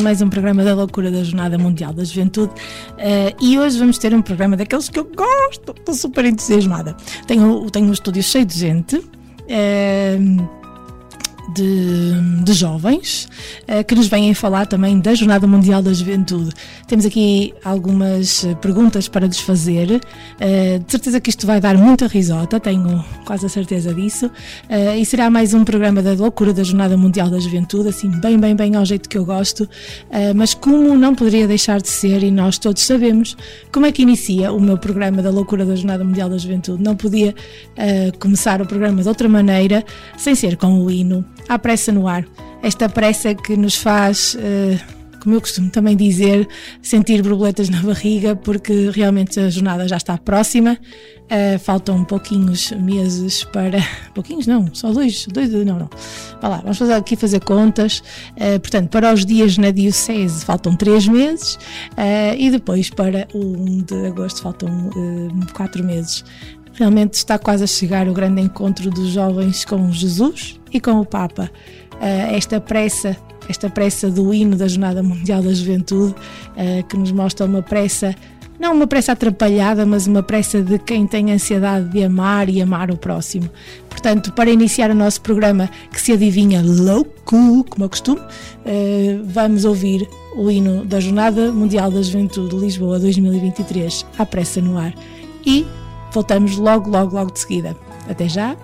Mais um programa da loucura da Jornada Mundial da Juventude uh, e hoje vamos ter um programa daqueles que eu gosto, estou super entusiasmada. Tenho, tenho um estúdio cheio de gente. Uh, de, de jovens uh, que nos vêm falar também da Jornada Mundial da Juventude. Temos aqui algumas eh, perguntas para lhes fazer. Uh, de certeza que isto vai dar muita risota, tenho quase a certeza disso. E será mais um programa da loucura da Jornada Mundial da Juventude, assim, bem, bem, bem ao jeito que eu gosto. mas como não poderia deixar de ser, e nós todos sabemos como é que inicia o meu programa da loucura da Jornada Mundial da Juventude, não podia começar o programa de outra maneira sem ser com o hino à pressa no ar. Esta pressa que nos faz, uh, como eu costumo também dizer, sentir borboletas na barriga, porque realmente a jornada já está próxima. Uh, faltam pouquinhos meses para. Pouquinhos não, só dois. dois não, não. Vá lá, vamos fazer aqui fazer contas. Uh, portanto, para os dias na Diocese faltam três meses e depois para o 1 de agosto faltam quatro meses. Realmente está quase a chegar o grande encontro dos jovens com Jesus e com o Papa. Uh, esta pressa, esta pressa do hino da Jornada Mundial da Juventude, uh, que nos mostra uma pressa, não uma pressa atrapalhada, mas uma pressa de quem tem ansiedade de amar e amar o próximo. Portanto, para iniciar o nosso programa que se adivinha louco, como eu costumo, uh, vamos ouvir o hino da Jornada Mundial da Juventude Lisboa 2023, à pressa no ar. E Voltamos logo, logo, logo de seguida. Até já!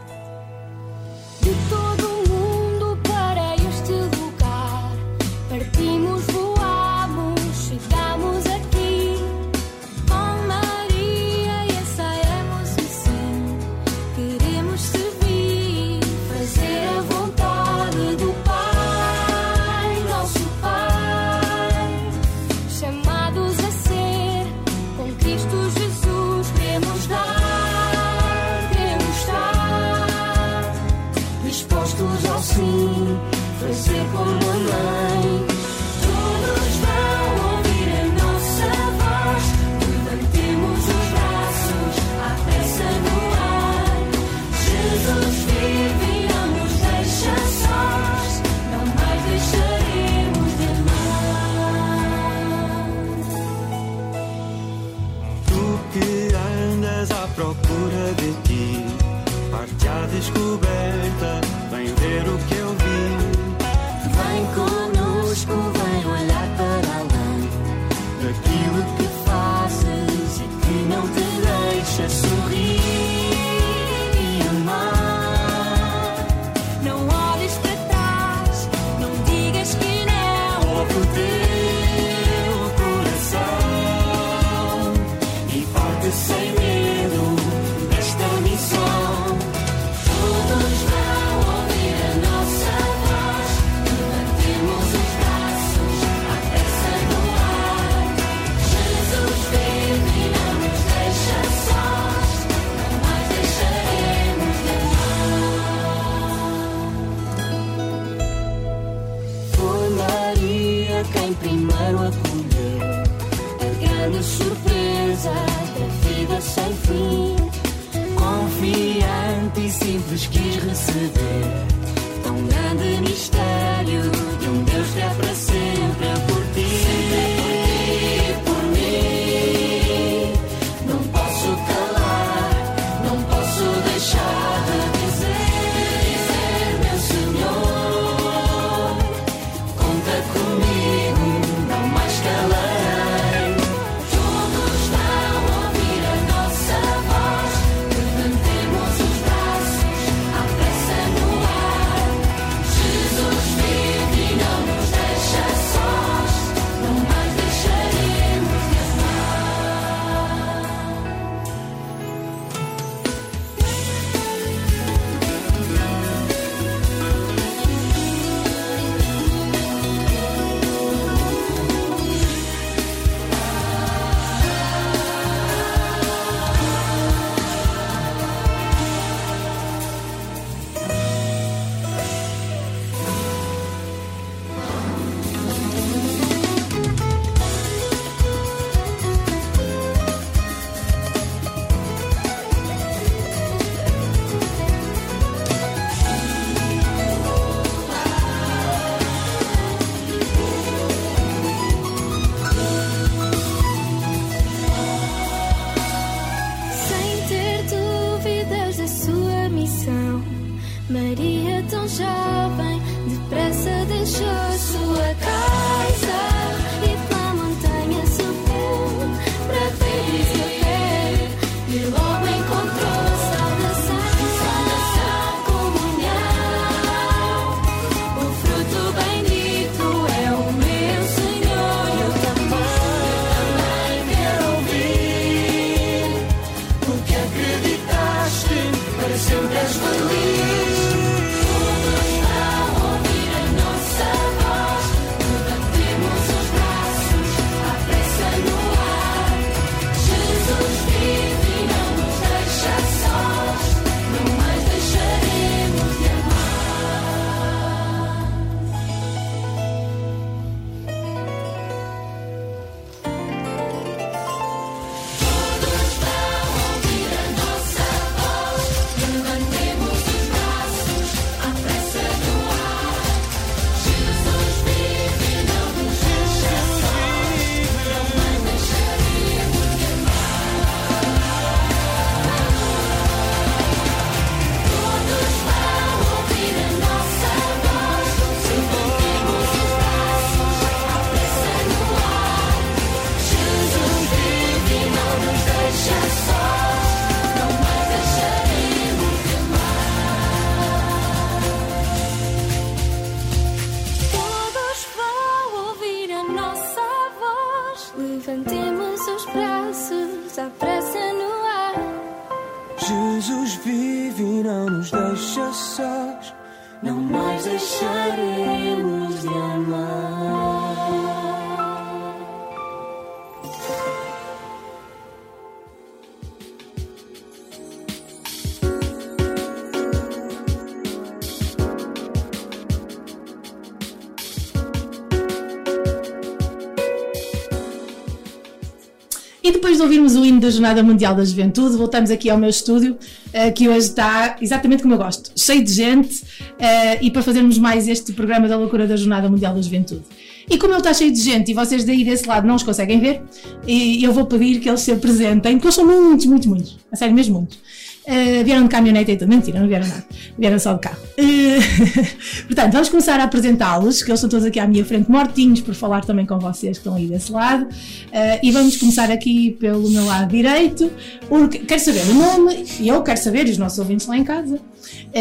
Da Jornada Mundial da Juventude, voltamos aqui ao meu estúdio, eh, que hoje está exatamente como eu gosto, cheio de gente, eh, e para fazermos mais este programa da loucura da Jornada Mundial da Juventude. E como ele está cheio de gente e vocês daí desse lado não os conseguem ver, eu vou pedir que eles se apresentem, porque eles são muitos, muitos, muitos, a sério mesmo muitos. Eh, vieram de caminhonete e tudo, mentira, não vieram nada, vieram só de carro. Eh, portanto, vamos começar a apresentá-los, que eles estão todos aqui à minha frente, mortinhos por falar também com vocês que estão aí desse lado. Eh, e vamos começar aqui pelo meu lado direito. O- quero saber o nome, e eu quero saber, e os nossos ouvintes lá em casa,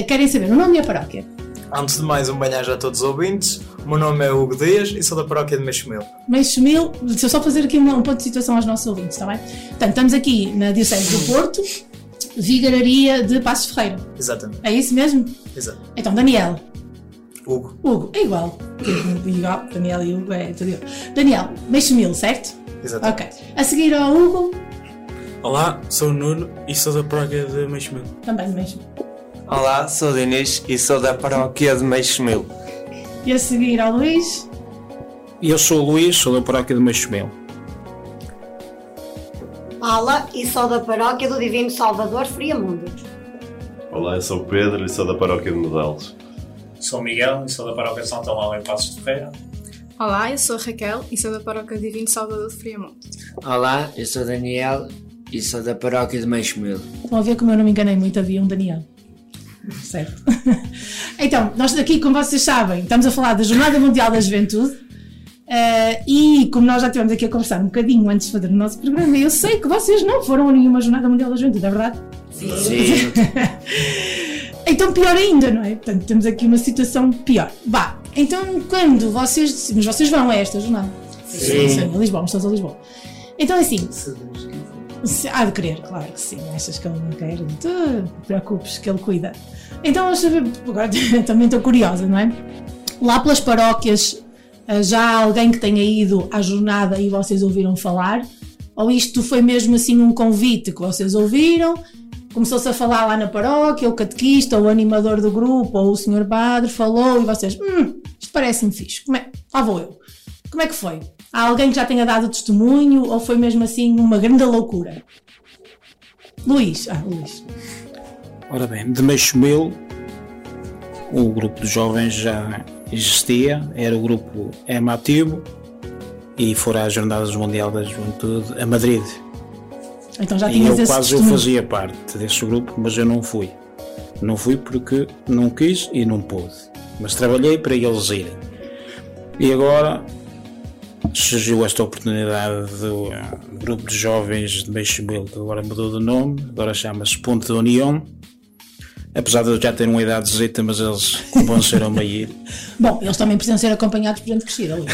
querem saber o nome e a paróquia. Antes de mais, um banhar a todos os ouvintes. O meu nome é Hugo Dias e sou da paróquia de Meixomil. Meixo Mil, deixa eu só fazer aqui um ponto de situação aos nossos ouvintes, está bem? Portanto, estamos aqui na Diocese do Porto, Vigararia de Passos Ferreira. Exatamente. É isso mesmo? Exato. Então, Daniel, Hugo. Hugo, é igual. igual. Daniel e Hugo é tudo igual. Daniel, Meixo Mil, certo? Exatamente. Ok. A seguir ao Hugo, Olá, sou o Nuno e sou da paróquia de Meixomil. também Meixo Mil. Olá, sou o Dinis e sou da paróquia de Meixomil. E a seguir ao Luís, E eu sou o Luís, sou da paróquia de Meixomil. Olá, e sou da paróquia do Divino Salvador Friamundo. Olá, eu sou o Pedro e sou da paróquia de Modelos. Sou Miguel e sou da paróquia de São Tomão em Passos de Ferreira. Olá, eu sou a Raquel e sou da Paróquia Divino Salvador de Friamonte. Olá, eu sou Daniel e sou da paróquia de Meixomil. Estão a ver como eu não me enganei muito, havia um Daniel. Certo. então, nós aqui, como vocês sabem, estamos a falar da Jornada Mundial da Juventude. Eh, e como nós já estivemos aqui a conversar um bocadinho antes de fazer o nosso programa, eu sei que vocês não foram a nenhuma Jornada Mundial da Juventude, é verdade? Sim. Então, pior ainda, não é? Portanto, temos aqui uma situação pior. Vá, então, quando vocês. Mas vocês vão a esta jornada? Sim. Sim, a Lisboa, estamos a Lisboa. Então, assim. Se- Há de querer, claro que sim. Achas que ele não quer? Não te preocupes, que ele cuida. Então. Agora também estou curiosa, não é? Lá pelas paróquias, já há alguém que tenha ido à jornada e vocês ouviram falar? Ou isto foi mesmo assim um convite que vocês ouviram? Começou-se a falar lá na paróquia, o catequista, o animador do grupo, ou o senhor padre falou e vocês, hum, isto parece-me fixe. Como é? Lá vou eu. Como é que foi? Há alguém que já tenha dado testemunho ou foi mesmo assim uma grande loucura? Luís, ah, Luís. Ora bem, de Meixomil, o grupo de jovens já existia, era o grupo EMA ativo e foram às Jornadas Mundial da Juventude a Madrid. Então já e tinhas eu esse quase eu fazia parte desse grupo, mas eu não fui. Não fui porque não quis e não pude. Mas trabalhei para eles irem. E agora surgiu esta oportunidade do grupo de jovens de Beixamil, que agora mudou de nome, agora chama-se Ponte da União. Apesar de eu já ter uma idade zeta, mas eles convenceram-me a ir. Bom, eles também precisam ser acompanhados por gente crescida, Luís.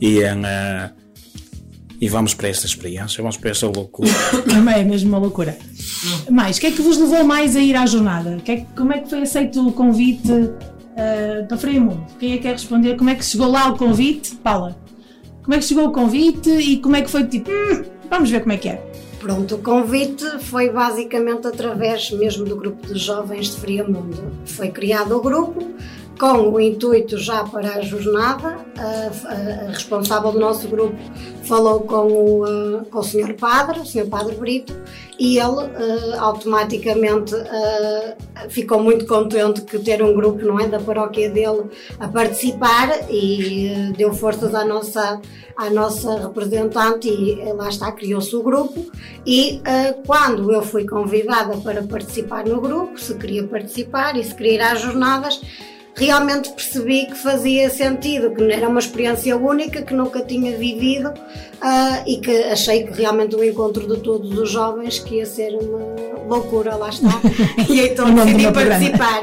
E, eh, e vamos para esta experiência, vamos para esta loucura. Também é mesmo uma loucura. Mais, o que é que vos levou mais a ir à jornada? Que é que- como é que foi aceito o convite uh, para Freio Mundo? Quem é que quer responder? Como é que chegou lá o convite? Paula, como é que chegou o convite e como é que foi tipo, "Hum, vamos ver como é que é. Pronto, o convite foi basicamente através mesmo do grupo de jovens de Friamundo. Foi criado o grupo com o intuito já para a jornada. A, a- a responsável do nosso grupo falou com o, com o Sr. Padre, o Sr. Padre Brito, e ele eh, automaticamente eh, ficou muito contente que ter um grupo não é, da paróquia dele a participar e eh, deu forças à nossa, à nossa representante e eh, lá está, criou-se o grupo e eh, quando eu fui convidada para participar no grupo, se queria participar e se queria ir às jornadas, realmente percebi que fazia sentido, que era uma experiência única que nunca tinha vivido ah, e que achei que realmente o encontro de todos os jovens que ia ser uma loucura, lá está. e então decidi participar.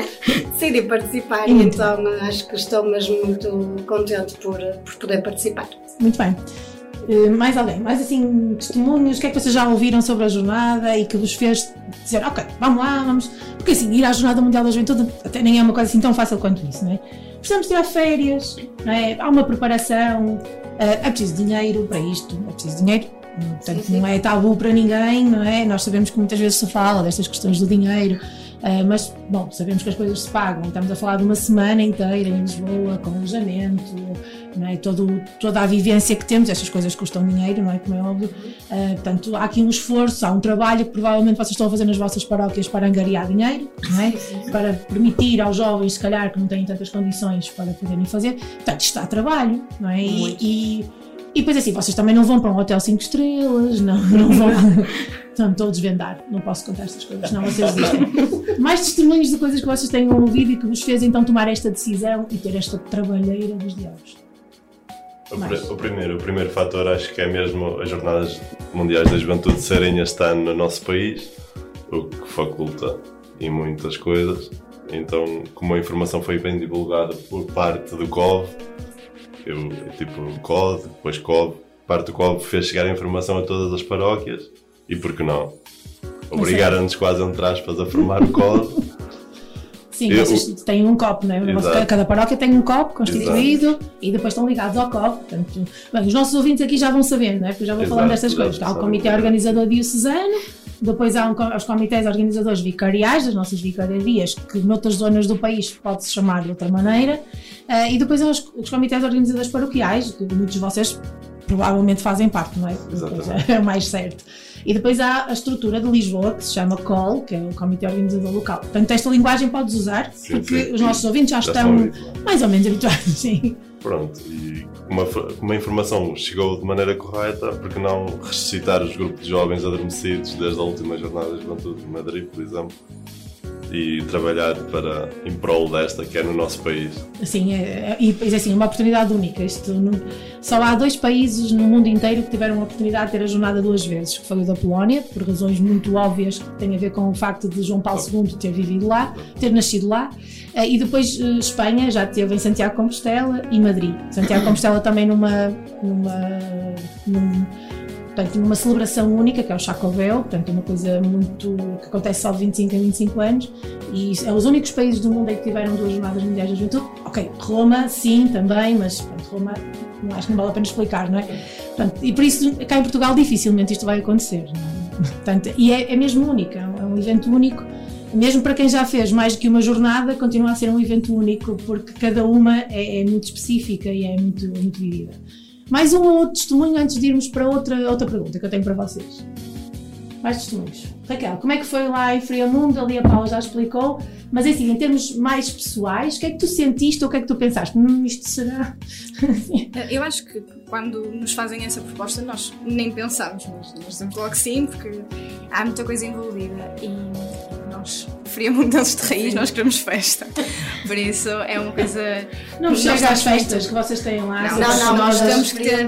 decidi participar E então acho que estou mesmo muito contente por, por poder participar. Muito bem. Uh, mais alguém? Mais assim, testemunhos? O que é que vocês já ouviram sobre a jornada e que vos fez dizer, ok, vamos lá, vamos. Porque assim, ir à Jornada Mundial da Juventude até nem é uma coisa assim tão fácil quanto isso, não é? Precisamos tirar férias, não é? há uma preparação, uh, é preciso dinheiro para isto, é preciso dinheiro. Portanto, não é tabu para ninguém, não é? Nós sabemos que muitas vezes se fala destas questões do dinheiro, uh, mas, bom, sabemos que as coisas se pagam. Estamos a falar de uma semana inteira em Lisboa, com alojamento, não é? Todo, toda a vivência que temos, estas coisas custam dinheiro, não é? Como é óbvio. Uh, portanto, há aqui um esforço, há um trabalho que provavelmente vocês estão a fazer nas vossas paróquias para angariar dinheiro, não é? Para permitir aos jovens, se calhar, que não têm tantas condições para poderem fazer. Portanto, está a trabalho, não é? E, e, depois assim, vocês também não vão para um hotel 5 estrelas, não, não vão. Estão todos a desvendar, não posso contar estas coisas, não vocês desistem. Mais testemunhos de coisas que vocês tenham ouvido e que vos fez então tomar esta decisão e ter esta trabalheira dos diabos. O, pri- o primeiro, o primeiro fator acho que é mesmo as Jornadas Mundiais da Juventude serem este ano no nosso país, o que faculta em muitas coisas. Então, como a informação foi bem divulgada por parte do COV, eu, tipo COD, depois COV, parte do COV fez chegar a informação a todas as paróquias e por que não? Obrigaram-nos quase entre aspas a formar o COD. Sim, Eu- vocês têm um copo, não é? Exato. Cada, paróquia tem um copo constituído e depois estão ligados ao copo. Portanto, bem, os nossos ouvintes aqui já vão sabendo, não é? Porque eu já vou Exato, falando destas exato, coisas. Há o. Comitê Organizador Diocesano, depois há um os comitês organizadores vicariais, das nossas vicarias, que noutras zonas do país pode-se chamar de outra maneira, eh, e depois há os, os comitês organizadores paroquiais, que muitos de vocês provavelmente fazem parte, não é? Exatamente. É o mais certo. E depois há a estrutura de Lisboa, que se chama COL, que é o Comitê Organizador Local. Portanto, esta linguagem podes usar, Sim, porque sim. os nossos ouvintes já, Já estão estão habituados. mais ou menos habituados, sim. Pronto, e como a, como a informação chegou de maneira correta, porque não ressuscitar os grupos de jovens adormecidos desde a última jornada de juventude de Madrid, por exemplo, e trabalhar para, em prol desta, que é no nosso país. Assim, é, é, e é assim, uma oportunidade única. Isto não- só há dois países no mundo inteiro que tiveram a oportunidade de ter a jornada duas vezes, que foi o da Polónia, por razões muito óbvias que têm a ver com o facto de João Paulo II ter vivido lá, ter nascido lá, eh, e depois eh, Espanha já teve em Santiago Compostela e Madrid. Santiago Compostela também numa, numa, num- portanto, numa celebração única, que é o Chacobel, portanto, uma coisa muito que acontece só de 25 em 25 anos, e é os únicos países do mundo em que tiveram duas jornadas mundiais da juventude. Ok, Roma, sim, também, mas pronto, Roma não acho que não vale a pena explicar, não é? Portanto, e por isso, cá em Portugal, dificilmente isto vai acontecer. Não é? Portanto, e é, é mesmo único, é um, é evento único. Mesmo para quem já fez mais do que uma jornada, continua a ser um evento único, porque cada uma é, é muito específica e é muito, muito vivida. Mais um outro testemunho antes de irmos para outra, outra pergunta que eu tenho para vocês. Mais testemunhos. Raquel, como é que foi lá em Friamundo? Ali a Paula já explicou. Mas assim, em termos mais pessoais, o que é que tu sentiste ou o que é que tu pensaste? Hum, isto será. Eu acho que quando nos fazem essa proposta, nós nem pensamos, mas nós dizemos logo sim, porque há muita coisa envolvida. E nós, friamundenses de raiz, nós queremos festa. Por isso é uma coisa. Não chega às festas que vocês têm lá. Não, não, não, nós temos que ter.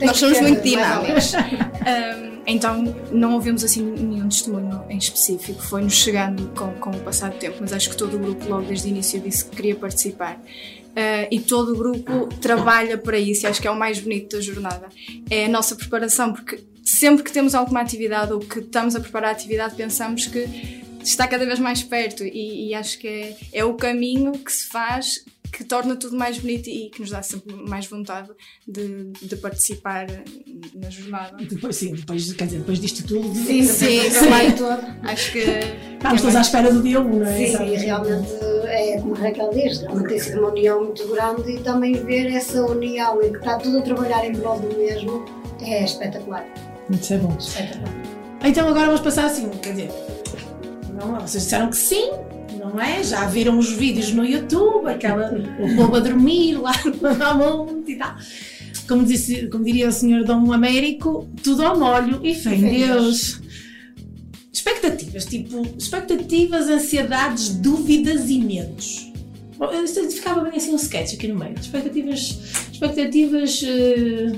Nós somos muito dinâmicos. Um, então não ouvimos assim nenhum testemunho em específico, foi-nos chegando com, com o passar do tempo, mas acho que todo o grupo logo desde o início disse que queria participar. Uh, e todo o grupo trabalha para isso, e acho que é o mais bonito da jornada. É a nossa preparação, porque sempre que temos alguma atividade ou que estamos a preparar a atividade, pensamos que está cada vez mais perto, e, e acho que é, é o caminho que se faz que torna tudo mais bonito e que nos dá sempre mais vontade de, de participar na jornada. Depois, sim, depois, quer dizer, depois disto tudo. Sim, sim, trabalho todo. Acho que. Estamos todos à espera do dia 1, não é? Sim, Exato. e realmente é como a Raquel diz, realmente tem sido uma união muito grande e também ver essa união em que está tudo a trabalhar em prol do mesmo é espetacular. Isso é bom. espetacular. Então agora vamos passar assim, quer dizer, não, vocês disseram que sim, não é? Já viram os vídeos no YouTube, aquela o povo a dormir lá ao monte e tal. Como, disse, como diria o senhor Dom Américo, tudo ao molho e fé em Deus. Expectativas, tipo, expectativas, ansiedades, dúvidas e medos. Bom, eu- isto Ficava bem assim um sketch aqui no meio. Expectativas, expectativas, eh,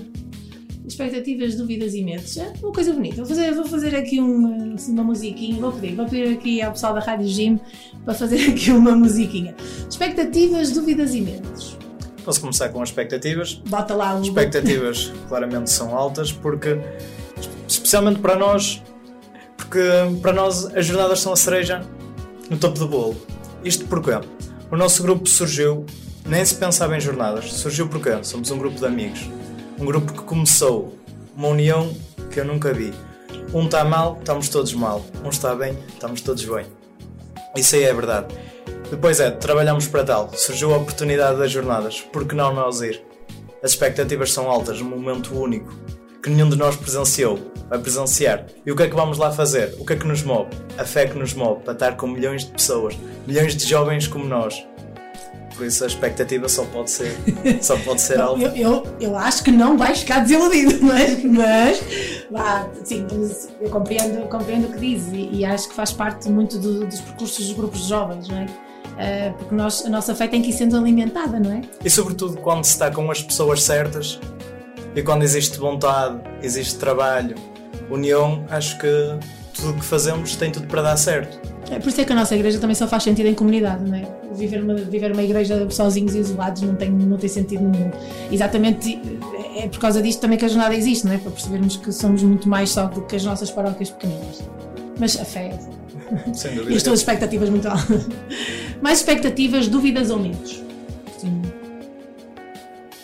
expectativas, dúvidas e medos. É uma coisa bonita. Vou fazer, vou fazer aqui uma, assim, uma musiquinha. Vou pedir, vou pedir aqui ao pessoal da Rádio Gym para fazer aqui uma musiquinha. Expectativas, dúvidas e medos. Posso começar com as expectativas? Bota lá o. expectativas claramente são altas porque especialmente para nós porque para nós as jornadas são a cereja no topo do bolo isto porquê? o nosso grupo surgiu nem se pensava em jornadas surgiu porque somos um grupo de amigos um grupo que começou uma união que eu nunca vi um está mal, estamos todos mal um está bem, estamos todos bem isso aí é verdade depois é, trabalhamos para tal surgiu a oportunidade das jornadas por que não nós ir? As expectativas são altas, um momento único que nenhum de nós presenciou, vai presenciar. E o que é que vamos lá fazer? O que é que nos move? A fé que nos move para estar com milhões de pessoas, milhões de jovens como nós. Por isso a expectativa só pode ser, só pode ser alta. eu, eu, eu acho que não vais ficar desiludido, mas, mas vá, sim, eu compreendo, compreendo o que diz e, e acho que faz parte muito do- dos percursos dos grupos de jovens, não é? Ah, porque nós, a nossa fé tem que ir sendo alimentada, não é? E sobretudo quando se está com as pessoas certas e quando existe vontade, existe trabalho, união, acho que tudo o que fazemos tem tudo para dar certo. É por isso é que a nossa igreja também só faz sentido em comunidade, não é? Viver uma, viver uma igreja sozinhos e isolados não tem, não tem sentido nenhum. Exatamente é por causa disto também que a jornada existe, não é? Para percebermos que somos muito mais só do que as nossas paróquias pequeninas. Mas a fé Sem e dúvida. as tuas expectativas muito altas. Mais expectativas, dúvidas ou medos? Sim.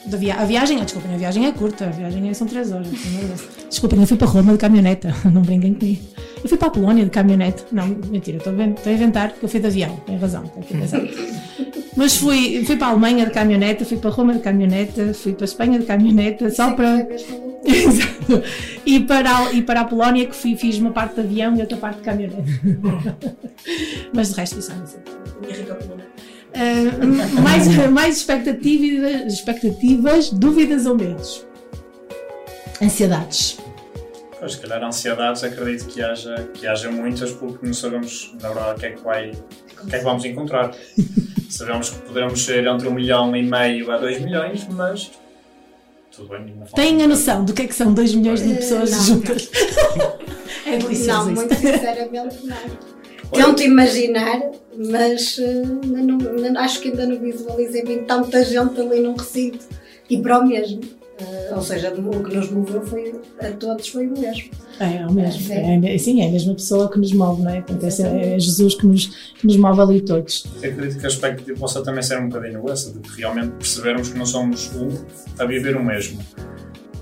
Da via a viagem, ah, desculpem, a viagem é curta, a viagem é- são 3 horas. Deus. Desculpem, eu fui para Roma de caminhoneta, não brinquem comigo. Eu fui para a Polónia de caminhonete. Não, mentira, estou a inventar que eu fui de avião, tem razão. Mas fui, fui para a Alemanha de caminhoneta, fui para Roma de caminhoneta, fui para a Espanha de caminhoneta, só para. Exato. E para, a- e para a Polónia que fui, fiz uma parte de avião e outra parte de caminhonete. Mas de resto, isso é. Minha rica coluna. Ah, mais, mais expectativas, expectativas, dúvidas ou medos? Ansiedades. Pois, se calhar ansiedades acredito que haja, que haja muitas porque não sabemos na verdade o que é que, vai, o que, é que vamos encontrar. Sabemos que poderemos ser entre um milhão e meio a dois milhões, mas tudo bem. Têm a noção do que é que são 2 milhões de Eh, pessoas não. juntas? é delicioso Não, isso. muito sinceramente não. Tento imaginar, mas eh, não- acho que ainda não visualizei bem tanta gente ali num recinto e para o mesmo. Eh, ou seja, o que nos moveu foi, a todos foi o mesmo. É, é o mesmo. É. É, sim, é a mesma pessoa que nos move, não é? Portanto, é, é Jesus que nos, que nos move ali todos. Eu acredito que a expectativa possa também ser um bocadinho essa, de que realmente percebermos que não somos um a viver o mesmo.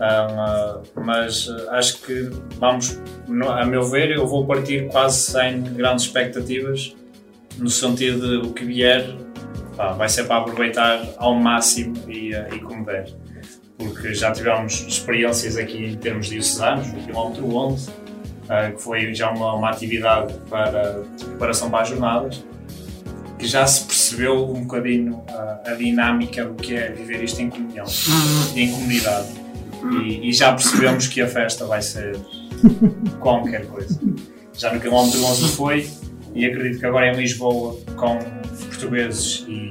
Ah, mas ah, acho que vamos, no- a meu ver, eu vou partir quase sem grandes expectativas, no sentido de o que vier pá, vai ser para aproveitar ao máximo e, ah, e como der. Porque já tivemos experiências aqui em termos diocesanos, no quilómetro 11, ah, que foi já uma, uma atividade para, de preparação para as jornadas, que já se percebeu um bocadinho a, a dinâmica do que é viver isto em comunhão e em comunidade. E, e já percebemos que a festa vai ser qualquer coisa. Já no quilómetro 11 foi, E acredito que agora em Lisboa, com portugueses e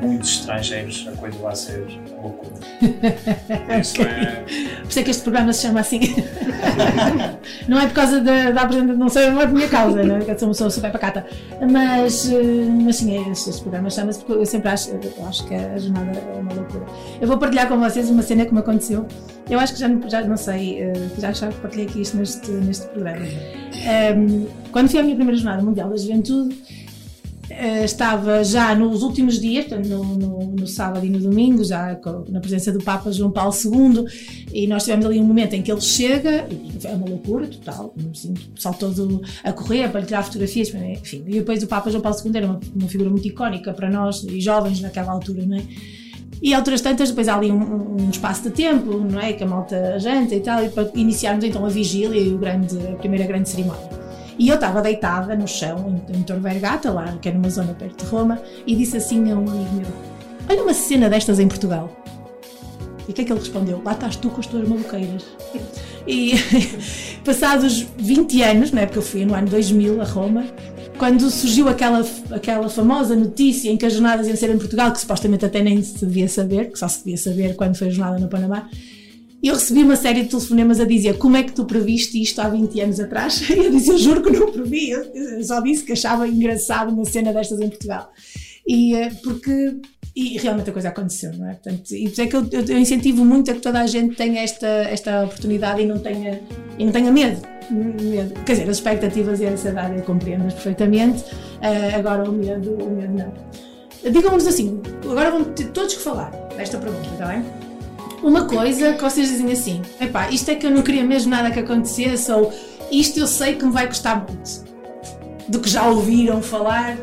muitos estrangeiros, a coisa vai ser loucura. Por isso é. Por isso é que este programa se chama assim. não é por causa da, da apresentação, não, sei, não é por minha causa, né? que eu sou uma pessoa super pacata. Mas, eh, mas sim, é, este, este programa chama-se porque eu sempre acho, eu acho que a jornada é uma loucura. Eu vou partilhar com vocês uma cena que me aconteceu. Eu acho que já, já não sei, eh, já, já partilhei aqui isto neste, neste programa. Ehm, quando fui à minha primeira jornada mundial da juventude, eh, estava já nos últimos dias, no, no, no sábado e no domingo, já na presença do Papa João Paulo II, e nós tivemos ali um momento em que ele chega, é uma loucura total, assim, o pessoal todo a correr para lhe tirar fotografias, enfim. E depois o Papa João Paulo II era uma, uma figura muito icónica para nós, e jovens naquela altura, não é? E outras tantas, depois há ali um, um espaço de tempo, não é? Que a malta janta e tal, e para iniciarmos então a vigília e o grande, a primeira grande cerimónia. E eu estava deitada no chão, em, em Tor Vergata, lá, que era numa zona perto de Roma, e disse assim a um amigo meu: Olha uma cena destas em Portugal. E o que é que ele respondeu? Lá estás tu com as tuas maluqueiras. E passados 20 anos, na época eu fui no ano 2000 a Roma, quando surgiu aquela, aquela famosa notícia em que as jornadas iam ser em Portugal, que supostamente até nem se devia saber, que só se devia saber quando foi a jornada no Panamá, eu recebi uma série de telefonemas a dizer como é que tu previste isto há 20 anos atrás? E eu disse, eu juro que não previ, eu só disse que achava engraçado uma cena destas em Portugal. E eh, porque e realmente a coisa aconteceu, não é? Portanto, e por isso é que eu, eu- eu incentivo muito a que toda a gente tenha esta, esta oportunidade e não tenha, e não tenha medo. medo. Quer dizer, as expectativas e a ansiedade eu compreendo perfeitamente, eh, agora o medo, o medo não. Digam-nos assim, agora vão ter todos que falar desta pergunta, está bem? Uma coisa que vocês dizem assim, epá, isto é que eu não queria mesmo nada que acontecesse, ou isto eu sei que me vai custar muito. Do que já ouviram falar.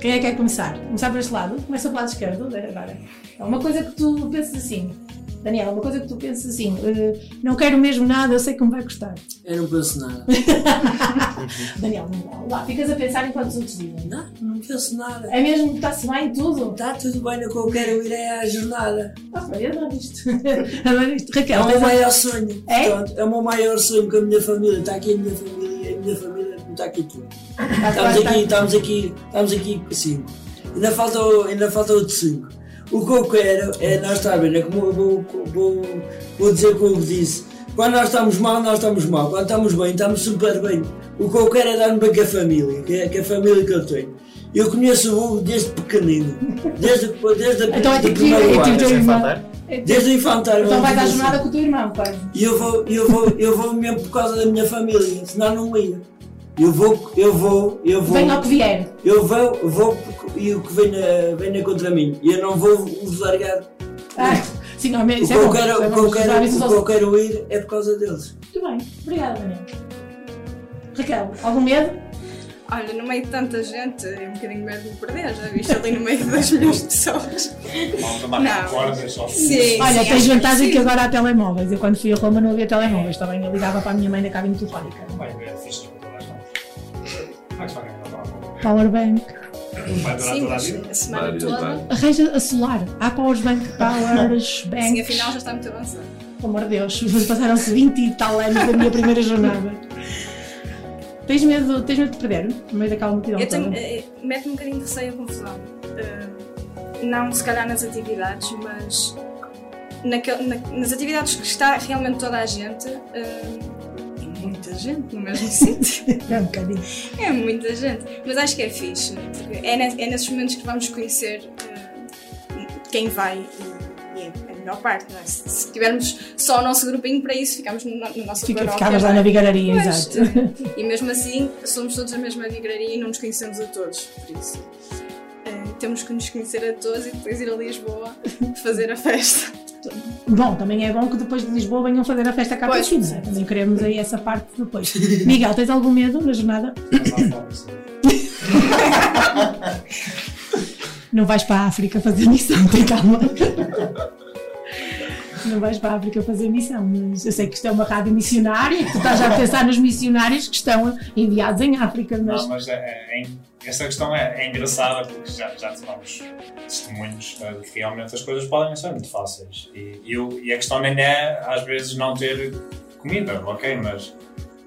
Quem é que quer começar? Começar por este lado? Começa pelo lado esquerdo, agora. É uma coisa que tu pensas assim, Daniel, uma coisa que tu pensas assim, eh, não quero mesmo nada, eu sei que me vai custar. Eu não penso nada. Daniel, não dá. Lá, ficas a pensar enquanto os outros dizem. Não, não penso nada. É mesmo, está-se bem em tudo? Está tudo bem, no que eu quero ir é à jornada. Ah, eu adoro isto. adoro isto. É Raquel, o meu a- maior sonho. É? Portanto, é o meu maior sonho com a minha família. Está aqui a minha família a minha família não está aqui tudo. Ah, Estamos está- aqui, estamos aqui, estamos aqui cinco. Ainda falta, o- ainda falta outro cinco. O que eu quero é, nós está bem, é como eu vou, vou, vou dizer como eu disse. Quando nós estamos mal, nós estamos mal. Quando estamos bem, estamos super bem. O que eu quero é dar-me bem com a família, que é, que é a família que eu tenho. Eu conheço o Hugo desde pequenino, desde, desde a Então é tipo, é tipo teu irmão. É tipo- Desde o infantário. Então vais à jornada assim. com o teu irmão, pai. E eu vou, eu vou, eu vou mesmo por causa da minha família, senão não ia. Eu vou, eu vou, eu vou. Venha ao que vier. Eu vou, vou e o que venha, venha contra mim. E eu não vou vos largar. Ah, sim, não, O isso que é eu bom. quero, isso é o bom. que eu quero, os o que eu quero ir é por causa deles. Muito bem, obrigada, Daniel. Raquel, algum medo? Olha, no meio de tanta gente, é um bocadinho medo de me perder, já viste ali no meio de 2 milhões de pessoas. Não. cordas, só Sim, Olha, sim, tens vantagem que sim. agora há telemóveis. Eu quando fui a Roma não havia telemóveis, também eu ligava para a minha mãe na cabine telefónica. Vai ver fixe Como é que se vai Powerbank. Vai durar Sim, toda a mas vida? a semana Várias, toda. Arranja a solar. Há Powerbank, Powersbank. Sim, afinal já está muito avançado. Pelo amor de Deus, passaram-se 20 e tal anos da minha primeira jornada. Tens medo, tens medo de perder no meio daquela multidão Eu tenho, eh, mete-me um bocadinho de receio a confusão. Eh, não se calhar nas atividades, mas naquel- na- nas atividades que está realmente toda a gente, é muita gente no mesmo sítio. É um bocadinho. É muita gente. Mas acho que é fixe, porque é, é nesses momentos que vamos conhecer eh, quem vai e, e é a melhor parte, não é? Se, se tivermos só o nosso grupinho para isso, ficamos no, no nosso Fica- ficavas lá na vigararia, exato. E mesmo assim, somos todos a mesma vigararia e não nos conhecemos a todos, por isso. eh, temos que nos conhecer a todos e depois ir a Lisboa fazer a festa. Bom, também é bom que depois de Lisboa venham fazer a festa cá para cima. não é? Também queremos aí essa parte depois. Miguel, tens algum medo na jornada? Não vais para a África fazer missão, tem calma. Não vais para a África fazer missão, mas eu sei que isto é uma rádio missionária, que tu estás a pensar nos missionários que estão enviados em África, mas Não, mas é, é- é- essa questão é, é engraçada porque já, já tivemos testemunhos eh, de que realmente as coisas podem ser muito fáceis. E, e, o- e a questão nem é, às vezes, não ter comida, ok, mas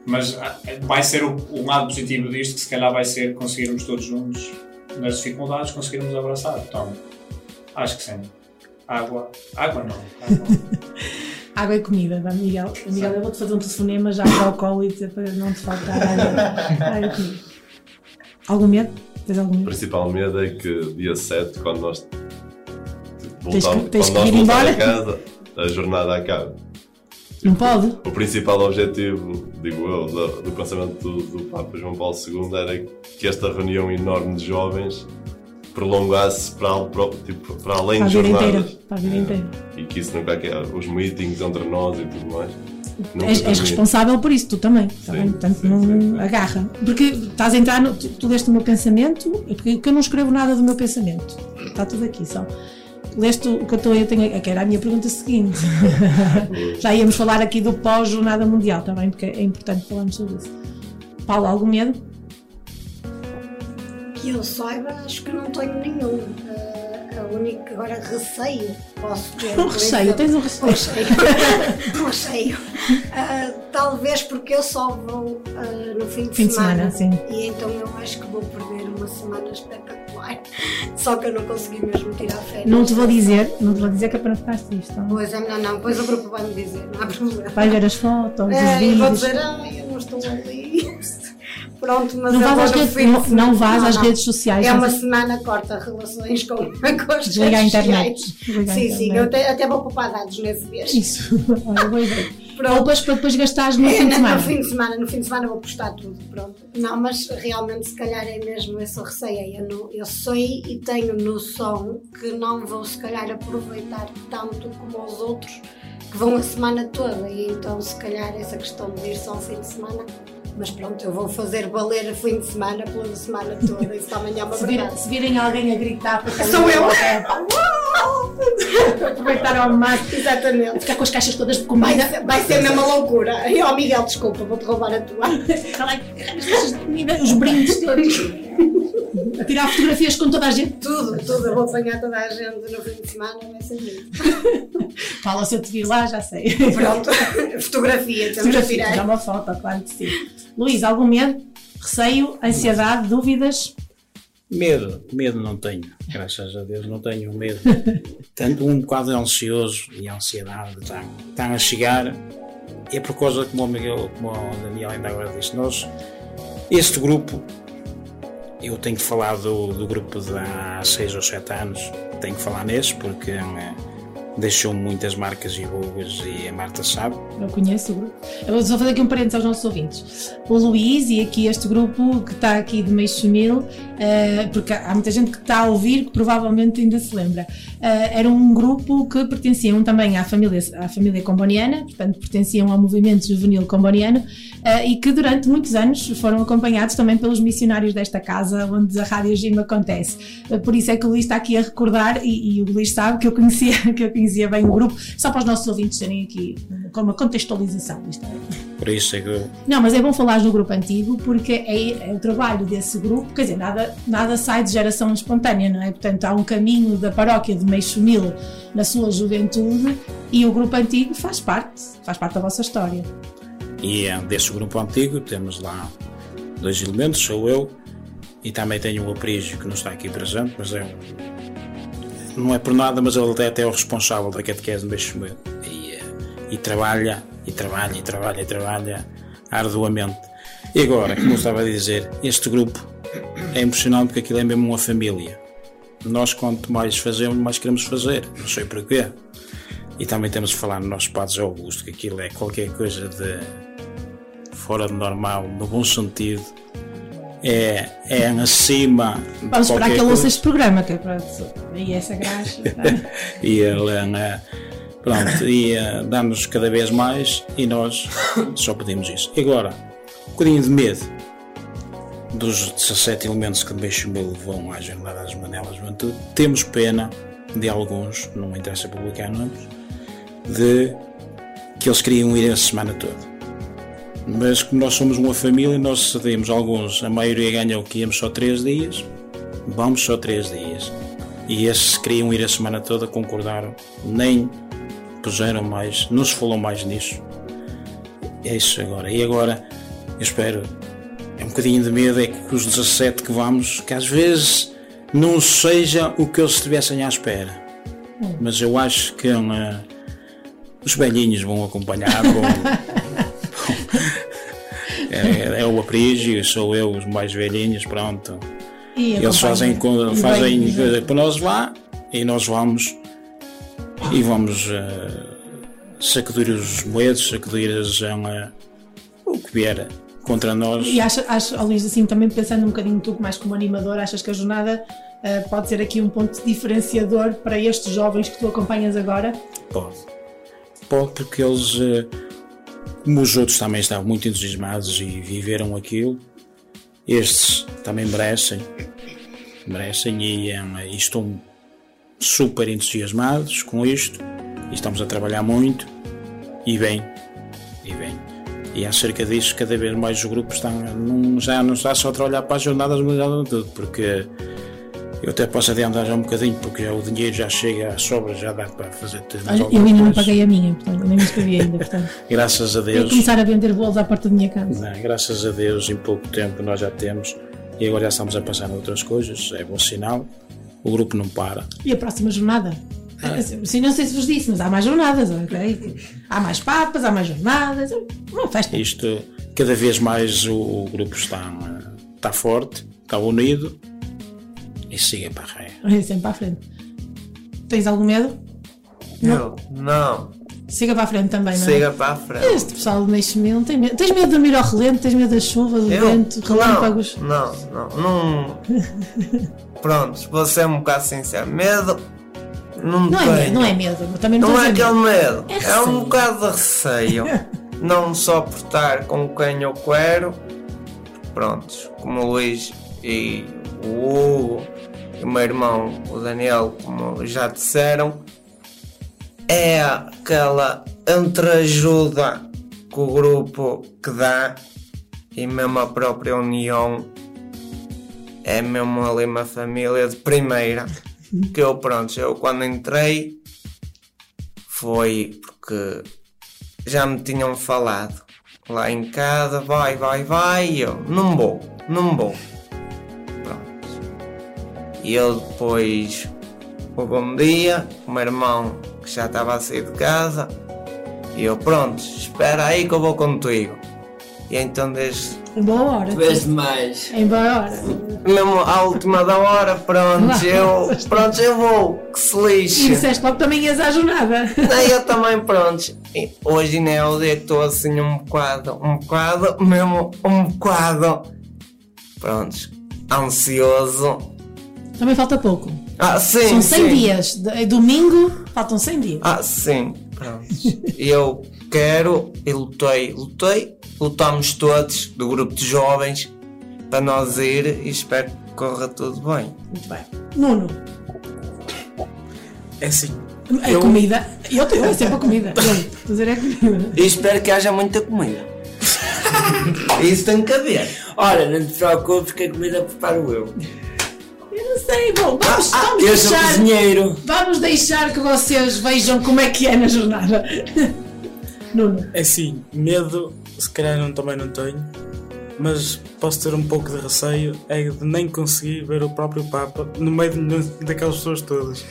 Mas ah, vai ser o, o lado positivo disto, que se calhar vai ser conseguirmos todos juntos, nas dificuldades, conseguirmos abraçar. Então, acho que sim. Água. Água não. Água. Água e comida, dá Miguel. Miguel, eu vou-te fazer um telefonema já para o colo e dizer para não te faltar água, água e comida. Algum medo? Tens algum O medo? principal medo é que dia 7, quando nós tipo, Tens que- voltamos, tens quando que nós ir voltar embora. a casa, a jornada acaba. Não pode? O principal objetivo, digo eu, do, do pensamento do, do Papa João Paulo II era que esta reunião enorme de jovens prolongasse para, para, tipo, para além Para de jornadas. Para a vida inteira. E que isso nunca é os meetings entre nós e tudo mais. És, és responsável por isso, tu também. tá bem? Portanto, não agarra. Porque estás a entrar, no, tu, tu leste o meu pensamento, é porque porque eu não escrevo nada do meu pensamento. Está tudo aqui só. Leste o que eu estou eu tenho, que era a minha pergunta seguinte. Já íamos falar aqui do pós-jornada mundial também, porque é importante falarmos sobre isso. Paulo, algum medo? Que eu saiba, acho que não tenho nenhum. Ah, a única agora receio posso ter. Um receio, tens um receio. Um receio. Ah, talvez porque eu só vou ah, no fim de Fim de semana. semana, sim. E então eu acho que vou perder uma semana espetacular. Só que eu não consegui mesmo tirar férias. Não te vou dizer, não te vou dizer que é para não ficar triste. tá? Pois é, melhor não. Pois o grupo vai me dizer, não há problema. Vai ver as fotos, os É, vou vídeos. dizer, ai, eu não estou ali. Pronto, mas Não vou às no redes- não- não vás às redes sociais, É uma sei. semana corta relações com, com as Desliga a redes internet. sociais. Sim, sim, internet. eu até, até vou poupar dados nesse mês. Isso, olha, boa ideia. Poupas para depois gastares no É, fim de no semana. fim de semana, no fim de semana vou postar tudo, pronto. Não, mas realmente se calhar é mesmo esse o receio. é, Eu, não, eu sei e tenho noção que não vou se calhar aproveitar tanto como os outros que vão a semana toda e então se calhar essa questão de ir só ao fim de semana. Mas pronto, eu vou fazer valer o fim de semana pela semana toda, isso amanhã é uma Se, vir- se virem alguém a gritar, porque Sou eu. Aproveitar ao máximo. Exatamente. Ficar com as caixas todas de Vai, comida. ser- vai ser mesmo uma loucura. E ó Miguel, desculpa, vou-te roubar a tua. As caixas de comida, os brindes todos. A tirar fotografias com toda a gente. Tudo, tudo. Eu vou apanhar toda a gente no fim de semana, vai ser lindo. Fala se eu te vir lá, já sei. Pronto, fotografia, temos que Fotografia, tirar. já uma foto, claro que sim. Luís, algum medo? Receio? Ansiedade? Dúvidas? Medo, medo não tenho, graças a Deus não tenho medo. Tanto um bocado ansioso e a ansiedade estão, estão a chegar. É por causa, como o, Miguel, como o Daniel ainda agora disse, nós, este grupo, eu tenho que falar do, do grupo de há 6 ou 7 anos, tenho que falar nesse porque eh, deixou muitas marcas e rugas e a Marta sabe. Eu conheço o grupo. Vou só fazer aqui um parênteses aos nossos ouvintes. O Luís e aqui este grupo que está aqui de Meixo Mil, eh, porque há muita gente que está a ouvir que provavelmente ainda se lembra. Eh, era um grupo que pertenciam também à família, à família comboniana, portanto pertenciam ao movimento juvenil comboniano eh, e que durante muitos anos foram acompanhados também pelos missionários desta casa onde a Rádio Gima acontece. Por isso é que o Luís está aqui a recordar e, e o Luís sabe que eu conhecia, que eu conhecia bem o grupo, só para os nossos ouvintes terem aqui eh, com uma contextualização. Isto é- Por isso é que não, mas é bom falar no grupo antigo porque é, é o trabalho desse grupo, quer dizer, nada, nada sai de geração espontânea, não é? Portanto, há um caminho da paróquia de Meixo Mil na sua juventude e o grupo antigo faz parte, faz parte da vossa história. E eh, desse grupo antigo temos lá dois elementos, sou eu e também tenho o Aprígio que não está aqui presente, mas é um, não é por nada, mas ele até, até é o responsável da catequese de Beixo Meu. E, eh, e trabalha, e trabalha, e trabalha, e trabalha arduamente. E agora, como eu estava a dizer, este grupo é impressionante porque aquilo é mesmo uma família. Nós, quanto mais fazemos, mais queremos fazer. Não sei porquê. E também temos que falar no nosso Padre Augusto, que aquilo é qualquer coisa de fora de normal, no bom sentido. É, é acima Vamos esperar que ele ouça este programa, que é para e essa graxa. tá? e ele eh, pronto, e eh, dá-nos cada vez mais e nós só pedimos isso. Agora, um bocadinho de medo dos 17 elementos que de Beixo Mil vão à Jornada das Manelas Juventude, temos pena de alguns, não me interessa publicar nomes, de que eles queriam ir a semana toda. Mas como nós somos uma família, nós cedemos alguns, a maioria ganhou que íamos só 3 dias, vamos só 3 dias. E esses que queriam ir a semana toda concordaram, nem puseram mais, não se falou mais nisso. É isso agora. E agora, eu espero, é um bocadinho de medo, é que os 17 que vamos, que às vezes não seja o que eles estivessem à espera. Mas eu acho que eh, os velhinhos vão acompanhar, vão, é, o aprígio, sou eu, os mais velhinhos, pronto. E Eles fazem, E fazem coisa para nós lá e nós vamos e vamos eh, sacudir os moedos, sacudir as, eh, o que vier contra nós. E acha, acha, oh, Luís, assim, também pensando um bocadinho tu mais como animador, achas que a jornada ah, pode ser aqui um ponto diferenciador para estes jovens que tu acompanhas agora? Pode. Pode porque eles, eh, como os outros também estavam muito entusiasmados e viveram aquilo, estes também merecem, merecem e, eh, e estão super entusiasmados com isto e estamos a trabalhar muito e bem, e bem. E acerca disso, cada vez mais os grupos estão, não, já não está só a trabalhar para as jornadas mundiais de tudo, porque eu até posso adiantar já um bocadinho, porque já o dinheiro já chega sobra, já dá para fazer tudo. Olha, eu ainda não paguei a minha, portanto, eu nem me inscrevi ainda. Portanto, Graças a Tenho Deus. que começar a vender bolos à porta da minha casa. Não, graças a Deus, em pouco tempo nós já temos e agora já estamos a passar a outras coisas, é bom sinal. O grupo não para. E a próxima jornada? Assim, não sei se vos disse, mas há mais jornadas, ok? Há mais papas, há mais jornadas. Uma festa. Isto, cada vez mais o, o grupo está, eh, está forte, está unido e siga para a ré. É sempre para a frente. Tens algum medo? Eu? Não. Siga para a frente também, não é? Siga para a frente. Este pessoal do Mil tem medo. Tens medo de dormir ao relento? Tens medo da chuva, do Eu? vento, relâmpagos? Não, não, não. Pronto, vou ser um bocado sincero. Medo. Não, Não é medo, não é medo. Também não, Não é aquele medo, É é, um bocado de receio. não só por estar com quem eu quero, prontos, como o Luís e o Hugo e o meu irmão, o Daniel, como já disseram, é aquela entreajuda que o grupo que dá e mesmo a própria união é mesmo ali uma família de primeira que eu pronto, eu quando entrei foi porque já me tinham falado lá em casa, vai, vai, vai, e eu não vou, não vou. E eu depois houve um dia, o meu irmão que já estava a sair de casa, e eu pronto, espera aí que eu vou contigo. E então desde Em boa hora. Tu és demais. Em boa hora. mesmo à última da hora, pronto, eu, pronto, eu vou, que se E lixe. disseste logo que também ias à jornada. Daí eu também, pronto. E hoje não é o dia que estou assim um bocado, um bocado, mesmo um bocado, pronto, ansioso. Também falta pouco. Ah, sim, São 100 sim. dias. Domingo, faltam 100 dias. Ah, sim, pronto. Eu quero e lutei, lutei, lutamos todos do grupo de jovens para nós ir e espero que corra tudo bem. Muito bem. Nuno, É assim. a Eu- comida. Eu tenho é sempre a comida. Estou a dizer é a comida. E espero que haja muita comida. Isso tem que haver. Olha, não te preocupes que a comida preparo eu. Não sei. Bom, vamos, vamos Ah, eu sou deixar. cozinheiro. Vamos deixar que vocês vejam como é que é na jornada. Nuno. É assim, medo, se calhar não, também não tenho, mas posso ter um pouco de receio é de nem conseguir ver o próprio Papa no meio de- daquelas pessoas todas.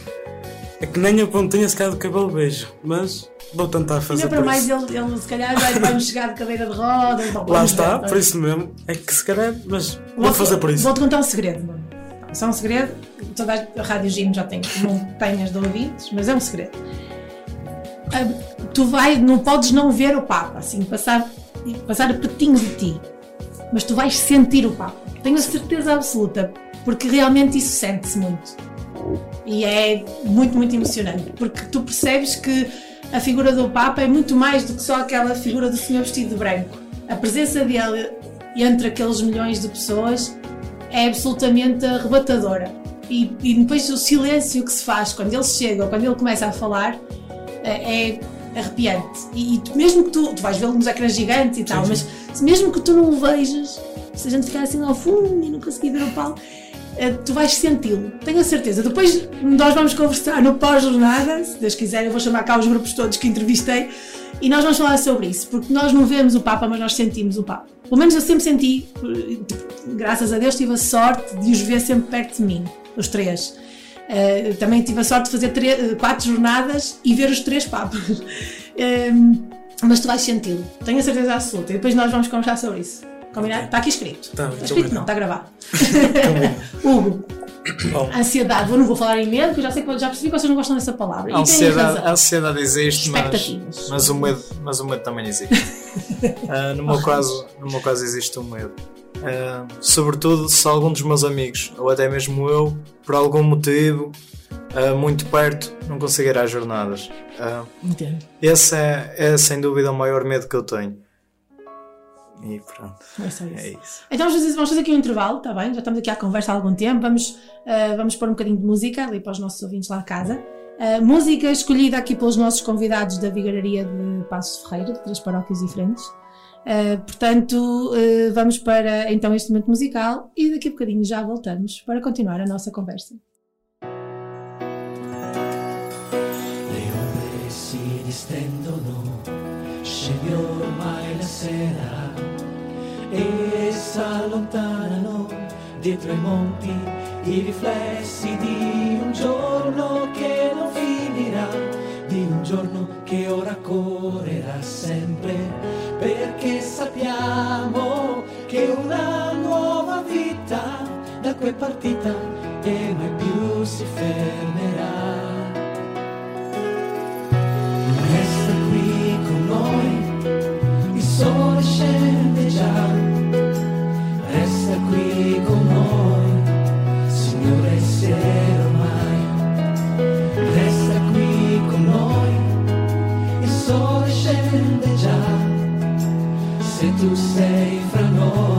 É que nem a pontinha se calhar do cabelo vejo, mas vou tentar fazer Ainda para mais isso. ele, ele se calhar vai- vai-nos chegar de cadeira de rodas. Lá vamos está, ver. por isso mesmo. É que se calhar, mas vou Vou- fazer por isso. Vou-te contar um segredo, Nuno. Só um segredo. Toda a Rádio Gino já tem montanhas de ouvintes, mas é um segredo. Ah, tu vai, não podes não ver o Papa, assim, passar, passar pertinho de ti. Mas tu vais sentir o Papa. Tenho a certeza absoluta, porque realmente isso sente-se muito. E é muito, muito emocionante, porque tu percebes que a figura do Papa é muito mais do que só aquela figura do senhor vestido de branco. A presença dele entre aqueles milhões de pessoas é absolutamente arrebatadora. E, e depois o silêncio que se faz quando ele chega ou quando ele começa a falar é, é arrepiante. E, e mesmo que tu, tu vais vê-lo nos ecrãs gigantes e tal, mas se mesmo que tu não o vejas, se a gente ficar assim ao fundo e não conseguir ver o palco, eh, tu vais senti-lo, tenho a certeza. Depois nós vamos conversar no pós-jornada, se Deus quiser, eu vou chamar cá os grupos todos que entrevistei e nós vamos falar sobre isso, porque nós não vemos o Papa, mas nós sentimos o Papa. Pelo menos eu sempre senti, eh, graças a Deus, tive a sorte de os ver sempre perto de mim, os três. Eh, também tive a sorte de fazer tre- quatro jornadas e ver os três Papas. Ehm, mas tu vais senti-lo, tenho a certeza absoluta. E depois nós vamos conversar sobre isso. Combinado? Está aqui escrito. Tá, está escrito combinado. não, está gravado. Hugo, Bom, ansiedade. Eu não vou falar em medo, porque eu já, sei, que- já percebi que vocês não gostam dessa palavra. a ansiedade, a ansiedade existe, mas, mas, o medo, mas o medo também existe. Ah, no, meu caso, no meu caso existe o medo. Ah, sobretudo se algum dos meus amigos, ou até mesmo eu, por algum motivo, ah, muito perto, não conseguir ir às jornadas. Ah, Entendo. esse é, é sem dúvida o maior medo que eu tenho. E pronto. É só isso. É isso. Então fazer, vamos fazer aqui um intervalo, está bem? Já estamos aqui à conversa há algum tempo. Vamos, ah, vamos pôr um bocadinho de música ali para os nossos ouvintes lá a casa. Ah, música escolhida aqui pelos nossos convidados da Vigararia de Passos Ferreira, de três paróquias diferentes. Ah, portanto, vamos para então este momento musical e daqui a bocadinho já voltamos para continuar a nossa conversa. E s'allontanano dietro i monti i riflessi di un giorno che non finirà, di un giorno che ora correrà sempre, perché sappiamo che una nuova vita da qui è partita e mai più si fermerà. Se tu sei fra noi,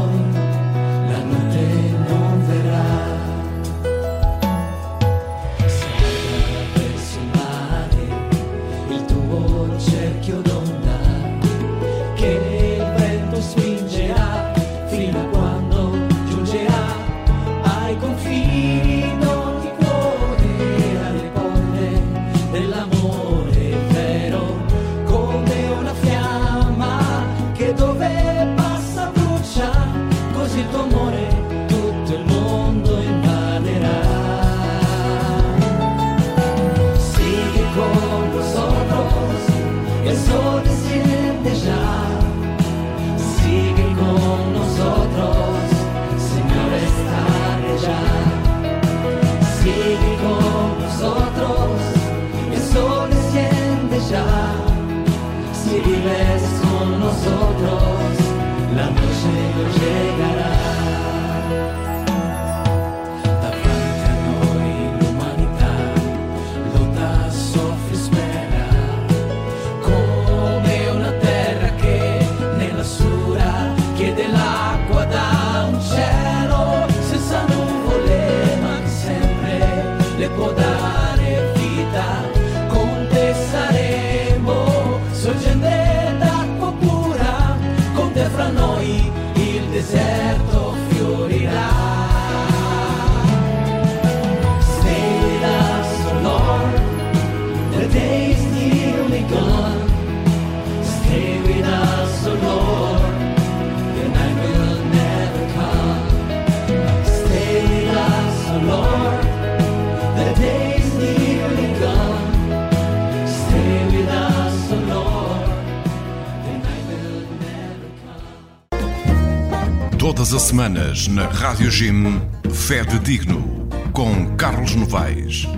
Todas as semanas na Rádio Jim, Fede Digno, com Carlos Novaes.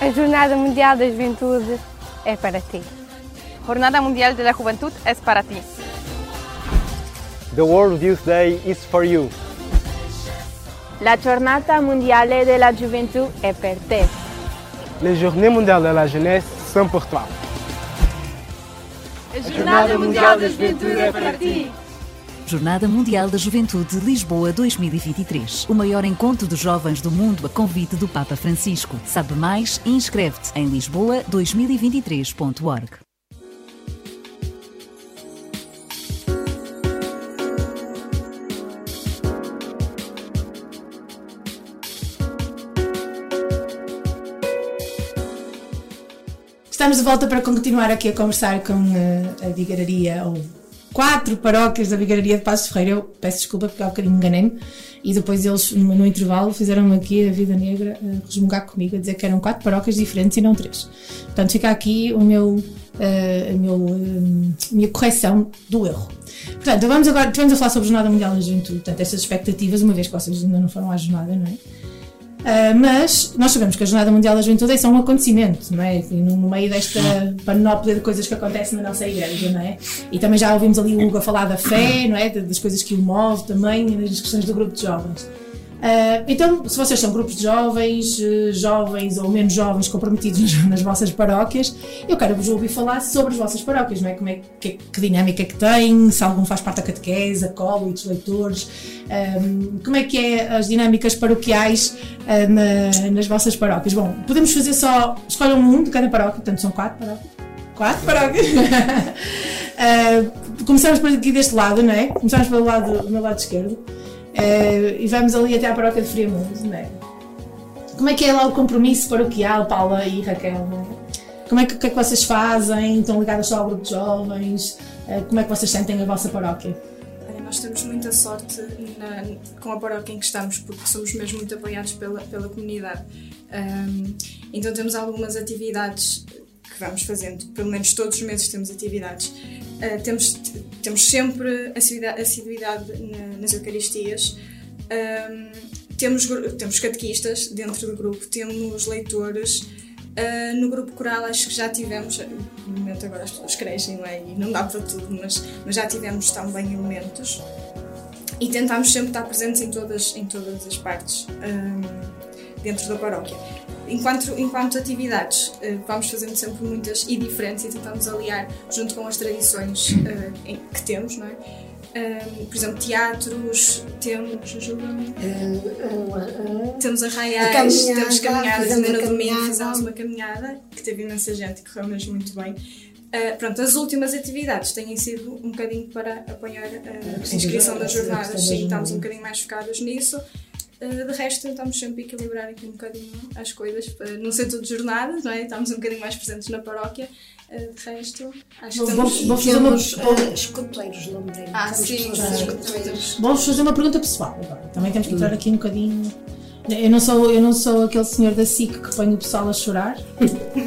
A Jornada Mundial da Juventude é para ti. Jornada Mundial de la Juventud es para ti. The World Youth Day is for you. La Jornada Mondiale della Gioventù è per te. Les Journées mondiales de la jeunesse sont pour toi. A Jornada Mundial da Juventude é para ti. Jornada Mundial da Juventude Lisboa 2023. O maior encontro de jovens do mundo a convite do Papa Francisco. Sabe mais e inscreve-te em lisboa2023.org. Estamos de volta para continuar aqui a conversar com eh, a Vigararia, ou quatro paróquias da Vigararia de Passos Ferreira. Eu peço desculpa porque há bocadinho enganei-me. E depois eles, no, no intervalo, fizeram-me aqui a vida negra a resmungar comigo, a dizer que eram quatro paróquias diferentes e não três. Portanto, fica aqui o meu, eh, a meu, eh, a minha correção do erro. Portanto, vamos agora, tivemos a falar sobre a Jornada Mundial da Juventude, portanto, estas expectativas, uma vez que vocês ainda não foram à jornada, não é? Ah, mas nós sabemos que a Jornada Mundial da Juventude é só um acontecimento, não é? E No meio desta panóplia de coisas que acontecem na nossa igreja, não é? E também já ouvimos ali o Hugo falar da fé, não é? Das coisas que o move também, das questões do grupo de jovens. Ah, então, se vocês são grupos de jovens, eh, jovens ou menos jovens comprometidos nas, vossas paróquias, eu quero vos ouvir falar sobre as vossas paróquias, não é? Como é que, que dinâmica é que tem, se algum faz parte da catequese, acólitos, leitores, ahm, como é que é as dinâmicas paroquiais ah, na- nas vossas paróquias? Bom, podemos fazer só, escolham um de cada paróquia, portanto são quatro paróquias. Quatro paróquias. Ah, começamos por aqui deste lado, não é? Começamos pelo lado, do meu lado esquerdo. Eh, e vamos ali até à paróquia de Friamundo, não é? Como é que é lá o compromisso paroquial, Paula e Raquel? é? Como é que, que é que vocês fazem? Estão ligadas só ao grupo de jovens? Eh, como é que vocês sentem a vossa paróquia? Nós temos muita sorte na- com a paróquia em que estamos, porque somos mesmo muito apoiados pela, pela comunidade. Ahm, então temos algumas atividades que vamos fazendo, pelo menos todos os meses temos atividades. Ah, temos, temos sempre assiduidade, assiduidade na- nas Eucaristias. Temos, temos catequistas dentro do grupo, temos leitores. Ah, no grupo coral acho que já tivemos, no momento agora as pessoas crescem não é? e não dá para tudo, mas, mas já tivemos também elementos e tentámos sempre estar presentes em todas, em todas as partes dentro da paróquia. Enquanto, enquanto atividades, eh, vamos fazendo sempre muitas e diferentes e tentamos aliar junto com as tradições eh, em- que temos, não é? Hum, por exemplo, teatros, temos, ajuda-me. Temos arraiais, caminhada, temos caminhadas, ainda no domingo fizemos uma caminhada que teve imensa gente e correu mesmo muito bem. Uh, pronto, as últimas atividades têm sido um bocadinho para apoiar uh, a inscrição das jornadas, da sim, estamos um bocadinho mais focados nisso. Uh, de resto, tentamos sempre equilibrar aqui um bocadinho as coisas para não ser tudo jornadas, não é? Estamos um bocadinho mais presentes na paróquia. Uh, de resto, acho que Vou- estamos. vou fazer uma- vou- eh, escuteiros, lembrei. Ah, sim, escuteiros. Vou-vos fazer uma pergunta pessoal agora. Também temos que entrar aqui um bocadinho. Eu não, sou, eu não sou aquele senhor da SIC que põe o pessoal a chorar,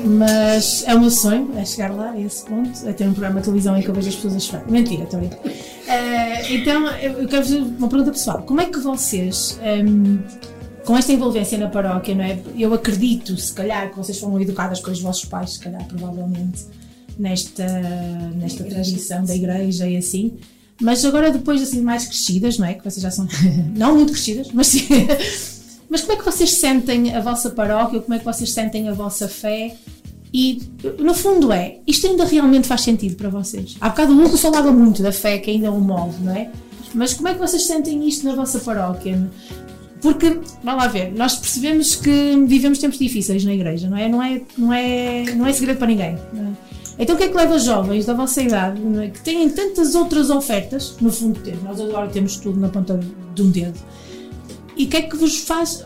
mas é o meu sonho, é chegar lá, a esse ponto, é ter um programa de televisão em que eu vejo as pessoas a chorar. Mentira, estou a. Eh, então, eu quero fazer uma pergunta pessoal. Como é que vocês, ehm, com esta envolvência na paróquia, não é? Eu acredito, se calhar, que vocês foram educadas com os vossos pais, se calhar, provavelmente, nesta, nesta tradição da igreja e assim. Mas agora, depois, assim, mais crescidas, não é? Que vocês já são, não muito crescidas, mas sim. Mas como é que vocês sentem a vossa paróquia? Como é que vocês sentem a vossa fé? E, no fundo, é, isto ainda realmente faz sentido para vocês? Há bocado o Hugo falava muito da fé, que ainda o move, não é? Mas como é que vocês sentem isto na vossa paróquia? Porque, vamos lá ver, nós percebemos que vivemos tempos difíceis na igreja, não é? Não é, não é, não é segredo para ninguém. é? Então o que é que leva jovens da vossa idade, é? que têm tantas outras ofertas, no fundo temos, nós agora temos tudo na ponta de um dedo, e o que é que vos faz,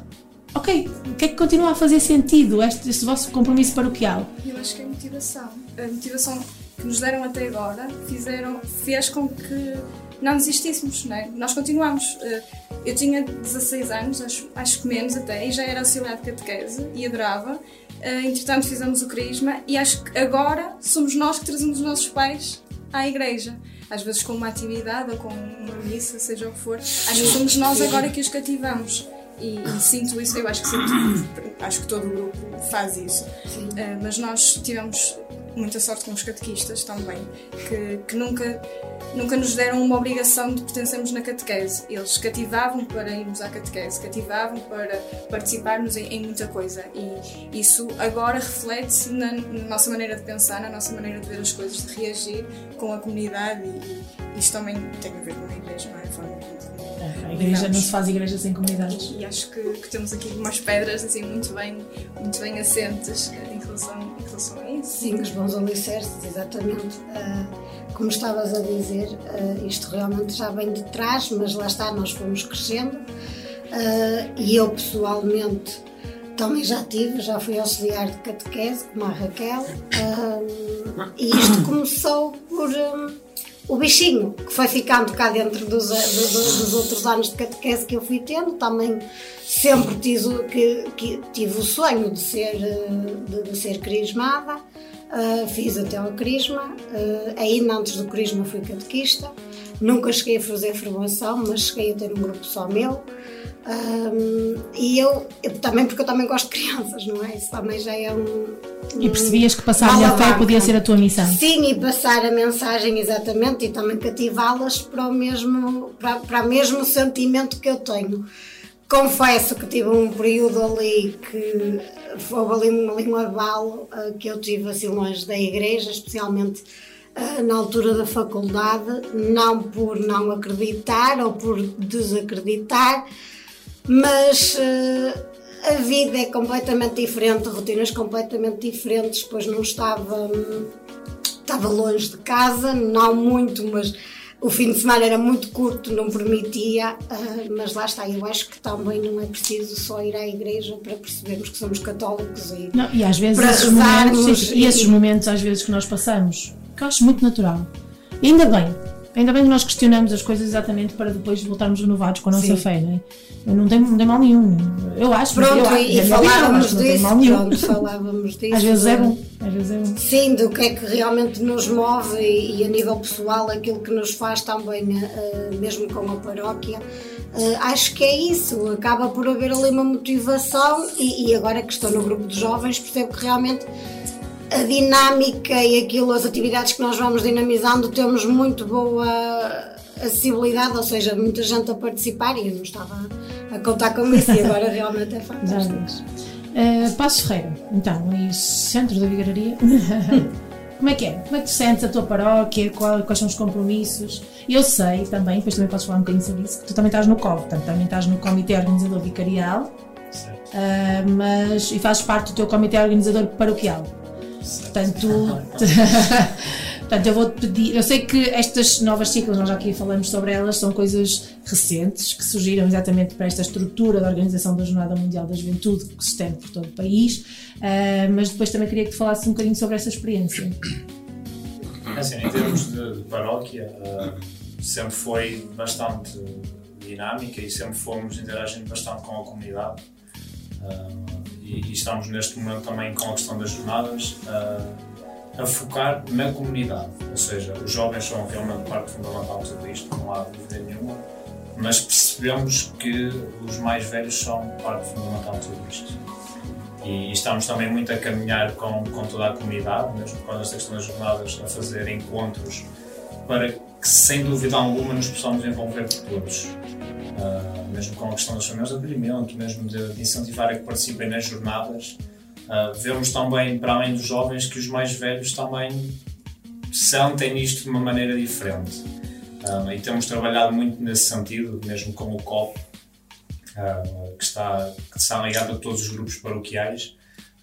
ok, o que é que continua a fazer sentido este, este vosso compromisso paroquial? Eu acho que é a motivação. A motivação que nos deram até agora fizeram, fez com que não desistíssemos, não é? Nós continuamos. Eh, Eu tinha 16 anos, acho, acho que menos até, e já era auxiliar de catequese e adorava. Eh, Entretanto, fizemos o crisma e acho que agora somos nós que trazemos os nossos pais à igreja. Às vezes com uma atividade ou com uma missa, seja o que for. Acho que somos nós agora que os cativamos. E, e sinto isso, eu acho que sinto, acho que todo o grupo faz isso. Eh, mas nós tivemos muita sorte com os catequistas também, que, que nunca, nunca nos deram uma obrigação de pertencermos na catequese. Eles cativavam para irmos à catequese, cativavam para participarmos em, em muita coisa. E isso agora reflete-se na, na nossa maneira de pensar, na nossa maneira de ver as coisas, de reagir com a comunidade. E, e isto também tem a ver com a igreja, não é? A forma como- A igreja não se faz igreja sem comunidades. e acho que, que temos aqui umas pedras assim muito bem, muito bem assentes em relação, isso. Sim, os bons alicerces, exatamente. Ah, como estavas a dizer, ah, isto realmente já vem de trás, mas lá está, nós fomos crescendo. Ah, e eu pessoalmente também já tive, já fui auxiliar de catequese, como a Raquel, e isto começou por hum, o bichinho, que foi ficando cá dentro dos, a- do- do- dos outros anos de catequese que eu fui tendo, também sempre tive, o- que, que tive o sonho de ser, eh, de, de ser crismada, Uh, fiz até ao crisma, uh, ainda antes do crisma fui catequista, nunca cheguei a fazer formação, mas cheguei a ter um grupo só meu. Um, e eu, eu também, porque eu também gosto de crianças, não é? Isso também já é um. E percebias que passar-lhe a fé podia ser a tua missão. Sim, e passar a mensagem exatamente e também cativá-las para o mesmo, para, para o mesmo sentimento que eu tenho. Confesso que tive um período ali que houve ali um, ali um abalo ah, que eu tive assim longe da igreja, especialmente ah, na altura da faculdade, não por não acreditar ou por desacreditar, mas eh, a vida é completamente diferente, rotinas completamente diferentes, pois não estava, hum, estava longe de casa, não muito, mas o fim de semana era muito curto, não permitia, ah, mas lá está, eu acho que também não é preciso só ir à igreja para percebermos que somos católicos e, Não, e às vezes para esses momentos, sim, e esses momentos às vezes que nós passamos, que eu acho muito natural. E ainda bem, ainda bem que nós questionamos as coisas exatamente para depois voltarmos renovados com a nossa Sim. fé, não é? Não tem, não tem mal nenhum. Eu acho, Pronto, eu, e, e falávamos acho que não tem disso, mal pronto, falávamos disso. Às vezes é de- bom, às vezes é bom. Sim, do que é que realmente nos move e, e a nível pessoal aquilo que nos faz também, eh, mesmo com a paróquia. Eh, acho que é isso, acaba por haver ali uma motivação e, e agora que estou no grupo de jovens percebo que realmente a dinâmica e aquilo, as atividades que nós vamos dinamizando, temos muito boa acessibilidade, ou seja, muita gente a participar e eu não estava a contar com isso e agora realmente é fantástico. Uh, Passo Ferreira, então, e centro da vigararia. Como é que é? Como é que tu sentes a tua paróquia? Qual- quais são os compromissos? Eu sei também, depois também podes falar um bocadinho sobre isso, que tu também estás no COV, portanto, também estás no Comitê Organizador Vicarial, uh, mas, e fazes parte do teu Comitê Organizador Paroquial. Portanto, portanto, eu vou-te pedir. Eu sei que estas novas ciclos, nós já aqui falamos sobre elas, são coisas recentes que surgiram exatamente para esta estrutura da organização da Jornada Mundial da Juventude que se estende por todo o país, ah, mas depois também queria que te falasse um bocadinho sobre essa experiência. Assim, em termos de, de paróquia, ah, sempre foi bastante dinâmica e sempre fomos interagindo bastante com a comunidade. Ah, e, e estamos neste momento também com a questão das jornadas ah, a focar na comunidade. Ou seja, os jovens são realmente parte fundamental de tudo isto, não há dúvida nenhuma, mas percebemos que os mais velhos são parte fundamental de tudo isto. E estamos também muito a caminhar com, com toda a comunidade, mesmo com esta questão das jornadas, a fazer encontros para que, sem dúvida alguma, nos possamos envolver todos. Ah, mesmo com a questão das famílias de acolhimento, mesmo de, incentivar a que participem nas jornadas. Ah, vemos também, para além dos jovens, que os mais velhos também sentem isto de uma maneira diferente. Ah, e temos trabalhado muito nesse sentido, mesmo com o COP, que, está, que está ligado a todos os grupos paroquiais.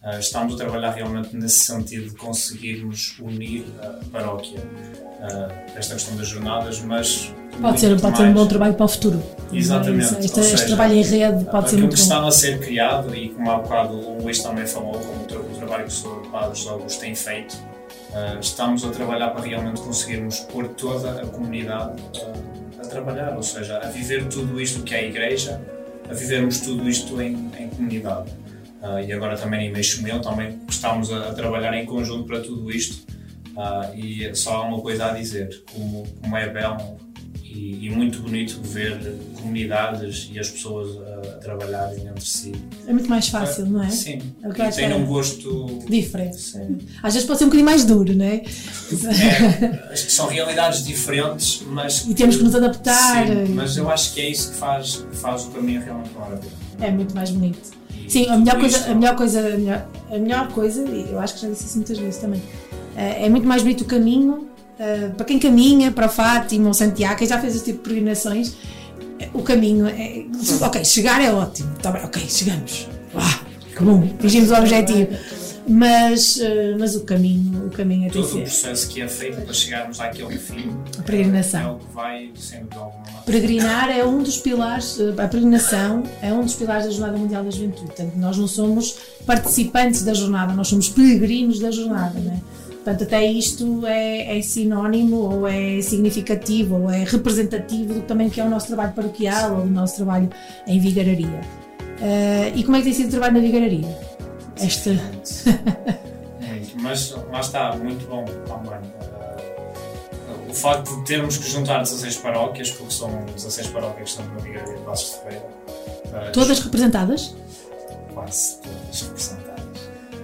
Ah, estamos a trabalhar realmente nesse sentido de conseguirmos unir a paróquia ah, esta questão das jornadas, mas Pode ser, pode ser um bom trabalho para o futuro. Exatamente. Este, este seja, trabalho em rede pode ser aquilo muito que bom. estava a ser criado e como há bocado o Luís também falou, como o, tra- o trabalho que o. Padre José Augusto tem feito, ah, estamos a trabalhar para realmente conseguirmos pôr toda a comunidade ah, a trabalhar, ou seja, a viver tudo isto que é a Igreja, a vivermos tudo isto em, em comunidade. Ah, e agora também em Meixomel também estamos a, a trabalhar em conjunto para tudo isto. Ah, e só há uma coisa a dizer, como, como é belo e, e muito bonito ver comunidades e as pessoas a, a trabalharem entre si. É muito mais fácil, não é? Sim, É o que e eu acho tem é um gosto Diferente. Às vezes pode ser um bocadinho mais duro, não é? É, são realidades diferentes, mas. E temos que nos adaptar. Sim, mas eu acho que é isso que faz, que faz o caminho realmente pena. É muito mais bonito. Sim, a melhor coisa, a melhor coisa, a melhor, a melhor coisa, e eu acho que já disse isso muitas vezes também, eh, é muito mais bonito o caminho, eh, para quem caminha, para o Fátima ou Santiago, quem já fez esse tipo de peregrinações, eh, o caminho é. Ok, chegar é ótimo, tá bem, ok, chegamos. Ah, que bom, atingimos o objetivo. Mas, eh, mas o caminho, o caminho é Todo o processo que é feito para chegarmos àquele fim A peregrinação. é o que vai, sem dúvida alguma, Peregrinar é um dos pilares, eh, a peregrinação é um dos pilares da Jornada Mundial da Juventude. Portanto, nós não somos participantes da jornada, nós somos peregrinos da jornada. Não é? Portanto, até isto é, é sinónimo ou é significativo ou é representativo do também que é o nosso trabalho paroquial ou do nosso trabalho em vigararia. Eh, e como é que tem sido o trabalho na vigararia? Esta. Muito, mas lá está, muito bom também. Uh, o facto de termos que juntar 16 paróquias, porque são 16 paróquias que estão na Vigaria de Passos de Ferreira. uh, Todas representadas? Quase todas representadas.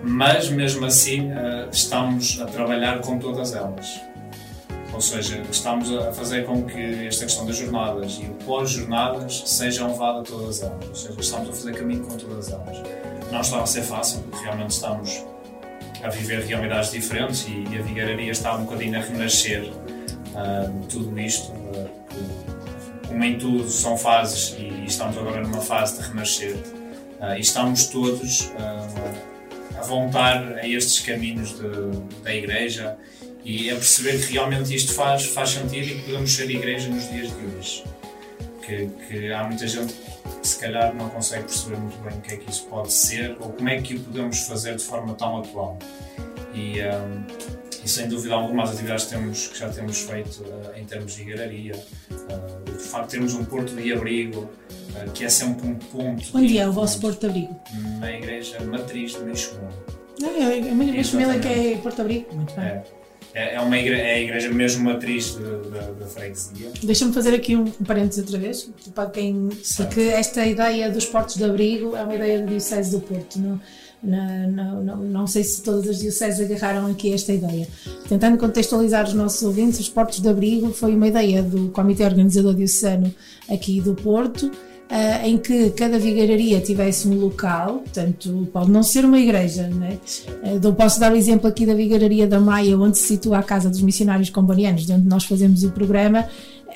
Mas mesmo assim, uh, estamos a trabalhar com todas elas. Ou seja, estamos a fazer com que esta questão das jornadas e o pós-jornadas sejam levado a todas elas. Ou seja, estamos a fazer caminho com todas elas. Não está a ser fácil, porque realmente estamos a viver realidades diferentes e, a vigararia está um bocadinho a renascer ah, de tudo isto. ah, que, como em tudo, são fases e estamos agora numa fase de renascer. Ah, e estamos todos ah, a voltar a estes caminhos de- da igreja e a perceber que realmente isto faz, faz sentido e que podemos ser igreja nos dias de hoje. Que, que há muita gente que se calhar não consegue perceber muito bem o que é que isso pode ser ou como é que o podemos fazer de forma tão atual. E, hum, e sem dúvida alguma as atividades que, temos, que já temos feito eh, em termos de igararia, uh, facto de termos um porto de abrigo, eh, que é sempre um ponto Onde é o vosso Porto de Abrigo? na igreja matriz de Meixoum. Ah, é, é a minha família que é Porto Abrigo. Muito bem. É, é, é uma igre é a igreja mesmo matriz da freguesia. Deixa-me fazer aqui um, um parênteses outra vez, para quem, porque esta ideia dos portos de abrigo é uma ideia do Diocese do Porto. Não, não, não, não sei se todas as dioceses agarraram aqui esta ideia. Tentando contextualizar os nossos ouvintes, os portos de abrigo foi uma ideia do Comitê Organizador Diocesano aqui do Porto, ah, em que cada vigararia tivesse um local, portanto, pode não ser uma igreja, né? Eu posso dar o exemplo aqui da Vigararia da Maia, onde se situa a Casa dos Missionários Combonianos, de onde nós fazemos o programa.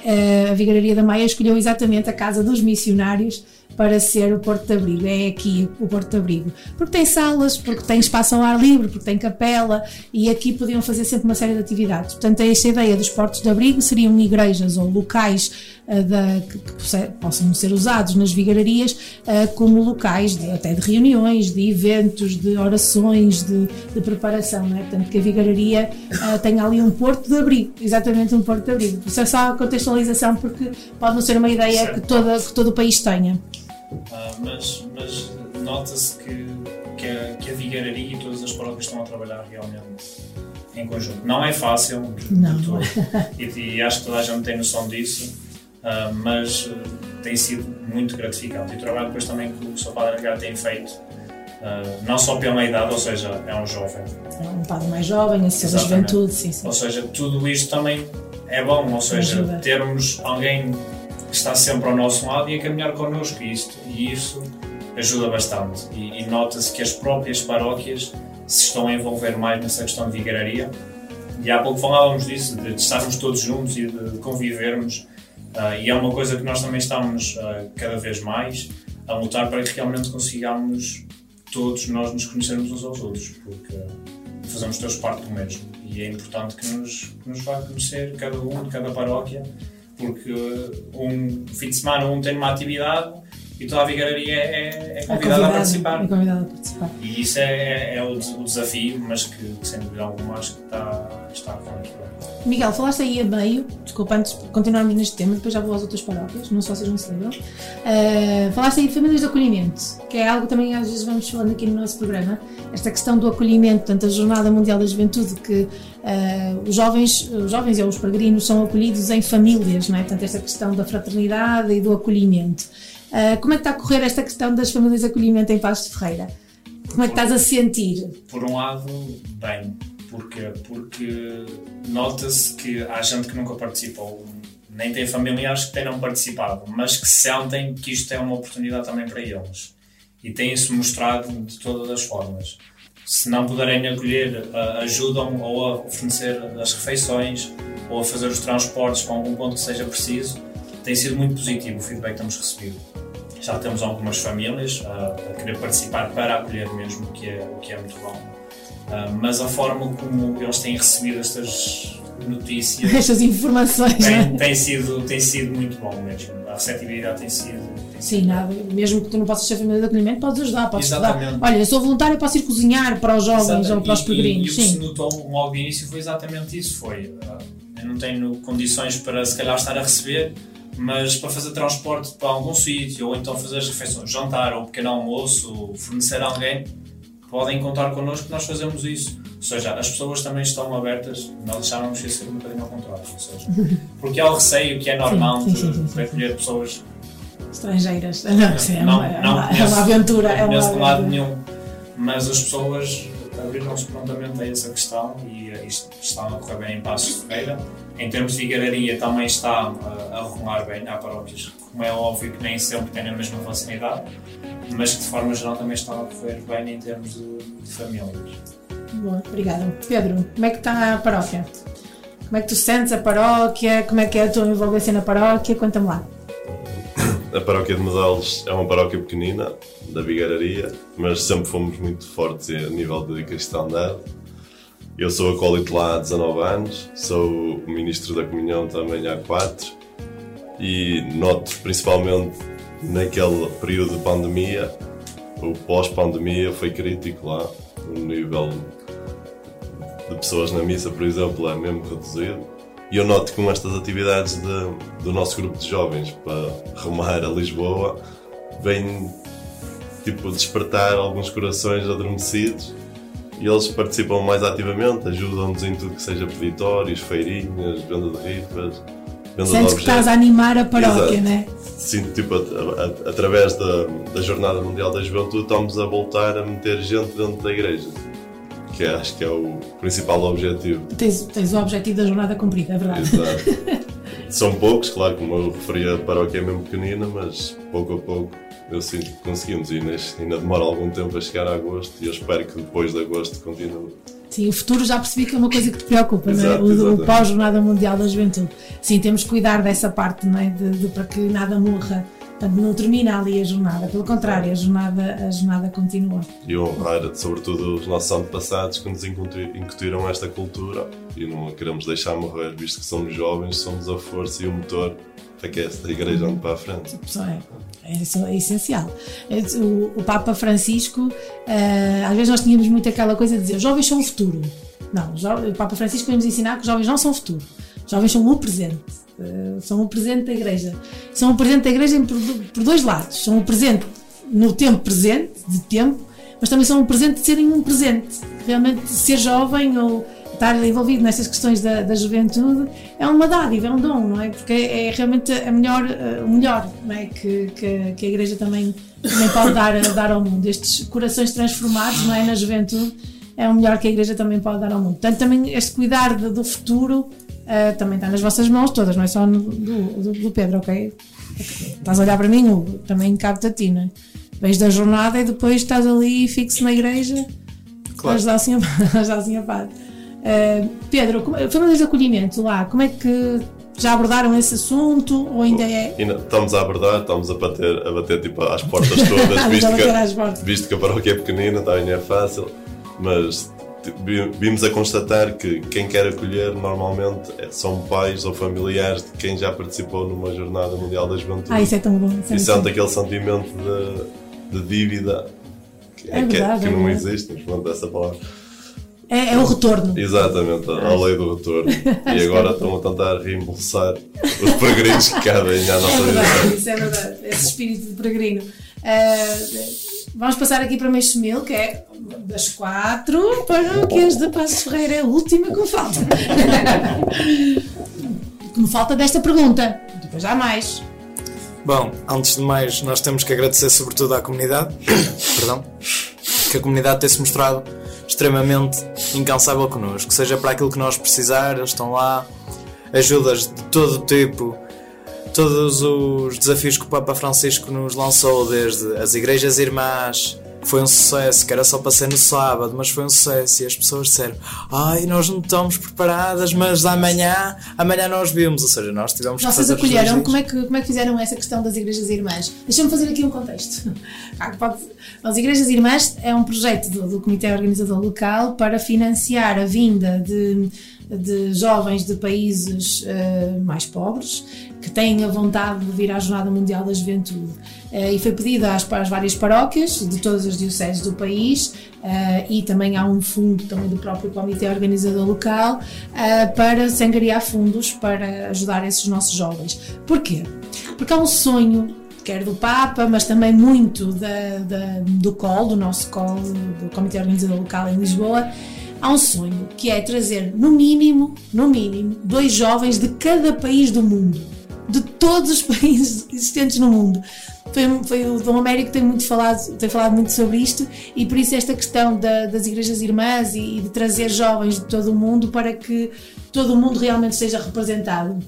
Eh, A Vigararia da Maia escolheu exatamente a Casa dos Missionários para ser o Porto de Abrigo. É aqui o Porto de Abrigo. Porque tem salas, porque tem espaço ao ar livre, porque tem capela e aqui podiam fazer sempre uma série de atividades. Portanto, esta ideia dos portos de abrigo seriam igrejas ou locais eh, da- que, que possam ser usados nas vigararias eh, como locais de- até de reuniões, de eventos, de orações, de, de preparação. Não é? Portanto, que a vigararia eh, tenha ali um porto de abrigo, exatamente um porto de abrigo. Isso é só a contextualização porque pode não ser uma ideia que, toda, que todo o país tenha. Ah, mas mas nota-se que, que, a, que a vigararia e todas as paróquias estão a trabalhar realmente em conjunto. Não é fácil Não. todo. E, e acho que toda a gente tem noção disso, ah, mas ah, tem sido muito gratificante. E o trabalho depois também que o Sr. Padre Edgar tem feito, ah, não só pela idade, ou seja, é um jovem. É um padre mais jovem, a sua juventude, sim, sim. Ou seja, tudo isto também é bom, ou seja, termos alguém está sempre ao nosso lado e a caminhar connosco e, isto, e isso ajuda bastante. E, e nota-se que as próprias paróquias se estão a envolver mais nessa questão de vigararia. E há pouco falávamos disso, de, estarmos todos juntos e de, convivermos. ah, e é uma coisa que nós também estamos ah, cada vez mais a lutar para que realmente consigamos todos nós nos conhecermos uns aos outros, porque fazemos todos parte do mesmo e é importante que nos, que nos vá conhecer cada um de cada paróquia, porque um fim de semana um tem uma atividade e toda a vigararia é, é convidada a participar. É convidada a participar. E isso é, é- é o, o desafio, mas que, sem dúvida alguma acho que está, está a bem. Miguel, falaste aí a meio, desculpa, antes de continuarmos neste tema, depois já vou às outras paróquias, não só sejam se lembram. Uh, falaste aí de famílias de acolhimento, que é algo também às vezes vamos falando aqui no nosso programa, esta questão do acolhimento, portanto, a Jornada Mundial da Juventude, que uh, os, jovens, os jovens ou os peregrinos são acolhidos em famílias, não é? Portanto, esta questão da fraternidade e do acolhimento. Uh, como é que está a correr esta questão das famílias de acolhimento em Passos de Ferreira? Como é que estás a sentir? Por um lado, bem, porque, porque nota-se que há gente que nunca participou, nem tem familiares que tenham participado, mas que sentem que isto é uma oportunidade também para eles. E têm-se mostrado de todas as formas. Se não puderem acolher, a- ajudam ou a fornecer as refeições ou a fazer os transportes para algum ponto que seja preciso. Tem sido muito positivo o feedback que temos recebido. Já temos algumas famílias a, a querer participar para acolher mesmo, o que é, o que é muito bom. Ah, mas a forma como eles têm recebido estas notícias Estas informações, tem, né? tem sido, tem sido muito bom mesmo. A receptividade tem sido. Tem Sim, sido nada, mesmo que tu não possas ser família de acolhimento, podes ajudar, podes Exatamente. estudar. Olha, eu sou voluntário, posso ir cozinhar para os jovens Exato. ou para os E- peregrinos. E, e o que se notou logo no início foi exatamente isso: foi ah, eu não tenho condições para se calhar estar a receber, mas para fazer transporte para algum sítio, ou então fazer as refeições, jantar ou pequeno almoço, ou fornecer a alguém, podem contar connosco que nós fazemos isso. Ou seja, as pessoas também estão abertas, nós deixávamos isso ser um bocadinho ao contrário. Ou seja, porque há o receio que é normal Sim, sim, sim, de, acolher pessoas Estrangeiras. Não, é, não, é uma- é uma aventura. Não É conheço de lado nenhum. Mas as pessoas abriram-se prontamente a essa questão e isto está a correr bem em Passos de Ferreira. Em termos de figararia também está a, a arrumar bem. Há paróquias, como é óbvio que nem sempre têm a mesma facilidade, mas que de forma geral também está a correr bem em termos de, de famílias. Boa, obrigada. Pedro, como é que está a paróquia? Como é que tu sentes a paróquia? Como é que é a tua envolvência na paróquia? Conta-me lá. A paróquia de Medelos é uma paróquia pequenina, da Bigararia, mas sempre fomos muito fortes a nível de cristandade. Eu sou acólito lá há 19 anos, sou o ministro da comunhão também há 4 e noto principalmente naquele período de pandemia, o pós-pandemia foi crítico lá, o nível de pessoas na missa, por exemplo, é mesmo reduzido. E eu noto que com estas atividades de- do nosso grupo de jovens para remar a Lisboa, vem tipo despertar alguns corações adormecidos. E eles participam mais ativamente, ajudam-nos em tudo que seja peditórios, feirinhas, venda de rifas, de Sentes que objetos. estás a animar a paróquia, Exato. né? Sinto tipo, a- a- através da, da Jornada Mundial da Juventude, estamos a voltar a meter gente dentro da igreja, que é- acho que é o principal objetivo. Tens, tens o objetivo da jornada cumprida, é verdade. Exato. São poucos, claro, como eu referi, a paróquia é mesmo pequenina, mas pouco a pouco eu sinto que conseguimos e ainda demora algum tempo a chegar a agosto e eu espero que depois de agosto continue. Sim, o futuro já percebi que é uma coisa que te preocupa, não é? Exato, O, o pós-jornada mundial da juventude. Sim, temos que cuidar dessa parte, não é? De, de- para que nada morra. Portanto, não termina ali a jornada. Pelo contrário, a jornada, a jornada continua. E honrar, sobretudo, os nossos antepassados que nos incuti- incutiram esta cultura e não a queremos deixar morrer, visto que somos jovens, somos a força e o motor para que esta igreja ande para a frente. É, é, é essencial. É, O, o Papa Francisco, eh, às vezes nós tínhamos muito aquela coisa de dizer os jovens são o futuro. Não, o Papa Francisco veio nos ensinar que os jovens não são o futuro. Os jovens são o presente. Eh, são o presente da igreja. São o presente da igreja por, por dois lados. São o presente no tempo presente, de tempo, mas também são o presente de serem um presente. Realmente ser jovem ou estar envolvido nessas questões da, da juventude é uma dádiva, é um dom, não é? Porque é, é realmente a melhor, eh, o melhor não é? que, que, que a Igreja também, também pode dar, dar ao mundo. Estes corações transformados não é? na juventude é o melhor que a Igreja também pode dar ao mundo. Portanto, também este cuidar de- do futuro eh, também está nas vossas mãos todas, não é só no- do, do, Pedro, ok? Estás a olhar para mim, Hugo, também cabe-te a ti, não é? Vens da jornada e depois estás ali fixo na igreja Claro. ajudar assim a, ajudar assim a. Eh, Pedro, famílias de acolhimento lá, como é que já abordaram esse assunto ou ainda é? Estamos a abordar, estamos a bater, a bater tipo, às portas todas, visto, que, portas. visto que a paróquia é pequenina, também é fácil, mas tipo, vi- vimos a constatar que quem quer acolher normalmente é- são pais ou familiares de quem já participou numa Jornada Mundial da Juventude. Ah, isso é tão bom. isso é e sente aquele sentimento de, de dívida que, É que- verdade, que é não verdade. existe, mas pronto, essa palavra. É, é o retorno. Exatamente, a, a lei do retorno. Que E é agora estão a tentar reembolsar os peregrinos que cabem à nossa É vida. verdade, isso é verdade, esse espírito de peregrino. Eh, vamos passar aqui para Meixo Mil, que é das quatro paróquias de Passos Ferreira, é a última que me falta. que me falta desta pergunta, depois há mais. Bom, antes de mais, nós temos que agradecer sobretudo à comunidade, perdão, que a comunidade tem-se mostrado extremamente incansável connosco, seja para aquilo que nós precisar, eles estão lá, ajudas de todo o tipo, todos os desafios que o Papa Francisco nos lançou, desde as igrejas irmãs, foi um sucesso, que era só para ser no sábado, mas foi um sucesso. E as pessoas disseram: Ai, nós não estamos preparadas, mas amanhã, amanhã nós vimos. Ou seja, nós tivemos que Vocês fazer acolheram, como é, que, como é que fizeram essa questão das igrejas irmãs? Deixa-me fazer aqui um contexto. Ah, As Igrejas Irmãs é um projeto do, do Comitê Organizador Local para financiar a vinda de, de jovens de países eh, mais pobres que têm a vontade de vir à Jornada Mundial da Juventude. Eh, e foi pedido às, às várias paróquias de todas as dioceses do país eh, e também há um fundo também do próprio Comitê Organizador Local para se angariar fundos para ajudar esses nossos jovens. Porquê? Porque há um sonho quer do Papa, mas também muito da, da- do COL, do nosso COL, do Comitê Organizador Local em Lisboa, há um sonho que é trazer no mínimo, no mínimo, dois jovens de cada país do mundo, de todos os países existentes no mundo. Foi, foi o Dom Américo tem muito falado, tem falado muito sobre isto e por isso esta questão da- das igrejas irmãs e, e de trazer jovens de todo o mundo para que todo o mundo realmente seja representado.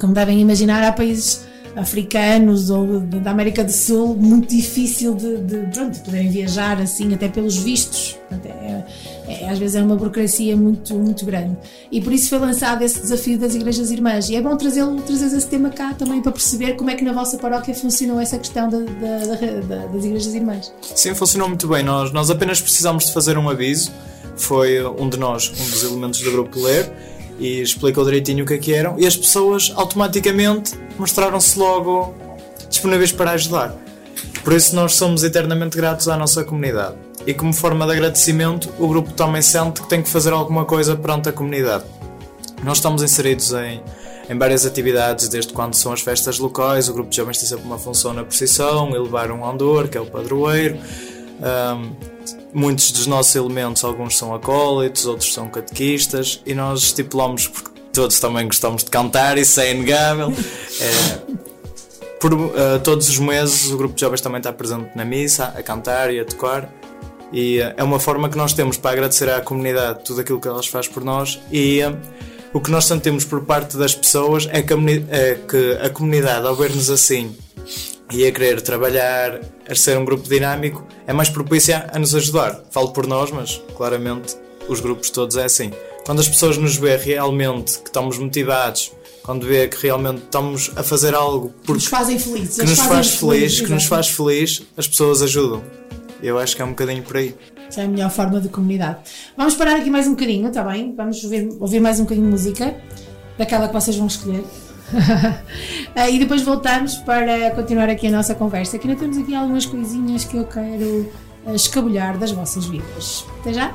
Como devem imaginar, há países africanos ou da América do Sul muito difícil de, de, pronto, de poderem viajar assim, até pelos vistos. Portanto, é- é- às vezes é uma burocracia muito, muito grande. E por isso foi lançado esse desafio das Igrejas Irmãs. E é bom trazê-lo- trazer esse tema cá também para perceber como é que na vossa paróquia funcionou essa questão da- da- da- da- das Igrejas Irmãs. Sim, funcionou muito bem. Nós, nós apenas precisámos de fazer um aviso. Foi um de nós, um dos elementos do grupo ler, e explicou direitinho o que é que eram. E as pessoas automaticamente mostraram-se logo disponíveis para ajudar. Por isso nós somos eternamente gratos à nossa comunidade. E como forma de agradecimento, o grupo também sente que tem que fazer alguma coisa perante a comunidade. Nós estamos inseridos em, em várias atividades, desde quando são as festas locais, o grupo de jovens tem sempre uma função na procissão, elevar um andor, que é o padroeiro. Ahm, muitos dos nossos elementos, alguns são acólitos, outros são catequistas, e nós estipulamos, porque todos também gostamos de cantar, isso é inegável. É, por eh, todos os meses o grupo de jovens também está presente na missa, a cantar e a tocar. E eh, é uma forma que nós temos para agradecer à comunidade tudo aquilo que elas faz por nós. E eh, o que nós sentimos por parte das pessoas é que a, é que a comunidade, ao ver-nos assim e a querer trabalhar, a ser um grupo dinâmico, é mais propícia a nos ajudar. Falo por nós, mas claramente os grupos todos é assim. Quando as pessoas nos vê realmente que estamos motivados, quando vê que realmente estamos a fazer algo Que porque nos fazem felizes. que nos faz feliz, que nos faz feliz, as pessoas ajudam. Eu acho que é um bocadinho por aí. Essa é a melhor forma de comunidade. Vamos parar aqui mais um bocadinho, está bem? Vamos ouvir, ouvir mais um bocadinho de música, daquela que vocês vão escolher. Ah, e depois voltamos para continuar aqui a nossa conversa. Que ainda temos aqui algumas coisinhas que eu quero ah, escabulhar das vossas vidas. Até já?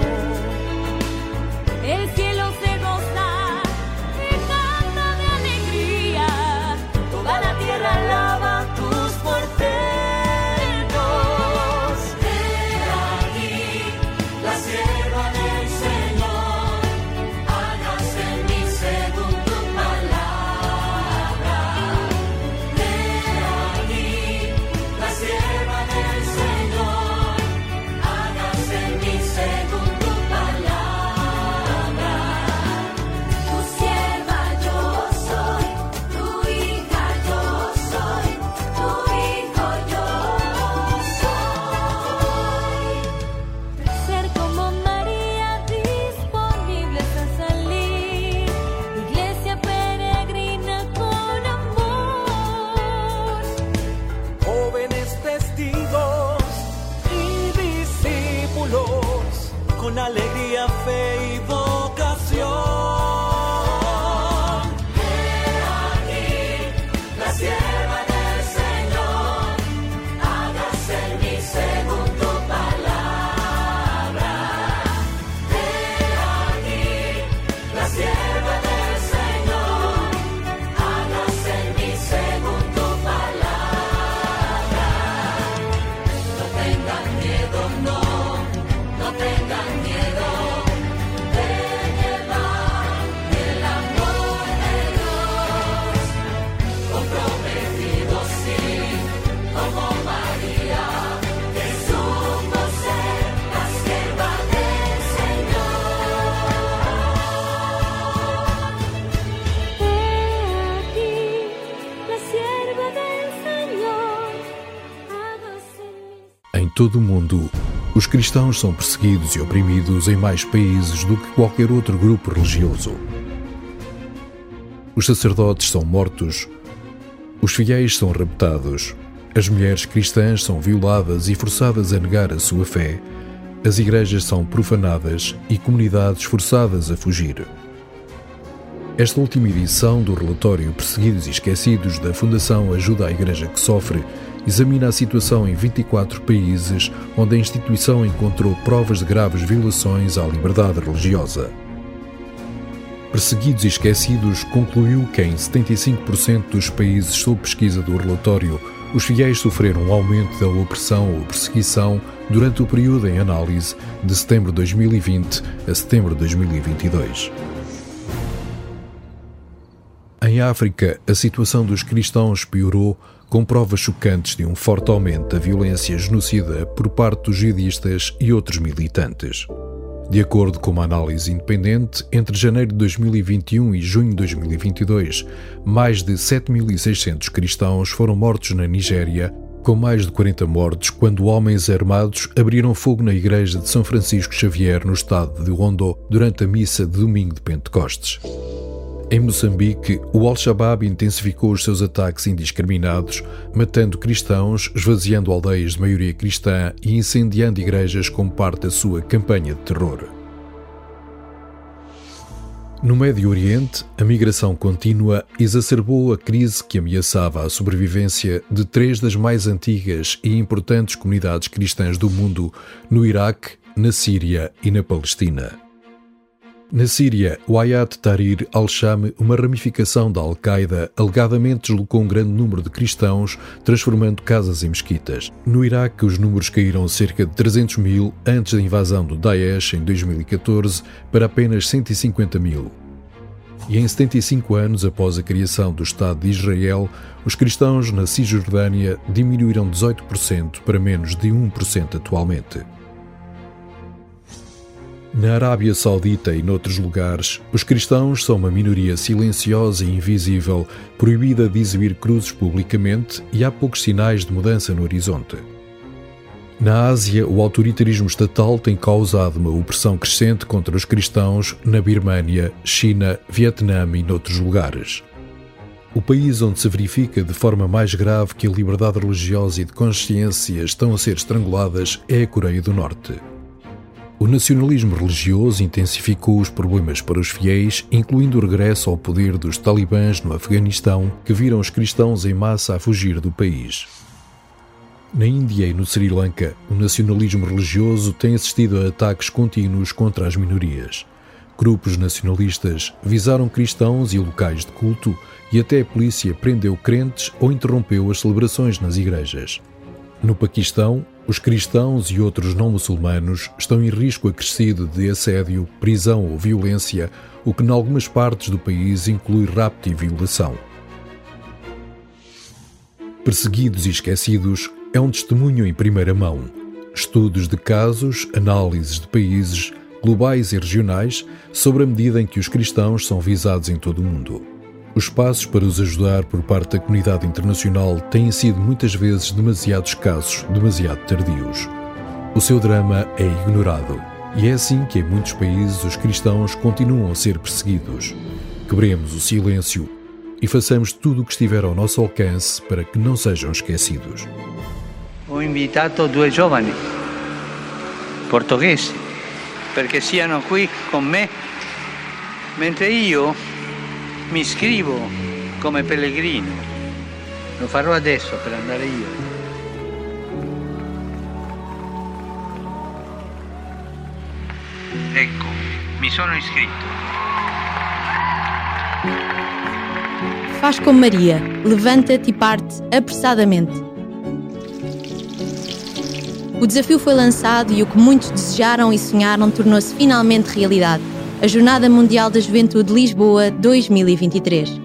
Todo o mundo, os cristãos são perseguidos e oprimidos em mais países do que qualquer outro grupo religioso. Os sacerdotes são mortos, os fiéis são raptados, as mulheres cristãs são violadas e forçadas a negar a sua fé, as igrejas são profanadas e comunidades forçadas a fugir. Esta última edição do relatório Perseguidos e Esquecidos da Fundação Ajuda à Igreja que Sofre examina a situação em 24 países onde a instituição encontrou provas de graves violações à liberdade religiosa. Perseguidos e Esquecidos concluiu que em 75% dos países sob pesquisa do relatório, os fiéis sofreram um aumento da opressão ou perseguição durante o período em análise de setembro de 2020 a setembro de 2022. Em África, a situação dos cristãos piorou com provas chocantes de um forte aumento da violência genocida por parte dos jihadistas e outros militantes. De acordo com uma análise independente, entre janeiro de 2021 e junho de 2022, mais de 7.600 cristãos foram mortos na Nigéria, com mais de 40 mortos quando homens armados abriram fogo na igreja de São Francisco Xavier, no estado de Ondo, durante a missa de domingo de Pentecostes. Em Moçambique, o Al-Shabaab intensificou os seus ataques indiscriminados, matando cristãos, esvaziando aldeias de maioria cristã e incendiando igrejas como parte da sua campanha de terror. No Médio Oriente, a migração contínua exacerbou a crise que ameaçava a sobrevivência de três das mais antigas e importantes comunidades cristãs do mundo no Iraque, na Síria e na Palestina. Na Síria, o Hayat Tahrir al-Sham, uma ramificação da Al-Qaeda, alegadamente deslocou um grande número de cristãos, transformando casas em mesquitas. No Iraque, os números caíram cerca de 300 mil antes da invasão do Daesh em 2014 para apenas 150 mil. E em 75 anos após a criação do Estado de Israel, os cristãos na Cisjordânia diminuíram 18% para menos de 1% atualmente. Na Arábia Saudita e noutros lugares, os cristãos são uma minoria silenciosa e invisível, proibida de exibir cruzes publicamente e há poucos sinais de mudança no horizonte. Na Ásia, o autoritarismo estatal tem causado uma opressão crescente contra os cristãos na Birmânia, China, Vietnã e noutros lugares. O país onde se verifica de forma mais grave que a liberdade religiosa e de consciência estão a ser estranguladas é a Coreia do Norte. O nacionalismo religioso intensificou os problemas para os fiéis, incluindo o regresso ao poder dos talibãs no Afeganistão, que viram os cristãos em massa a fugir do país. Na Índia e no Sri Lanka, o nacionalismo religioso tem assistido a ataques contínuos contra as minorias. Grupos nacionalistas visaram cristãos e locais de culto e até a polícia prendeu crentes ou interrompeu as celebrações nas igrejas. No Paquistão, os cristãos e outros não muçulmanos estão em risco acrescido de assédio, prisão ou violência, o que, em algumas partes do país, inclui rapto e violação. Perseguidos e esquecidos é um testemunho em primeira mão. Estudos de casos, análises de países, globais e regionais, sobre a medida em que os cristãos são visados em todo o mundo. Os passos para os ajudar por parte da comunidade internacional têm sido muitas vezes demasiado escassos, demasiado tardios. O seu drama é ignorado, e é assim que em muitos países os cristãos continuam a ser perseguidos. Quebremos o silêncio e façamos tudo o que estiver ao nosso alcance para que não sejam esquecidos. Ho invitato due giovani portoghesi perché siano qui con me mentre io mi iscrivo come pellegrino. Lo farò adesso per andare io. Ecco, mi sono iscritto. Faz como Maria, levanta-te e parte apressadamente. O desafio foi lançado e o que muitos desejaram e sonharam tornou-se finalmente realidade. A Jornada Mundial da Juventude Lisboa 2023.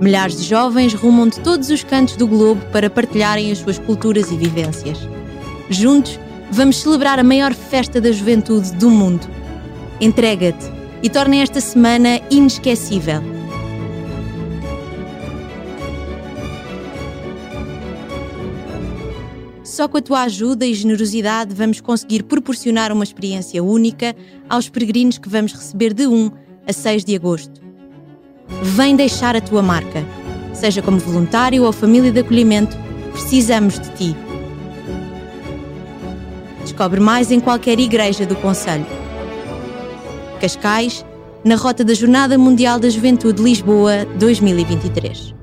Milhares de jovens rumam de todos os cantos do globo para partilharem as suas culturas e vivências. Juntos, vamos celebrar a maior festa da juventude do mundo. Entrega-te e torna esta semana inesquecível. Só com a tua ajuda e generosidade vamos conseguir proporcionar uma experiência única aos peregrinos que vamos receber de 1 a 6 de agosto. Vem deixar a tua marca. Seja como voluntário ou família de acolhimento, precisamos de ti. Descobre mais em qualquer igreja do Conselho. Cascais, na rota da Jornada Mundial da Juventude Lisboa 2023.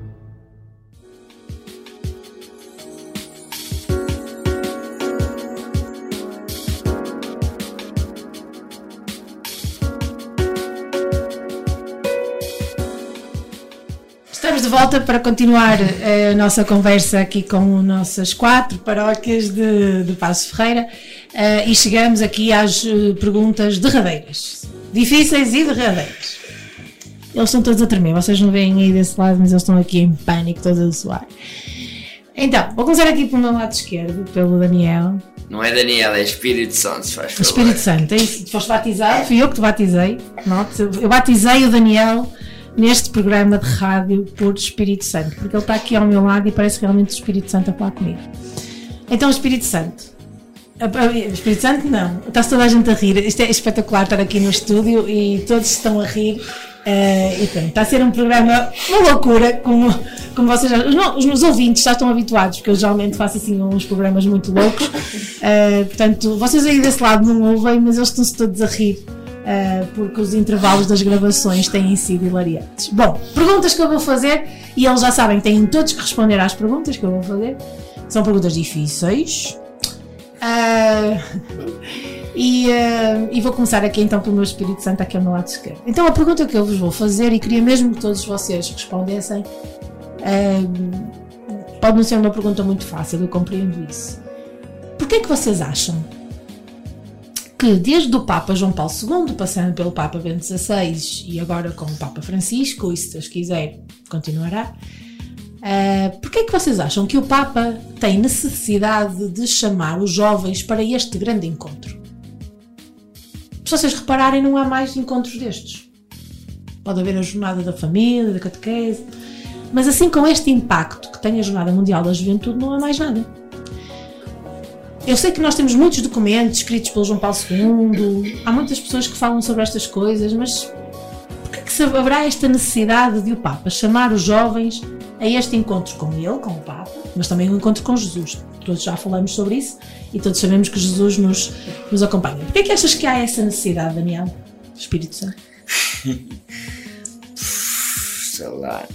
Volta para continuar eh, a nossa conversa aqui com nossas quatro paróquias de, de Passo Ferreira eh, e chegamos aqui às eh, perguntas derradeiras, difíceis e derradeiras. Eles estão todos a tremer, vocês não veem aí desse lado, mas eles estão aqui em pânico, todos a suar. Então, vou começar aqui pelo meu lado esquerdo, pelo Daniel. Não é Daniel, é Espírito Santo, se faz favor. Espírito Santo, é isso? Foste batizado, fui eu que te batizei. Note, eu batizei o Daniel neste programa de rádio por Espírito Santo, porque ele está aqui ao meu lado e parece realmente o Espírito Santo a falar comigo. Então, Espírito Santo. Espírito Santo, não. Está-se toda a gente a rir. Isto é espetacular estar aqui no estúdio e todos estão a rir. eh, e pronto, está a ser um programa, uma loucura, como, como vocês já. Os, não, os meus ouvintes já estão habituados, porque eu geralmente faço assim uns programas muito loucos. Eh, portanto, vocês aí desse lado não ouvem, mas eles estão-se todos a rir. Eh, porque os intervalos das gravações têm sido hilariantes. Bom, perguntas que eu vou fazer e eles já sabem, têm todos que responder às perguntas que eu vou fazer. São perguntas difíceis. Ah, e, ah, e vou começar aqui então pelo meu Espírito Santo aqui ao meu lado esquerdo. Então a pergunta que eu vos vou fazer e queria mesmo que todos vocês respondessem pode não ser uma pergunta muito fácil, eu compreendo isso. Porquê é que vocês acham que desde o Papa João Paulo II, passando pelo Papa Bento XVI e agora com o Papa Francisco, e se Deus quiser continuará, Uh, Porquê é que vocês acham que o Papa tem necessidade de chamar os jovens para este grande encontro? Se vocês repararem, não há mais encontros destes. Pode haver a jornada da família, da catequese, mas assim com este impacto que tem a Jornada Mundial da Juventude, não há mais nada. Eu sei que nós temos muitos documentos escritos pelo João Paulo II, há muitas pessoas que falam sobre estas coisas, mas porquê que se haverá esta necessidade de o Papa chamar os jovens a este encontro com ele, com o Papa, mas também um encontro com Jesus? Todos já falamos sobre isso e todos sabemos que Jesus nos, nos acompanha. Porquê é que achas que há essa necessidade, Daniel? Espírito Santo? Sei lá.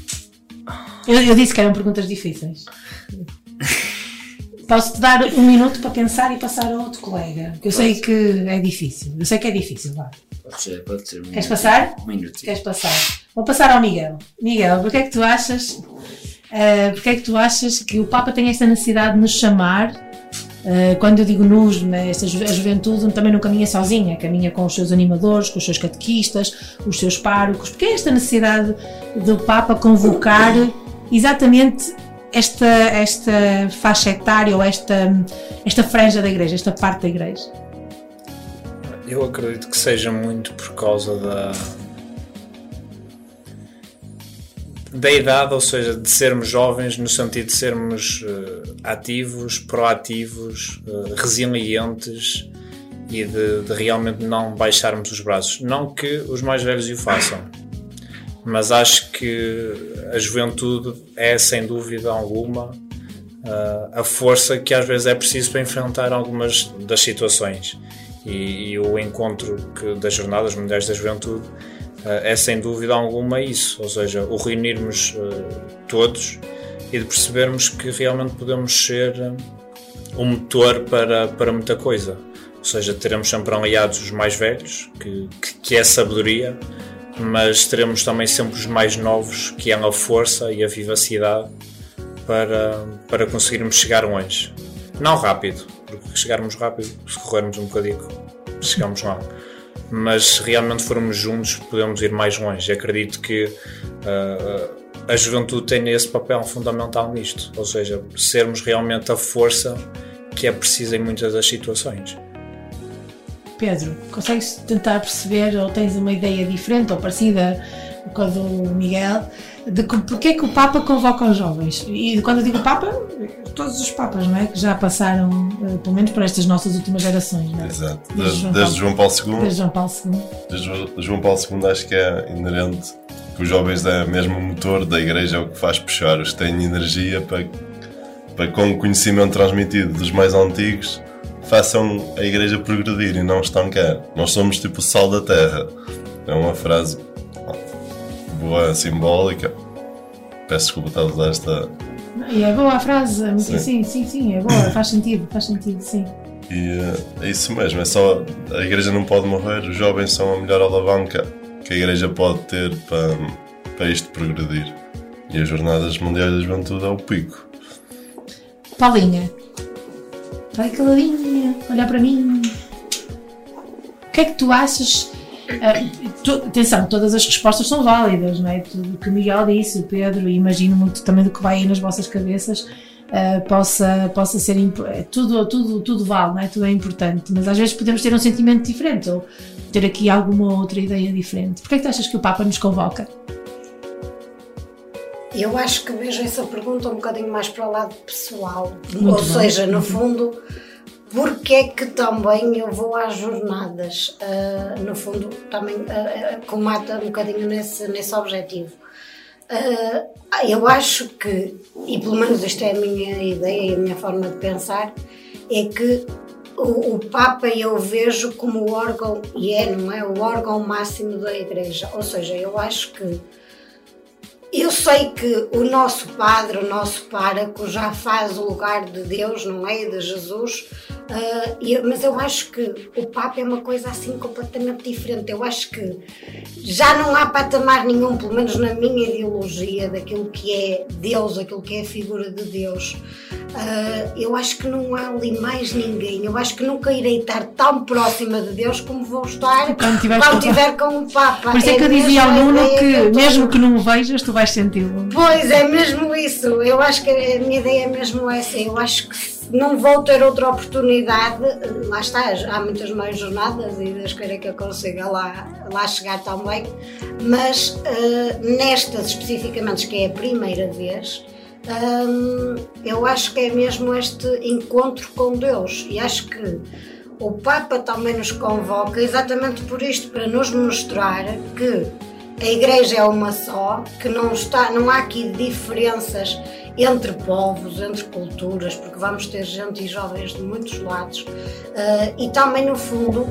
Eu, eu disse que eram perguntas difíceis. Posso-te dar um minuto para pensar e passar a outro colega. Eu sei que é difícil. Eu sei que é difícil, vá. Pode ser, pode ser. um Queres minuto. passar? Um minuto. Queres passar? Vou passar ao Miguel. Miguel, porque é que tu achas, eh, porque é que tu achas que o Papa tem esta necessidade de nos chamar? eh, quando eu digo nos, esta ju- a juventude também não caminha sozinha, caminha com os seus animadores, com os seus catequistas, os seus párocos. Porque é esta necessidade do Papa convocar exatamente esta, esta faixa etária ou esta, esta franja da igreja, esta parte da igreja? Eu acredito que seja muito por causa da da idade, ou seja, de sermos jovens no sentido de sermos eh, ativos, proativos, eh, resilientes e de, de realmente não baixarmos os braços. Não que os mais velhos o façam, mas acho que a juventude é sem dúvida alguma eh, a força que às vezes é preciso para enfrentar algumas das situações. E, e o encontro que, das Jornadas Mundiais da Juventude eh, é sem dúvida alguma isso, ou seja, o reunirmos eh, todos e de percebermos que realmente podemos ser um motor para, para muita coisa. Ou seja, teremos sempre aliados os mais velhos, que, que, que é sabedoria, mas teremos também sempre os mais novos, que é a força e a vivacidade para, para conseguirmos chegar longe. não rápido, porque chegarmos rápido, se corrermos um bocadinho, chegamos lá. Mas se realmente formos juntos, podemos ir mais longe. E acredito que ah, a juventude tem esse papel fundamental nisto, ou seja, sermos realmente a força que é precisa em muitas das situações. Pedro, consegues tentar perceber ou tens uma ideia diferente ou parecida com a do Miguel de que, porque é que o Papa convoca os jovens? E quando eu digo Papa, todos os Papas, não é? Que já passaram, eh, pelo menos por estas nossas últimas gerações, não é? Exato. Desde Desde, desde João Paulo II. Desde João Paulo II. Desde Jo- João Paulo II acho que é inerente que os jovens é mesmo o motor da igreja, é o que faz puxar, os que têm energia para, para com o conhecimento transmitido dos mais antigos façam a igreja progredir e não estancar. Nós somos tipo o sal da terra. É uma frase boa, simbólica. Peço desculpa estar a usar esta. E é boa a frase, muito- Sim. sim, sim, sim, é boa, faz sentido, faz sentido, sim. E eh, é isso mesmo, é só. A igreja não pode morrer, os jovens são a melhor alavanca que a igreja pode ter para, para isto progredir. E as Jornadas Mundiais da Juventude é o pico. Paulinha, vai caladinha, olhar para mim. O que é que tu achas? ah, tu- atenção, todas as respostas são válidas, não é? Tudo o que o Miguel disse, o Pedro, e imagino muito também do que vai aí nas vossas cabeças. ah, possa, possa ser é, tudo, tudo, tudo vale, não é? tudo é importante, mas às vezes podemos ter um sentimento diferente ou ter aqui alguma outra ideia diferente. Porquê é que tu achas que o Papa nos convoca? Eu acho que vejo essa pergunta um bocadinho mais para o lado pessoal. Muito Ou bem. seja, no Uhum. fundo, porque é que também eu vou às jornadas? Ah, no fundo, também ah, ah, comata um bocadinho nesse, nesse objetivo. Ah, eu acho que, e pelo menos isto é a minha ideia e a minha forma de pensar, é que o, o Papa eu vejo como o órgão, e é, não é? O órgão máximo da Igreja. Ou seja, eu acho que eu sei que o nosso padre, o nosso pároco, já faz o lugar de Deus, não é? De Jesus, ah, e- mas eu acho que o Papa é uma coisa assim completamente diferente. Eu acho que já não há patamar nenhum, pelo menos na minha ideologia, daquilo que é Deus, aquilo que é a figura de Deus. Ah, eu acho que não há ali mais ninguém. Eu acho que nunca irei estar tão próxima de Deus como vou estar Quando tiveres com- o Papa. Por isso é que eu dizia ao Nuno que, eu tô- mesmo que não o vejas, tu vais senti-lo. Pois é, mesmo isso. Eu acho que a minha ideia é mesmo essa. Eu acho que não vou ter outra oportunidade. Lá está, há muitas mais jornadas e Deus queira que eu consiga lá, lá chegar também. Mas eh, nestas especificamente, que é a primeira vez, hum, eu acho que é mesmo este encontro com Deus. E acho que o Papa também nos convoca exatamente por isto, para nos mostrar que a igreja é uma só, que não, está, não há aqui diferenças entre povos, entre culturas, porque vamos ter gente e jovens de muitos lados, ah, e também no fundo,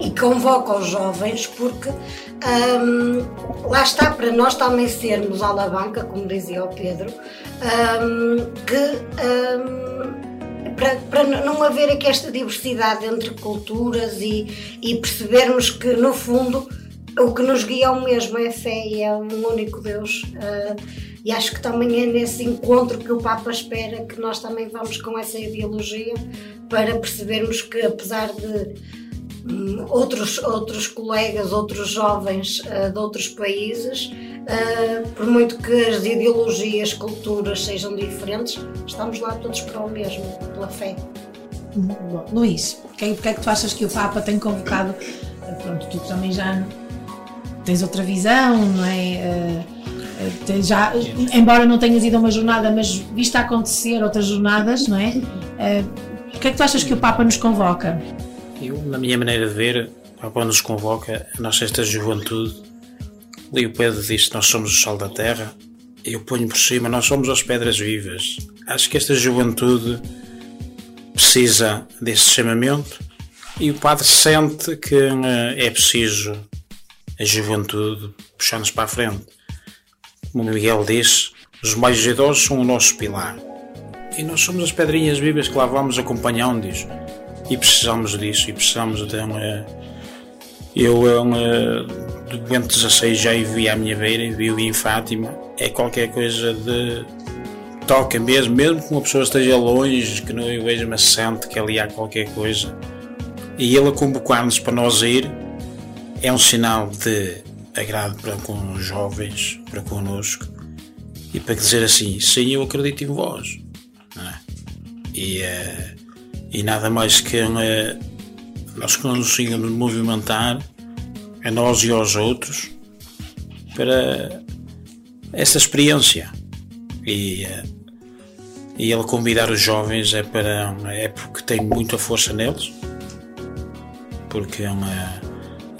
e convoca os jovens porque ahm, lá está para nós também sermos alavanca, como dizia o Pedro, ahm, que ahm, para, para não haver aqui esta diversidade entre culturas e, e percebermos que no fundo o que nos guia é o mesmo, é a fé e é um único Deus. ah, e acho que também é nesse encontro que o Papa espera que nós também vamos com essa ideologia para percebermos que apesar de hum, outros, outros colegas, outros jovens ah, de outros países, ah, por muito que as ideologias, culturas sejam diferentes, estamos lá todos para o mesmo, pela fé. Bom, Luís, porque é, porque é que tu achas que o Papa tem convocado? eh, Pronto, tu também já tens outra visão, não é? Eh, já, embora não tenhas ido a uma jornada, mas viste acontecer outras jornadas, não é? Eh, Porque é que tu achas que o Papa nos convoca? Eu, na minha maneira de ver, o Papa nos convoca a nossa esta juventude. Ali o Pedro diz que nós somos o sal da terra. Eu ponho por cima, nós somos as pedras vivas. Acho que esta juventude precisa deste chamamento e o Padre sente que eh, é preciso a juventude puxar-nos para a frente. Como Miguel disse, os mais idosos são o nosso pilar. E nós somos as pedrinhas vivas que lá vamos acompanhando-os. E precisamos disso, e precisamos de um. eh, Eu, eh, do Bento XVI, já o vi à minha beira, vi-o em Fátima. É qualquer coisa de toca mesmo, mesmo que uma pessoa esteja longe, que não o veja, mas sente que ali há qualquer coisa. E ele a convocar-nos para nós ir é um sinal de agrado para com os jovens, para connosco, e para dizer assim: sim, eu acredito em vós. é? E, eh, e nada mais que eh, nós que nos movimentar, a nós e aos outros, para essa experiência. E, eh, e ele convidar os jovens é para é porque tem muita força neles porque é uma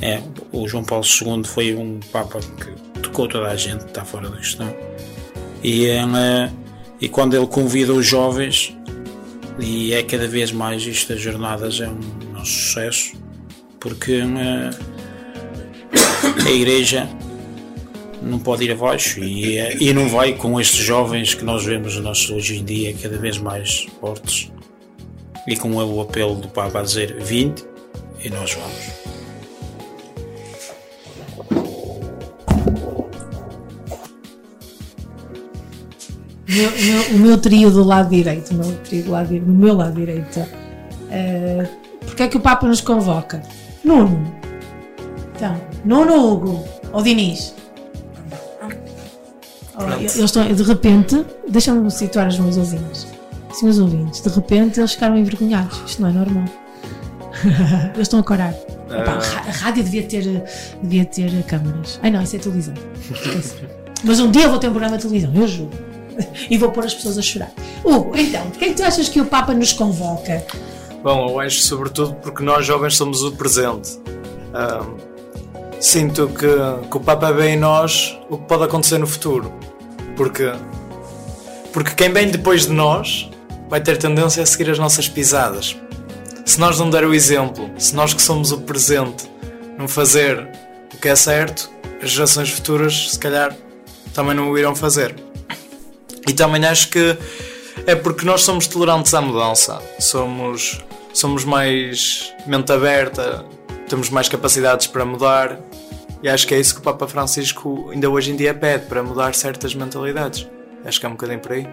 é, o João Paulo II foi um Papa que tocou toda a gente, está fora da questão e, é uma- e quando ele convida os jovens e é cada vez mais isto das jornadas é um, um sucesso porque é uma- a igreja não pode ir abaixo e, é- e não vai com estes jovens que nós vemos nós hoje em dia cada vez mais fortes e com o apelo do Papa a dizer 20 e nós vamos. Meu, o meu- o meu trio do lado direito, o meu trio do lado, meu lado direito, eh, porque é que o Papa nos convoca? Nuno. Então, Nuno Hugo ou Diniz? Olha, eles estão, de repente, deixa-me situar os meus ouvintes. Senhores ouvintes, de repente eles ficaram envergonhados. Isto não é normal. eles estão a corar. Epá, a ra- a rádio devia ter, devia ter câmaras. Ai não, isso é televisão. Mas um dia eu vou ter um programa de televisão, eu juro. E vou pôr as pessoas a chorar. Hugo, então, de quem tu achas que o Papa nos convoca? Bom, eu acho sobretudo porque nós jovens somos o presente. Ahm, sinto que, que o Papa vê em nós o que pode acontecer no futuro. Porque, porque quem vem depois de nós vai ter tendência a seguir as nossas pisadas. Se nós não der o exemplo, se nós que somos o presente não fazer o que é certo, as gerações futuras se calhar também não o irão fazer. E também acho que é porque nós somos tolerantes à mudança, somos, somos mais mente aberta, temos mais capacidades para mudar e acho que é isso que o Papa Francisco ainda hoje em dia pede, para mudar certas mentalidades. Acho que é um bocadinho por aí.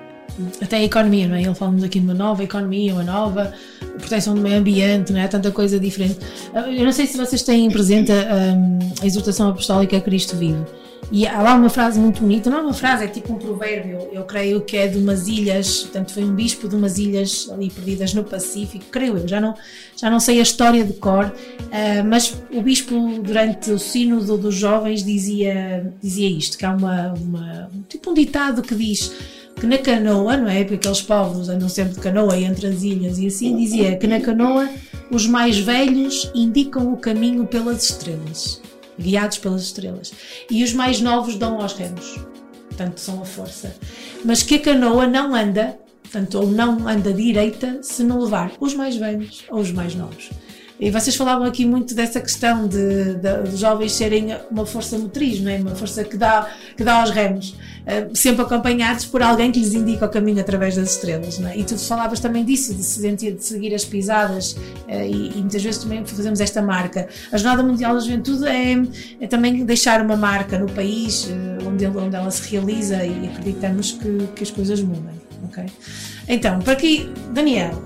Até a economia, não é? Ele fala-nos aqui de uma nova economia, uma nova proteção do meio ambiente, não é? Tanta coisa diferente. Eu não sei se vocês têm presente a, a exortação apostólica Cristo vive. E há lá uma frase muito bonita, não é uma frase, é tipo um provérbio, eu creio que é de umas ilhas, portanto foi um bispo de umas ilhas ali perdidas no Pacífico, creio eu, já não, já não sei a história de cor, ah, mas o bispo durante o sínodo dos jovens dizia, dizia isto, que há uma, uma tipo um ditado que diz que na canoa, não é? Porque aqueles povos andam sempre de canoa entre as ilhas e assim, dizia que na canoa os mais velhos indicam o caminho pelas estrelas, guiados pelas estrelas, e os mais novos dão aos remos, portanto são a força. Mas que a canoa não anda, portanto, ou não anda direita se não levar os mais velhos ou os mais novos. E vocês falavam aqui muito dessa questão de, de- dos jovens serem uma força motriz, não é? Uma força que dá, que dá aos remos, eh, sempre acompanhados por alguém que lhes indica o caminho através das estrelas, não é? E tu falavas também disso, de, se de seguir as pisadas, eh, e, e muitas vezes também fazemos esta marca. A Jornada Mundial da Juventude é, é também deixar uma marca no país eh, onde, onde ela se realiza e acreditamos que, que as coisas mudem, ok? Então, para aqui, Daniel,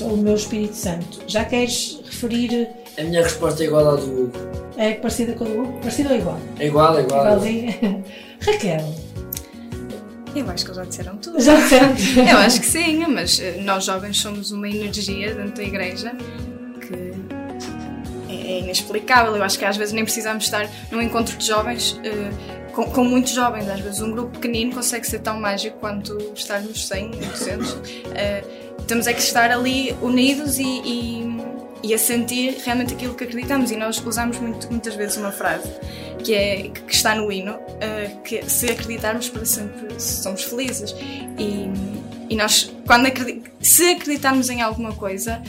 o meu Espírito Santo, já queres referir. A minha resposta é igual à do Hugo. É parecida com a do Hugo? Parecida ou igual? É igual, é igual. Igualzinha. Raquel, Eu acho que eles já disseram tudo. Já disseram tudo. Eu acho que sim, mas eh, nós jovens somos uma energia dentro da igreja que é inexplicável. Eu acho que às vezes nem precisamos estar num encontro de jovens eh, com, com muitos jovens. Às vezes um grupo pequenino consegue ser tão mágico quanto estarmos 100, 200. Eh, temos é que estar ali unidos e, e, e a sentir realmente aquilo que acreditamos. E nós usamos muito- muitas vezes uma frase que, é, que está no hino, eh, que se acreditarmos para sempre somos felizes. E, e nós, quando acredi- se acreditarmos em alguma coisa,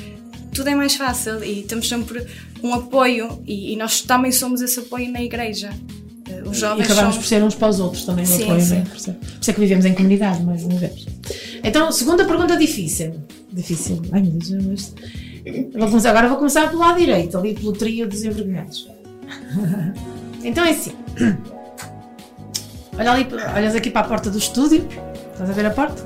tudo é mais fácil e temos sempre um apoio e, e nós também somos esse apoio na igreja. Os e jovens acabamos somos- por ser uns para os outros também, no Sim, apoio, sim. não é? Por isso por isso é que vivemos em comunidade, mais uma vez. Então, segunda pergunta difícil. Difícil. Ai meu Deus, mas... Vou começar, agora vou começar pelo lado direito, ali pelo trio dos envergonhados. então é assim. Olha ali, olhas aqui para a porta do estúdio, Estás a ver a porta?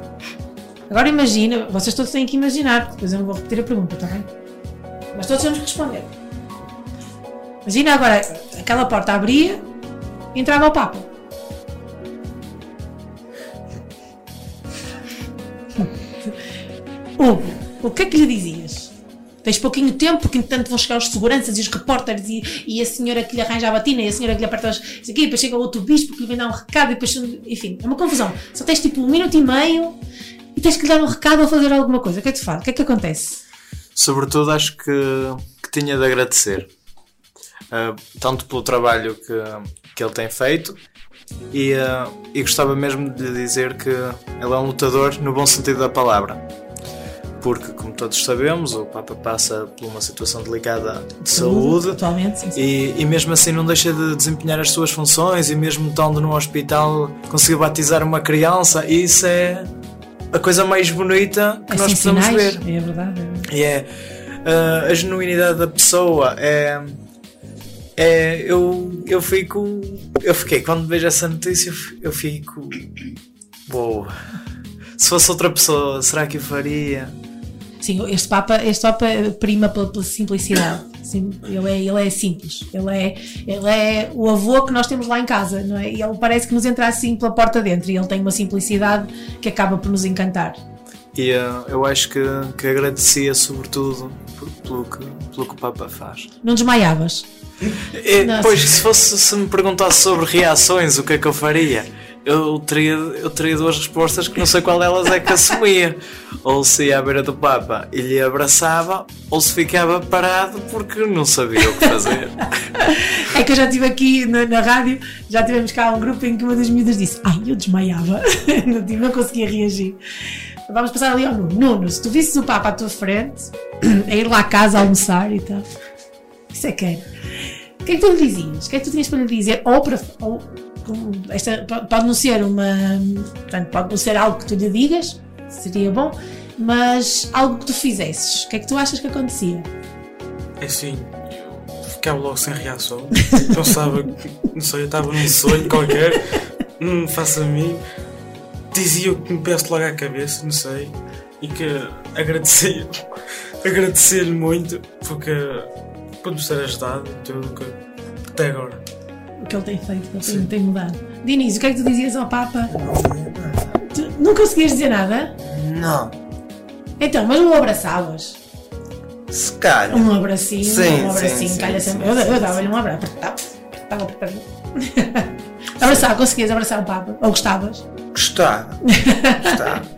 Agora imagina, vocês todos têm que imaginar, porque depois eu não vou repetir a pergunta, está bem? Mas todos temos que responder. Imagina agora, aquela porta abria entrava o Papa. Hugo, o que é que lhe dizias? Tens pouquinho tempo, porque entretanto vão chegar os seguranças e os repórteres e, e a senhora que lhe arranja a batina e a senhora que lhe aperta os, isso aqui, e depois chega o outro bispo que lhe vem dar um recado e depois, enfim, é uma confusão. Só tens tipo um minuto e meio e tens que lhe dar um recado ou fazer alguma coisa. O que é que tu fazes? O que é que acontece? Sobretudo acho que, que tinha de agradecer. Ah, tanto pelo trabalho que, que ele tem feito e, ah, e gostava mesmo de lhe dizer que ele é um lutador no bom sentido da palavra. Porque, como todos sabemos, o Papa passa por uma situação delicada de saúde Atualmente, sim, sim. e, e mesmo assim não deixa de desempenhar as suas funções e mesmo estando no hospital conseguiu batizar uma criança e isso é a coisa mais bonita que É nós podemos sinais, ver. É verdade. é. E é ah, a genuinidade da pessoa, é. É, eu, eu fico. Eu fiquei, quando vejo essa notícia, eu fico. Uou. Se fosse outra pessoa, será que eu faria? Sim, este Papa, este Papa prima pela, pela simplicidade. Sim, ele, é, ele é simples. Ele é, ele é o avô que nós temos lá em casa, não é? E ele parece que nos entra assim pela porta dentro. E ele tem uma simplicidade que acaba por nos encantar. E ah, eu acho que, que agradecia, sobretudo, pelo que, pelo que o Papa faz. Não desmaiavas? E, pois, se, fosse, se me perguntasse sobre reações, o que é que eu faria? Eu teria, eu teria duas respostas que não sei qual delas é que assumia. Ou se ia à beira do Papa e lhe abraçava, ou se ficava parado porque não sabia o que fazer. É que eu já estive aqui na, na rádio, já tivemos cá um grupo em que uma das miúdas disse: Ai, eu desmaiava, não, não conseguia reagir. Vamos passar ali ao Nuno. Nuno, se tu visses o Papa à tua frente, a ir lá à casa almoçar e tal, isso é que era. O que é que tu lhe dizias? O que é que tu tinhas para lhe dizer? Ou, para, ou esta, po- pode não ser uma. Portanto, pode não ser algo que tu lhe digas, seria bom, mas algo que tu fizesses. O que é que tu achas que acontecia? É eu ficava logo sem reação. Pensava que, não sei, eu estava num sonho qualquer, não me faça a mim. Dizia o que me peço logo à cabeça, não sei. E que agradecia, agradecer-lhe muito porque por nos ter ajudado tudo que até agora. o que ele tem feito, que ele tem, tem mudado. Diniz, o que é que tu dizias ao Papa? Tu não conseguias dizer nada? Não. Então, mas não o abraçavas? Se calhar. Um abracinho, Sim, um abracinho, sim, calha sim, sempre. sim, eu, eu dava-lhe um abraço, apertava, apertava, apertadinho. Abraçar, conseguias abraçar o Papa? Ou gostavas? Gostava. Gostava.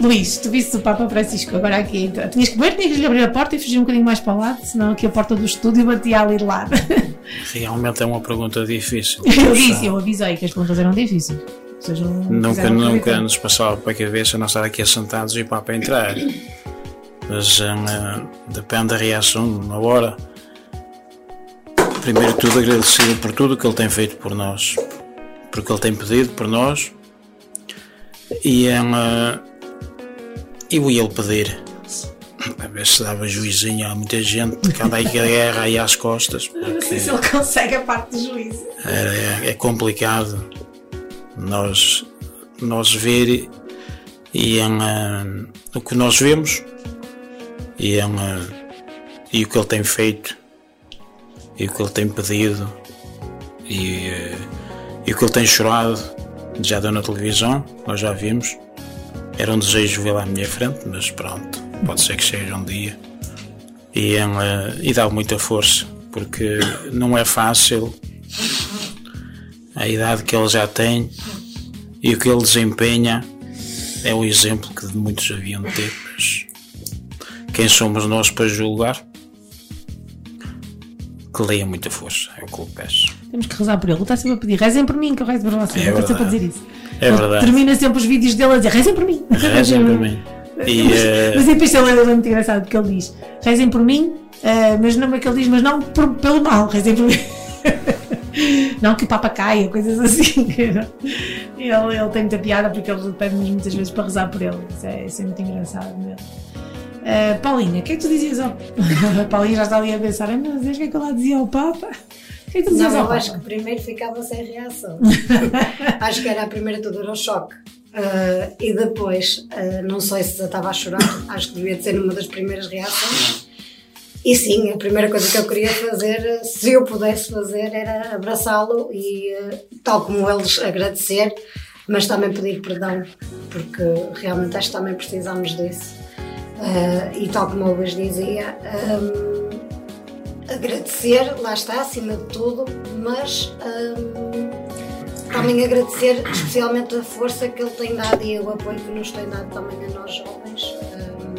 Luís, tu visses o Papa Francisco agora aqui, então, tinhas que ver, tinhas que lhe abrir a porta e fugir um bocadinho mais para o lado, senão aqui a porta do estúdio batia ali de lado. Realmente é uma pergunta difícil. Eu disse, eu avisei que as perguntas eram difíceis. Não Nunca, nunca nos passava para a cabeça nós estar aqui assentados e o Papa entrar. Mas eh, depende da reação, na hora. Primeiro de tudo, agradecer por tudo que ele tem feito por nós, por que ele tem pedido por nós. E eh, eu ia-lhe pedir a ver se dava juizinho a muita gente que anda aí a guerra aí às costas. Não sei porque- se ele consegue a parte do juízo. é, é complicado nós, nós ver e em, eh, o que nós vemos e, em, eh, e o que ele tem feito e o que ele tem pedido e, eh, e o que ele tem chorado já deu na televisão, nós já vimos. Era um desejo vê-lo à minha frente, mas pronto, pode ser que seja um dia. E, em, eh, e dá muita força, porque não é fácil a idade que ele já tem e o que ele desempenha é o exemplo que muitos haviam de ter. Mas quem somos nós para julgar? Que leia muita força, é o que eu peço. Temos que rezar por ele. Ele está sempre a pedir, rezem por mim, que eu rezo por vocês. É ele está sempre a dizer isso. É Ele verdade. Termina sempre os vídeos dele a dizer, rezem por mim. Rezem por mim. E, mas, eh, mas depois é muito engraçado porque ele diz: rezem por mim, eh, mas não é que ele diz, mas não por- pelo mal, rezem por mim. não que o Papa caia, coisas assim. ele, ele tem muita piada porque ele pede-nos muitas vezes para rezar por ele. Isso é, isso é muito engraçado mesmo. Eh, Paulinha, o que é que tu dizias ao. Paulinha já está ali a pensar: "Ai, meu Deus, o que é que eu lá dizia ao Papa? O que é que tu dizias Não, ao eu acho Papa? que primeiro ficava sem reação. acho que era a primeira tudo era o choque. Ah, e depois, ah, não sei se já estava a chorar, acho que devia de ser uma das primeiras reações. E sim, a primeira coisa que eu queria fazer, se eu pudesse fazer, era abraçá-lo e, tal como eles, agradecer, mas também pedir perdão, porque realmente acho que também precisamos disso. Ah, e tal como o Luís dizia, hum, agradecer, lá está, acima de tudo, mas hum, também agradecer especialmente a força que ele tem dado e o apoio que nos tem dado também a nós jovens. Hum,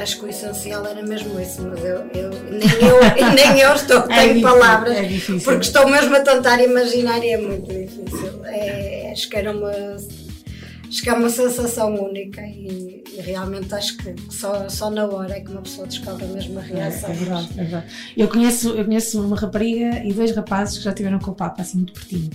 acho que o essencial era mesmo isso, mas eu, eu- nem, eu nem eu estou, É tenho difícil, palavras, é porque estou mesmo a tentar imaginar e é muito difícil. É, acho que era uma. Acho que é uma sensação única e, e realmente acho que só, só na hora é que uma pessoa descobre a mesma reação. É, é verdade, é verdade. Eu conheço, eu conheço uma rapariga e dois rapazes que já tiveram com o Papa, assim, muito pertinho.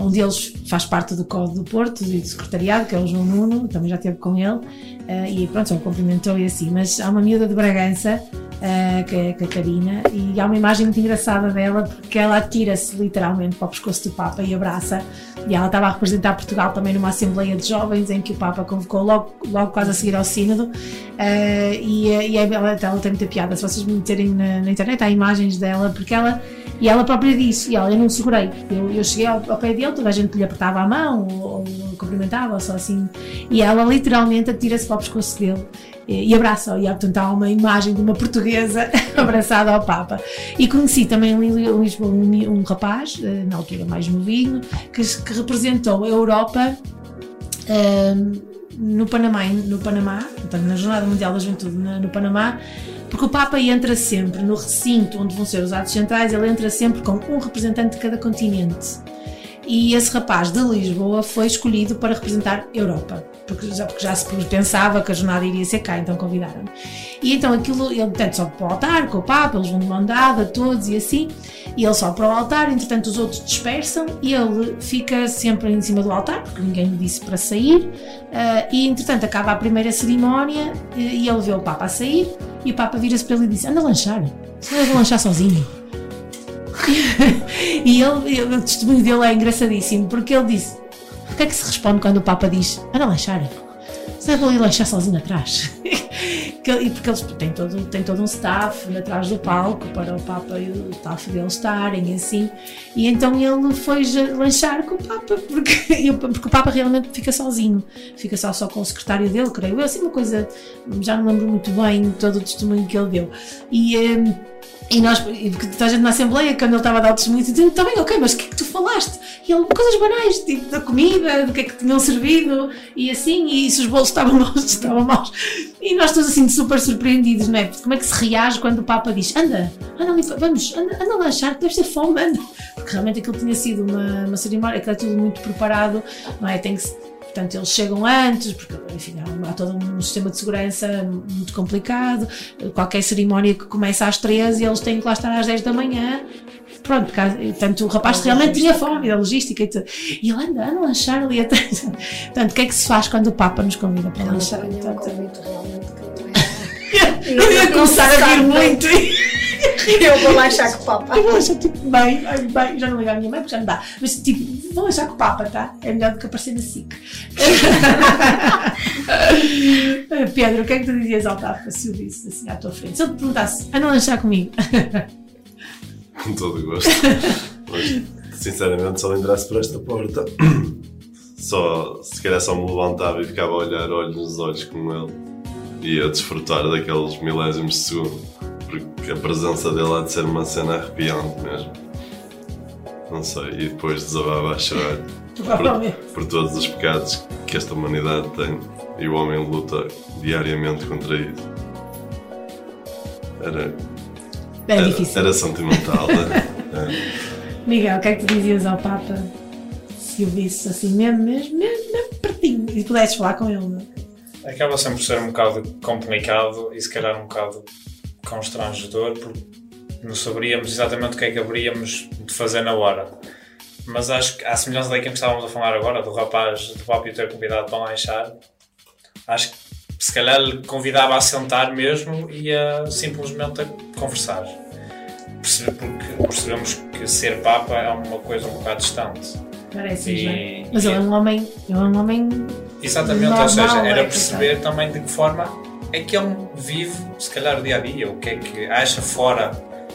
Um deles faz parte do Código do Porto e do secretariado, que é o João Nuno, também já esteve com ele, eh, e pronto, já o cumprimentou e assim. Mas há uma miúda de Bragança, eh, que é a Catarina, e há uma imagem muito engraçada dela, porque ela atira-se literalmente para o pescoço do Papa e abraça. E ela estava a representar Portugal também numa Assembleia de Jovens, em que o Papa convocou logo, logo quase a seguir ao Sínodo. eh, e e ela, ela tem muita piada. Se vocês meterem na, na internet, há imagens dela, porque ela. E ela própria disse: e ela, Eu não segurei. Eu, eu cheguei ao, ao pé dele, toda a gente lhe apertava a mão, ou, ou cumprimentava, ou só assim. E ela literalmente atira-se para o pescoço dele e, abraça-o. E portanto há uma imagem de uma portuguesa abraçada ao Papa. E conheci também em Li- em Lisboa um, um rapaz, eh, na altura mais novinho, que, que representou a Europa Ahm, no Panamá, no Panamá, portanto, na Jornada Mundial da Juventude no Panamá, porque o Papa entra sempre no recinto onde vão ser os atos centrais, ele entra sempre com um representante de cada continente. E esse rapaz de Lisboa foi escolhido para representar Europa, porque já, porque já se pensava que a jornada iria ser cá, então convidaram E então aquilo, ele tanto sobe para o altar com o Papa, eles vão de mão dada, todos e assim, e ele sobe para o altar, entretanto os outros dispersam e ele fica sempre em cima do altar, porque ninguém lhe disse para sair, ah, e entretanto acaba a primeira cerimónia e, e ele vê o Papa a sair, e o Papa vira-se para ele e diz: Anda a lanchar, se eu vou lanchar sozinho. e ele, ele- o testemunho dele é engraçadíssimo, porque ele disse: O que é que se responde quando o Papa diz: Anda lanchar? Você vai lanchar sozinho atrás? E porque eles têm todo, têm todo um staff atrás do palco para o Papa e o staff dele estarem assim. E então ele foi lanchar com o Papa, porque, porque o Papa realmente fica sozinho, fica só, só com o secretário dele, creio eu, assim uma coisa, já não lembro muito bem todo o testemunho que ele deu. E. e nós, e porque toda a gente na Assembleia, quando ele estava a dar o testemunho, dizia: Está bem, ok, mas o que é que tu falaste? E ele, coisas banais, tipo da comida, do que é que tinham servido, e assim, e se os bolos estavam maus, estavam maus. E nós todos assim, super surpreendidos, não é? Porque Como é que se reage quando o Papa diz: Anda, anda ali, vamos, anda, anda lanchar, que deve ter fome, anda. Porque realmente aquilo tinha sido uma, uma cerimónia, aquilo é tudo muito preparado, não é? Tem que Portanto, eles chegam antes, porque enfim, há, há todo um sistema de segurança muito complicado. Qualquer cerimónia que começa às 13 eles têm que lá estar às 10 da manhã. Pronto, portanto, o rapaz realmente tinha fome, da logística e tudo. E ele anda, a lanchar ali atrás. Portanto, o que é que se faz quando o Papa nos convida para lanchar? Portanto, eu ia começar a rir muito. Eu vou lanchar com o Papa. Eu vou lanchar tipo bem, bem, já não ligo à minha mãe porque já não dá. Mas tipo, vou lanchar com o Papa, tá? É melhor do que aparecer na SIC. Pedro, o que é que tu dizias ao Papa se eu visse assim à tua frente? Se ele te perguntasse, anda a lanchar comigo. Com todo o gosto. Mas, sinceramente, se ele entrasse por esta porta, só, se calhar só me levantava e ficava a olhar olhos nos olhos com ele e a desfrutar daqueles milésimos de segundo, porque a presença dele há de ser uma cena arrepiante mesmo. Não sei, e depois desabava a chorar por, por todos os pecados que esta humanidade tem e o homem luta diariamente contra isso. Era, É era, difícil. era sentimental, né? É. Miguel, o que é que tu dizias ao Papa se o visse assim mesmo, mesmo, mesmo, mesmo pertinho e pudesses falar com ele? É? Acaba sempre por ser um bocado complicado e se calhar um bocado constrangedor porque não saberíamos exatamente o que é que haveríamos de fazer na hora. Mas acho que, à semelhança daquilo que estávamos a falar agora, do rapaz do Papi ter convidado para lanchar, acho que se calhar lhe convidava a sentar mesmo e a simplesmente a conversar. porque percebemos que ser Papa é uma coisa um bocado distante. Parece, E- é? Mas ele é um homem. Ele é um homem. Exatamente, normal, ou seja, não é? era perceber também de que forma é que ele vive, se calhar, o dia a dia, o que é que acha fora.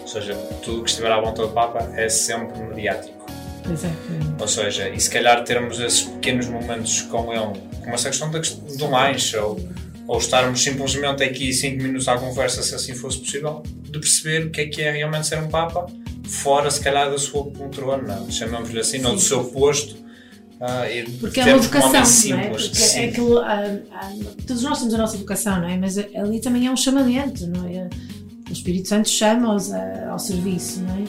Ou seja, tudo que estiver à volta do Papa é sempre mediático. É. Ou seja, e se calhar termos esses pequenos momentos com ele, como essa questão da do lanche, ou, ou estarmos simplesmente aqui 5 minutos à conversa, se assim fosse possível, de perceber o que é que é realmente ser um Papa, fora se calhar da sua poltrona, chamamos-lhe assim, ou do Sim. seu posto. ah, Porque é uma um vocação, homem não é? simples, Porque sim. é aquilo, ah, ah, todos nós temos a nossa vocação, não é? Mas ali também é um chamamento, não é? O Espírito Santo chama-os ao serviço, não é?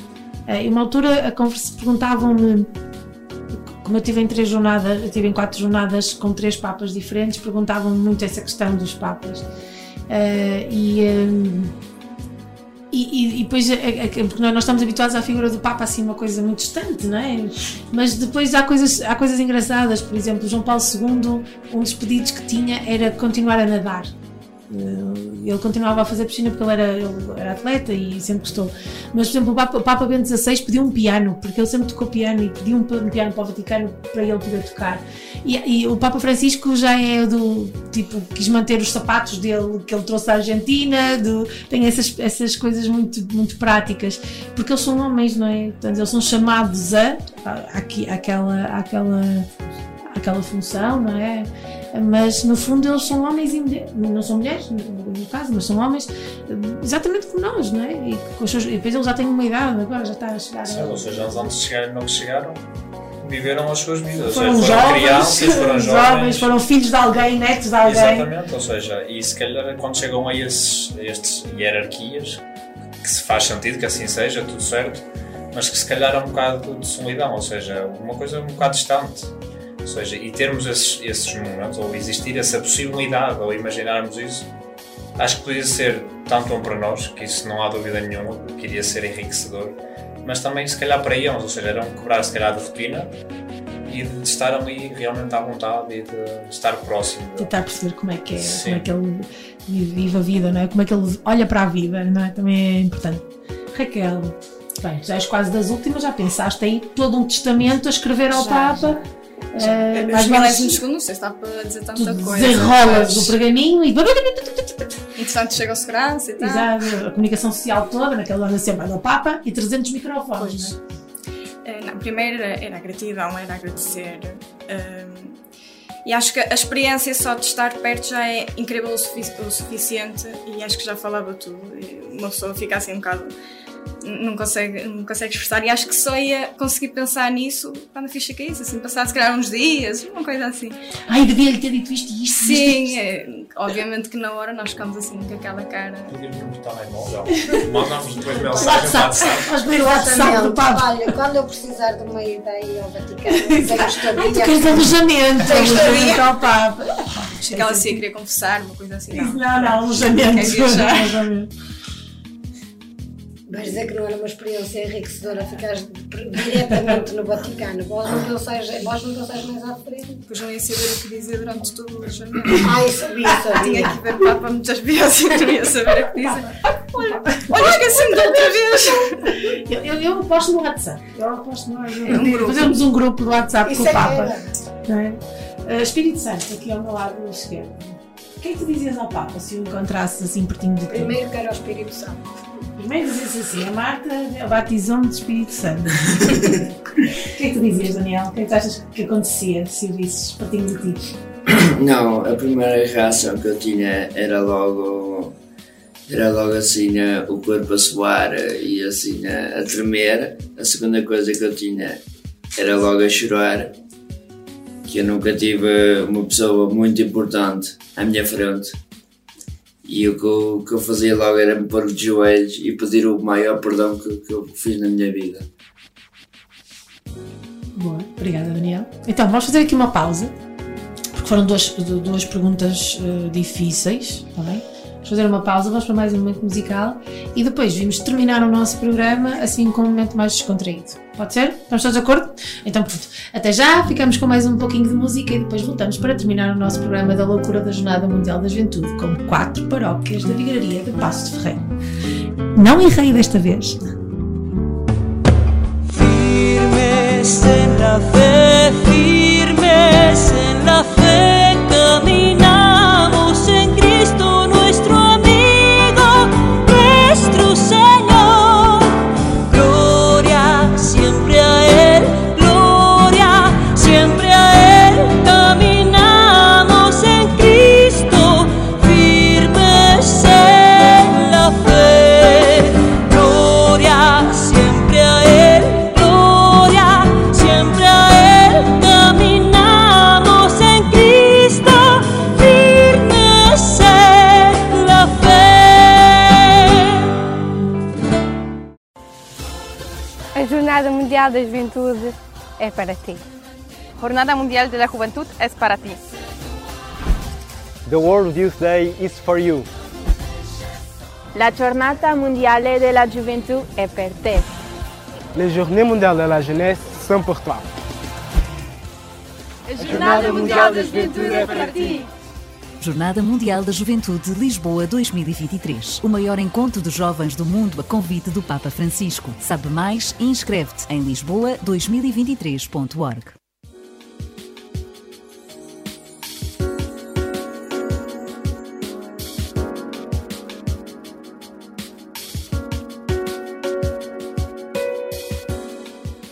Ah, E uma altura perguntavam-me, como eu tive em três jornadas, eu tive em quatro jornadas com três papas diferentes, perguntavam-me muito essa questão dos papas. Ah, e, ah, e, e, e depois, porque nós estamos habituados à figura do Papa assim, uma coisa muito distante, não é? Mas depois há coisas, há coisas engraçadas, por exemplo, João Paulo II, um dos pedidos que tinha era continuar a nadar. Eh, Ele continuava a fazer piscina porque ele era, ele era atleta e sempre gostou. Mas, por exemplo, o Papa, o Papa Bento XVI pediu um piano, porque ele sempre tocou piano e pediu um, piano para o Vaticano para ele poder tocar. E, e o Papa Francisco já é do tipo, quis manter os sapatos dele que ele trouxe da Argentina, do, tem essas, essas coisas muito, muito práticas, porque eles são homens, não é? Portanto, eles são chamados a, a, aqui, àquela, àquela, àquela função, não é? Mas no fundo eles são homens e mulheres, não são mulheres no, caso, mas são homens exatamente como nós, não é? E, seus, e depois eles já têm uma idade, agora já está a chegar Sim, a. ou seja, eles antes de chegarem no que chegaram, viveram as suas vidas. Foram seja, foram jovens, crianças, foram jovens, jovens. foram filhos de alguém, netos de alguém. Exatamente, ou seja, e se calhar quando chegam a esses, a estes hierarquias, que se faz sentido que assim seja, tudo certo, mas que se calhar é um bocado de solidão, ou seja, uma coisa um bocado distante. Ou seja, e termos esses, esses momentos, ou existir essa possibilidade, ou imaginarmos isso, acho que podia ser tanto bom para nós, que isso não há dúvida nenhuma, que iria ser enriquecedor, mas também se calhar para eles, ou seja, eram quebrar se calhar de rotina e de estar ali realmente à vontade e de estar próximo. tentar perceber como é que é, Sim. como é que ele vive a vida, não é? Como é que ele olha para a vida, não é? Também é importante. Raquel, bem, já és quase das últimas, já pensaste aí todo um testamento a escrever ao Já, Papa. eh, Milésimos menos segundos, não sei se dá para dizer tanta coisa. desenrolas mas- o pergaminho e Entretanto, chega o segurança e tal. Exato, a comunicação social toda, naquela hora sempre do Papa e 300 microfones, não é? Eh, Não, primeiro era, a gratidão, era agradecer. ehm, e acho que a experiência só de estar perto já é incrível o, o suficiente e acho que já falava tudo. E uma pessoa fica assim um bocado. Não consegue, não consegue expressar e acho que só ia conseguir pensar nisso quando a ficha caísse, assim, passado se calhar uns dias, uma coisa assim. Ai, devia-lhe ter dito isto e isto. Sim, isto. é, obviamente que na hora nós ficamos assim com aquela cara. No telemóvel, mandamos depois mensagem para WhatsApp. WhatsApp do Papa. Olha, quando eu precisar de uma ideia ao Vaticano, tu queres alojamento, alojamento ao Papa. Acho que ela se queria confessar, uma coisa assim. Não, não, alojamento. Vais dizer que não era uma experiência enriquecedora ficar diretamente no Vaticano. Vós não pensais, vós não pensais mais à frente. Pois não ia saber o que dizer durante todo o alojamento. Ai, sabia, sabia. Tinha que ver o Papa muitas vezes e não ia saber o que dizer. Olha, olha esqueci-me da outra vez. Eu, eu, eu aposto no WhatsApp. Eu aposto no WhatsApp. É um. Fazemos um grupo do WhatsApp Isso com é o que Papa. é? Uh, Espírito Santo, aqui ao meu lado esquerdo. O que é que tu dizias ao Papa se o encontrasses assim pertinho de ti? Primeiro quero ao Espírito Santo. Primeiro dizias assim: a Marta batizou-me de Espírito Santo. o que é que tu dizias, Daniel? O que é que tu achas que acontecia se o visses pertinho de ti? Não, a primeira reação que eu tinha era logo. Era logo assim né, o corpo a suar e assim né, a tremer. A segunda coisa que eu tinha era logo a chorar. Que eu nunca tive uma pessoa muito importante à minha frente. E o que eu, que eu fazia logo era me pôr de joelhos e pedir o maior perdão que, que eu fiz na minha vida. Boa, obrigada, Daniel. Então, vamos fazer aqui uma pausa, porque foram duas, du- duas perguntas eh, difíceis, está bem? Vamos fazer uma pausa, vamos para mais um momento musical e depois vimos terminar o nosso programa assim com um momento mais descontraído. Pode ser? Estamos todos de acordo? Então pronto, até já, ficamos com mais um pouquinho de música e depois voltamos para terminar o nosso programa da loucura da Jornada Mundial da Juventude com quatro paróquias da Vigaria de Passo de Ferreiro. Não errei desta vez. Firmes en la fe, firmes en la fe. Mundial da Juventude é para ti. Jornada Mundial de la Juventud es para ti. The World Youth Day is for you. La Giornata Mondiale della Gioventù è per te. Les Journées mondiales de la jeunesse sont pour toi. A Jornada Mundial da Juventude é para ti. Jornada Mundial da Juventude Lisboa 2023. O maior encontro de jovens do mundo a convite do Papa Francisco. Sabe mais inscreve-te em lisboa2023.org.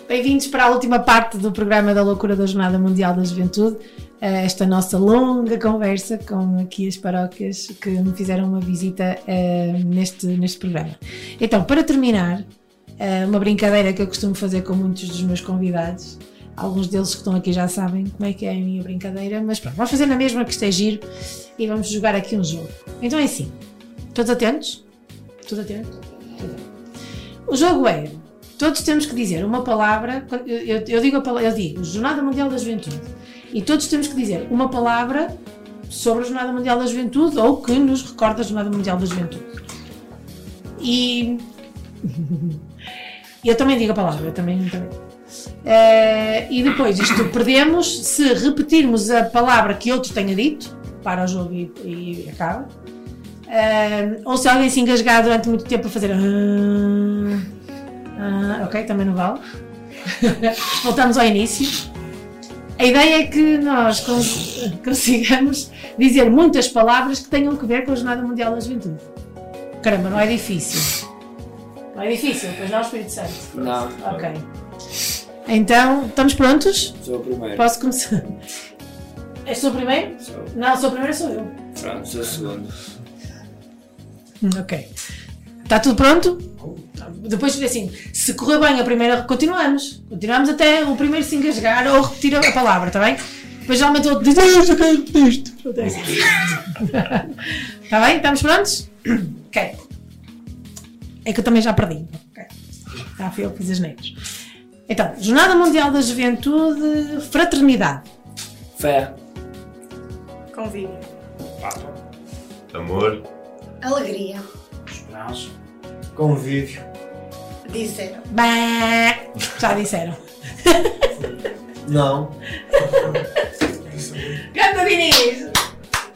Bem-vindos para a última parte do programa da Loucura da Jornada Mundial da Juventude. Esta nossa longa conversa com aqui as paróquias que me fizeram uma visita eh, neste, neste programa. Então, para terminar, eh, uma brincadeira que eu costumo fazer com muitos dos meus convidados. Alguns deles que estão aqui já sabem como é que é a minha brincadeira, mas pronto, vamos fazer na mesma que é giro e vamos jogar aqui um jogo. Então é assim, todos atentos? Todos atentos? O jogo é Todos temos que dizer uma palavra. Eu- eu digo a palavra, eu digo Jornada Mundial da Juventude. E todos temos que dizer uma palavra sobre a Jornada Mundial da Juventude ou que nos recorda a Jornada Mundial da Juventude. E eu também digo a palavra, eu também. também. Eh, e depois isto perdemos se repetirmos a palavra que outro tenha dito para o jogo e, e acaba. Eh, ou se alguém se engasgar durante muito tempo a fazer. Ah, ok, também não vale. Voltamos ao início. A ideia é que nós cons- consigamos dizer muitas palavras que tenham que ver com a Jornada Mundial da Juventude. Caramba, não é difícil. Não é difícil, pois não, Espírito Santo? Não. Ok. Então, estamos prontos? Sou o primeiro. Posso começar? És tu o primeiro? Não, sou o primeiro, sou eu. Pronto, sou o segundo. Ok. Está tudo pronto? Depois, assim, se correr bem a primeira, continuamos. Continuamos até o primeiro se engasgar ou repetir a, palavra, está bem? Depois geralmente o outro diz, "Ah, eu já quero repetir isto. Está bem? Estamos prontos? Ok. É que eu também já perdi. Ok. Já fui eu que fiz as negras. Então, Jornada Mundial da Juventude, Fraternidade. Fé. Convívio. Amor. Alegria. Esperança. Convívio. Disseram. Bah, já disseram. Não. Ganda Diniz!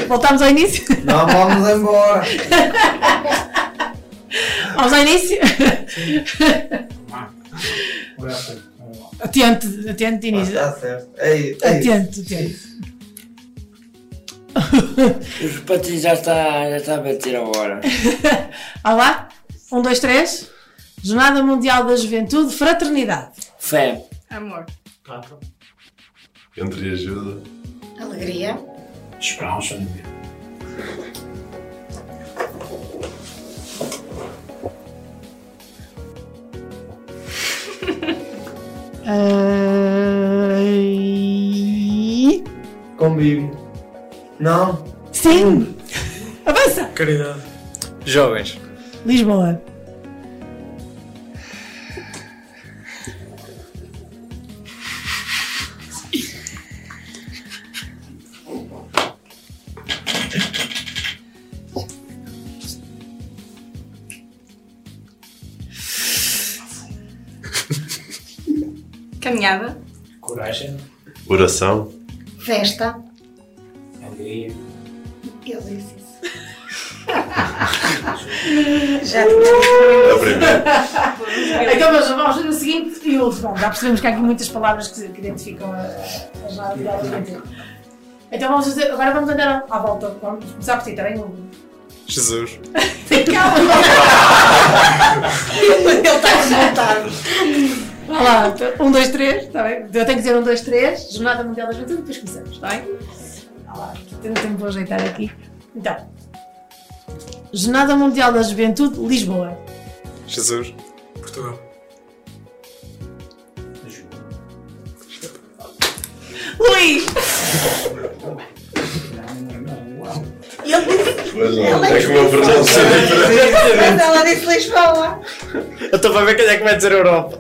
Voltamos ao início? Não vamos embora. Vamos ao início? Atento, atento, Diniz. Está certo. Ei, ei. Atento, atento. Os patins já está, já está a bater a hora. Olá, um, dois, três. Jornada Mundial da Juventude, Fraternidade. Fé. Amor. Entre ajuda. Alegria. Esperança. Ai... Convívio. Não. Sim! Avança! Caridade. Jovens. Lisboa. Caminhada. Coragem. Oração. Festa. Alegria. Eu disse isso. A primeira. Então vamos, vamos fazer o seguinte e o último. Bom, já percebemos que há aqui muitas palavras que, que identificam a, a, a jornada mundial da juventude. Então vamos fazer, agora vamos andar à volta. Vamos começar por ti, está bem? Jesus. Calma! Ele está revoltado. Vá lá, um, dois, três, está bem? Eu tenho que dizer um, dois, três, Jornada Mundial da Juventude, depois começamos, está bem? Tenho tempo para ajeitar aqui. Então, Jornada Mundial da Juventude, Lisboa. Jesus. Portugal. Luís! Pois não, é que o meu é. Mas ela disse Lisboa. Eu estou para ver quem é que vai dizer Europa.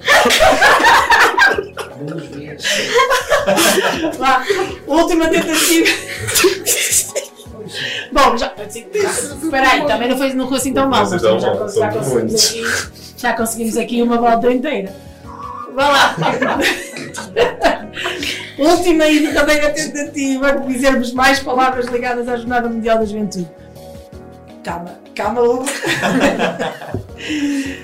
Vá, última tentativa. Bom, já. Espera aí, também não foi, não foi assim tão mal. Mas foi tão já, já conseguimos aqui, já conseguimos aqui uma volta inteira. Vá lá. Última e verdadeira tentativa de dizermos mais palavras ligadas à Jornada Mundial da Juventude. Calma, calma, Hugo.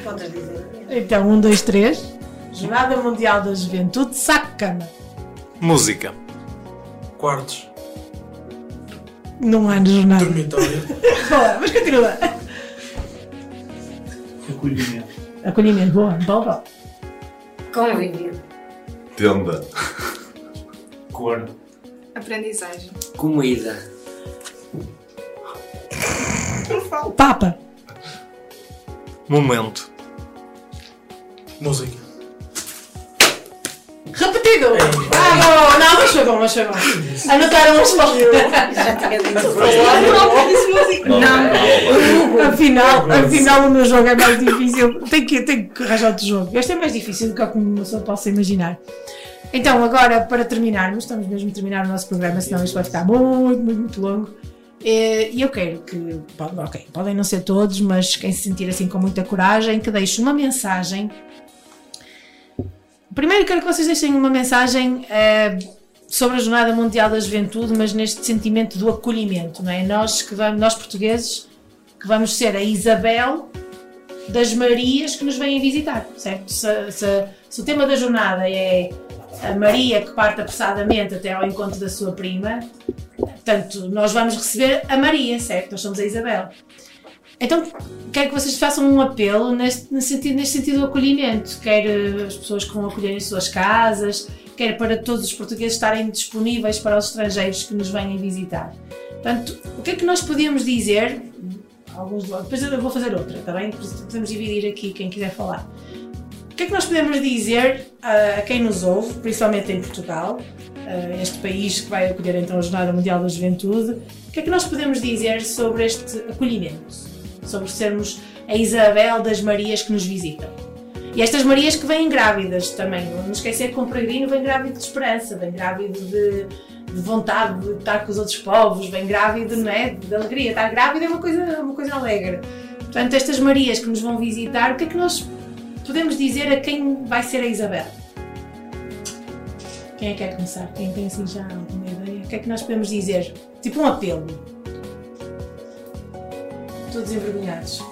Podes dizer. Então, um, dois, três. Jornada Mundial da Juventude, saco-cama. Música. Quartos. Não há jornada. Dormitório. Boa, mas continua. Acolhimento. Acolhimento, boa, boa, boa. Convívio. Tenda. Cor. Aprendizagem. Comida. Papa. Momento. Música. Repetido! Bravo! Não, mas foi bom, mas foi bom. Anotaram as palavras. Já tinha dito. Não, não. Afinal, afinal o meu jogo é mais difícil. Tenho que, tenho que arranjar outro jogo. Este é mais difícil do que uma pessoa possa imaginar. Então, agora, para terminarmos, estamos mesmo a terminar o nosso programa, senão isto vai ficar muito, muito, muito longo. Eh, E eu quero que, ok, podem não ser todos, mas quem se sentir assim com muita coragem, que deixe uma mensagem. Primeiro quero que vocês deixem uma mensagem eh, sobre a Jornada Mundial da Juventude, mas neste sentimento do acolhimento, não é? Nós, que vamos, nós portugueses, que vamos ser a Isabel das Marias que nos vêm visitar, certo? Se, se- se o tema da jornada é a Maria que parte apressadamente até ao encontro da sua prima, portanto, nós vamos receber a Maria, certo? Nós somos a Isabel. Então, quero que vocês façam um apelo neste, nesse sentido, neste sentido do acolhimento, quer eh, as pessoas que vão acolher em suas casas, quer para todos os portugueses estarem disponíveis para os estrangeiros que nos venham visitar. Portanto, o que é que nós podíamos dizer? Alguns depois eu vou fazer outra, está bem? Podemos dividir aqui quem quiser falar. O que é que nós podemos dizer a quem nos ouve, principalmente em Portugal, eh, este país que vai acolher então a Jornada Mundial da Juventude, o que é que nós podemos dizer sobre este acolhimento? Sobre sermos a Isabel das Marias que nos visitam. E estas Marias que vêm grávidas também, não nos esquecer que um peregrino vem grávido de esperança, vem grávido de, de vontade de estar com os outros povos, vem grávido não é? de alegria. Estar grávida é uma coisa, uma coisa alegre. Portanto, estas Marias que nos vão visitar, o que é que nós podemos dizer a quem vai ser a Isabel? Quem é que quer começar? Quem tem assim já alguma ideia? O que é que nós podemos dizer? Tipo um apelo. Todos envergonhados.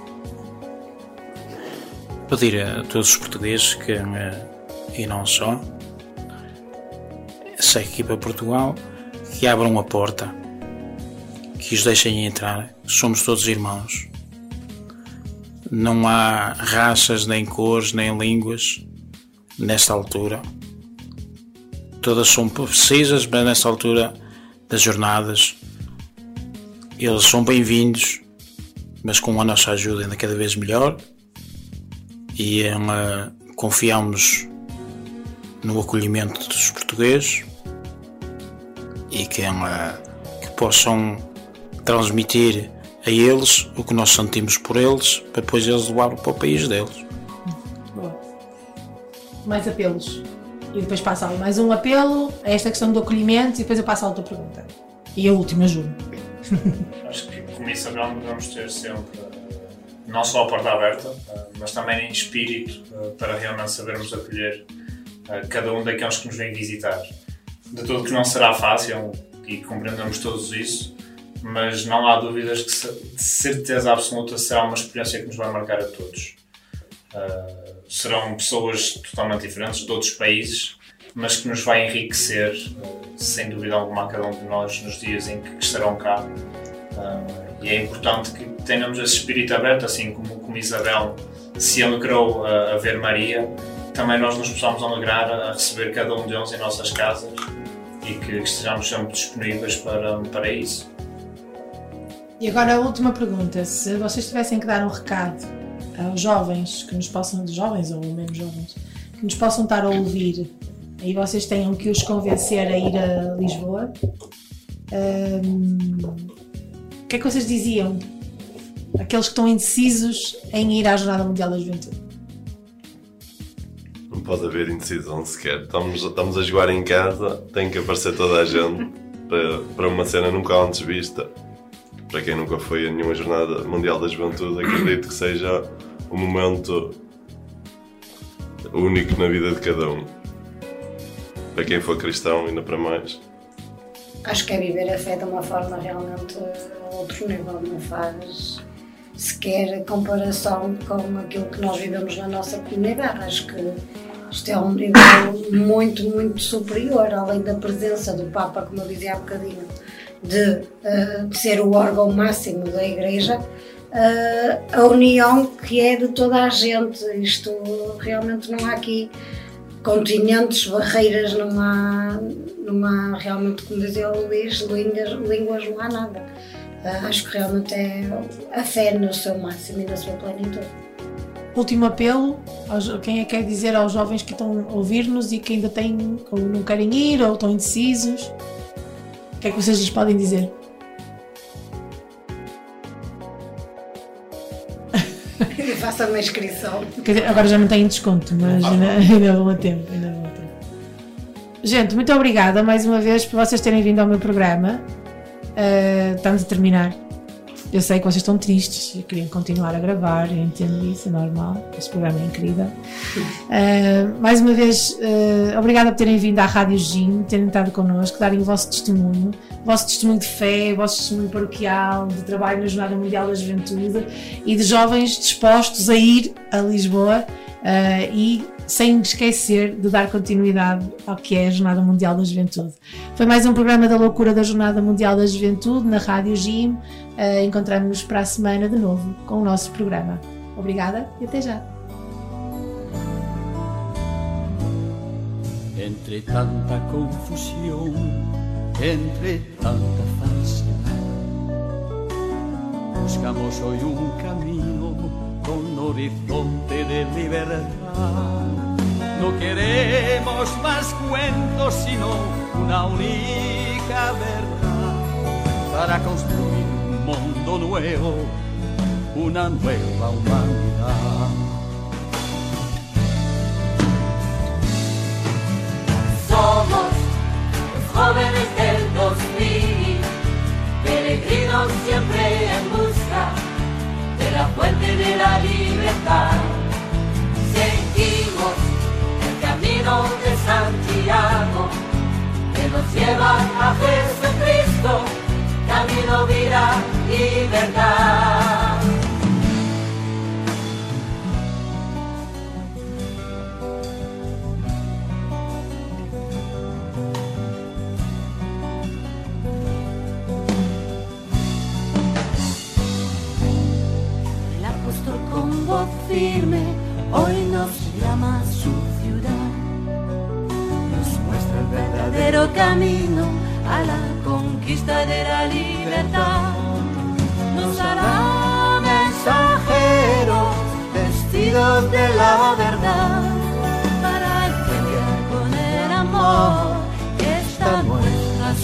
pedir a todos os portugueses que, eh, e não só, essa equipa Portugal, que abram a porta, que os deixem entrar. Somos todos irmãos. Não há raças, nem cores, nem línguas nesta altura. Todas são precisas, mas nesta altura das jornadas. Eles são bem-vindos, mas com a nossa ajuda ainda cada vez melhor e eh, confiamos no acolhimento dos portugueses e que, eh, que possam transmitir a eles o que nós sentimos por eles para depois eles levar para o país deles. Boa. Mais apelos. E depois passa mais um apelo a esta questão do acolhimento e depois eu passo a outra pergunta. E a última, juro. Acho como Isabel devemos ter sempre eh, não só a porta aberta, eh, mas também em espírito eh, para realmente sabermos acolher cada um daqueles que nos vem visitar. De tudo que não será fácil e compreendemos todos isso, mas não há dúvidas que de certeza absoluta será uma experiência que nos vai marcar a todos. Serão pessoas totalmente diferentes de outros países, mas que nos vai enriquecer, sem dúvida alguma, a cada um de nós nos dias em que estarão cá. E é importante que tenhamos esse espírito aberto, assim como, como Isabel se alegrou a, a ver Maria, também nós nos possamos alegrar a receber cada um deles em nossas casas e que estejamos sempre disponíveis para, para isso. E agora a última pergunta: se vocês tivessem que dar um recado aos jovens que nos possam, jovens ou menos jovens, que nos possam estar a ouvir, e vocês tenham que os convencer a ir a Lisboa, hum, que é que vocês diziam? Aqueles que estão indecisos em ir à Jornada Mundial da Juventude. Não pode haver indecisão sequer. Estamos, estamos a jogar em casa, tem que aparecer toda a gente para, para uma cena nunca antes vista. Para quem nunca foi a nenhuma Jornada Mundial da Juventude, acredito que seja um momento único na vida de cada um. Para quem for cristão, ainda para mais. Acho que é viver a fé de uma forma realmente outro nível, não faz sequer comparação com aquilo que nós vivemos na nossa comunidade. Acho que isto é um nível muito, muito superior, além da presença do Papa, como eu dizia há bocadinho, de, eh, de ser o órgão máximo da Igreja, eh, a união que é de toda a gente. Isto realmente não há aqui continentes, barreiras, não há, não há realmente, como dizia o Luís, línguas, línguas não há nada. Ah, acho que realmente é a fé no seu máximo e na sua plenitude. Último apelo: aos, quem é que quer dizer aos jovens que estão a ouvir-nos e que ainda têm, ou não querem ir, ou estão indecisos? O que é que vocês lhes podem dizer? Faça uma inscrição. Quer dizer, agora já não têm desconto, mas ainda, ainda vão a tempo. Ainda vão a tempo. Gente, muito obrigada mais uma vez por vocês terem vindo ao meu programa. Uh, estamos a terminar. Eu sei que vocês estão tristes e queriam continuar a gravar, eu entendo isso, é normal. Este programa é incrível. Uh, mais uma vez, uh, obrigada por terem vindo à Rádio Gin, terem estado connosco, darem o vosso testemunho, o vosso testemunho de fé, o vosso testemunho paroquial, de trabalho na Jornada Mundial da Juventude e de jovens dispostos a ir a Lisboa uh, e sem esquecer de dar continuidade ao que é a Jornada Mundial da Juventude. Foi mais um programa da loucura da Jornada Mundial da Juventude na Rádio Gim. Uh, Encontramos-nos para a semana de novo com o nosso programa. Obrigada e até já. Entre tanta confusión, entre tanta falsedad, buscamos hoy un camino con horizonte de libertad. No queremos más cuentos, sino una única verdad para construir un mundo nuevo, una nueva humanidad. Somos los jóvenes del 2000, peregrinos siempre en la fuente de la libertad. Seguimos el camino de Santiago que nos lleva a Jesucristo, camino, vida y verdad. Firme hoy nos llama su ciudad. Nos muestra el verdadero camino a la conquista de la libertad. Nos hará mensajeros vestidos de la verdad para enviar con el amor que está nuestra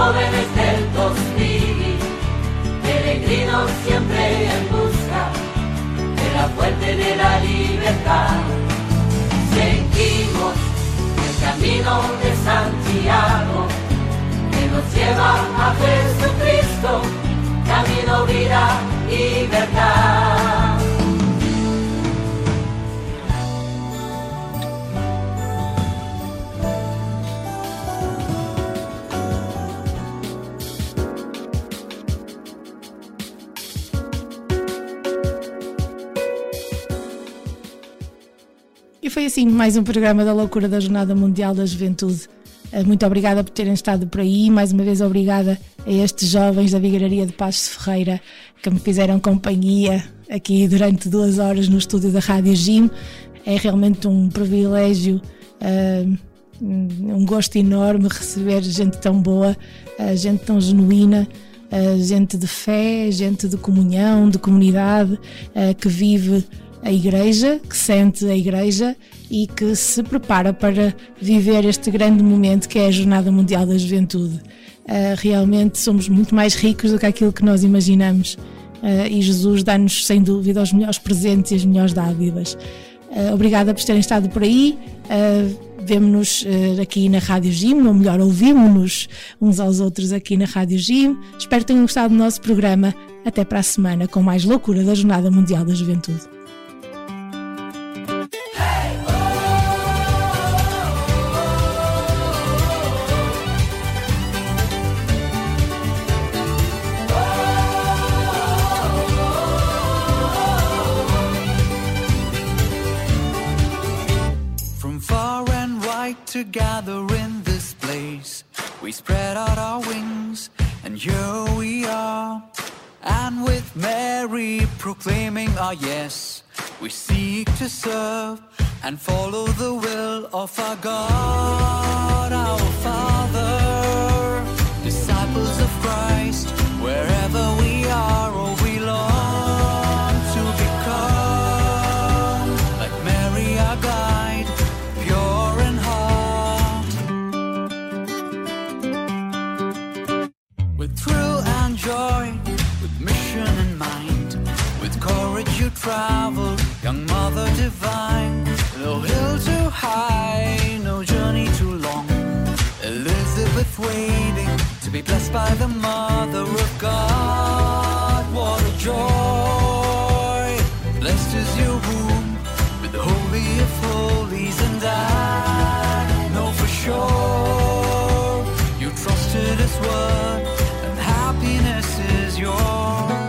jóvenes del 2000, peregrinos siempre en busca de la fuente de la libertad. Seguimos el camino de Santiago que nos lleva a Jesucristo, camino, vida y verdad. Foi assim mais um programa da loucura da Jornada Mundial da Juventude. Eh, Muito obrigada por terem estado por aí. Mais uma vez, obrigada a estes jovens da Vigararia de Passos Ferreira que me fizeram companhia aqui durante duas horas no estúdio da Rádio Jim. É realmente um privilégio, eh, um gosto enorme receber gente tão boa, eh, gente tão genuína. Gente de fé, gente de comunhão, de comunidade, que vive a igreja, que sente a igreja e que se prepara para viver este grande momento que é a Jornada Mundial da Juventude. Uh, realmente somos muito mais ricos do que aquilo que nós imaginamos uh, e Jesus dá-nos, sem dúvida, os melhores presentes e as melhores dádivas. Uh, obrigada por terem estado por aí. Uh, Vemo-nos aqui na Rádio Gym, ou melhor, ouvimos-nos uns aos outros aqui na Rádio Gym. Espero que tenham gostado do nosso programa. Até para a semana com mais loucura da Jornada Mundial da Juventude. Gather in this place, we spread out our wings, and here we are. And with Mary proclaiming our yes, we seek to serve and follow the will of our God, our Father. Disciples of Christ, wherever we Travel, young mother divine. No hill too high, no journey too long. Elizabeth waiting to be blessed by the mother of God. What a joy! Blessed is your womb with the holy of holies, and I know for sure you trusted His word, and happiness is yours.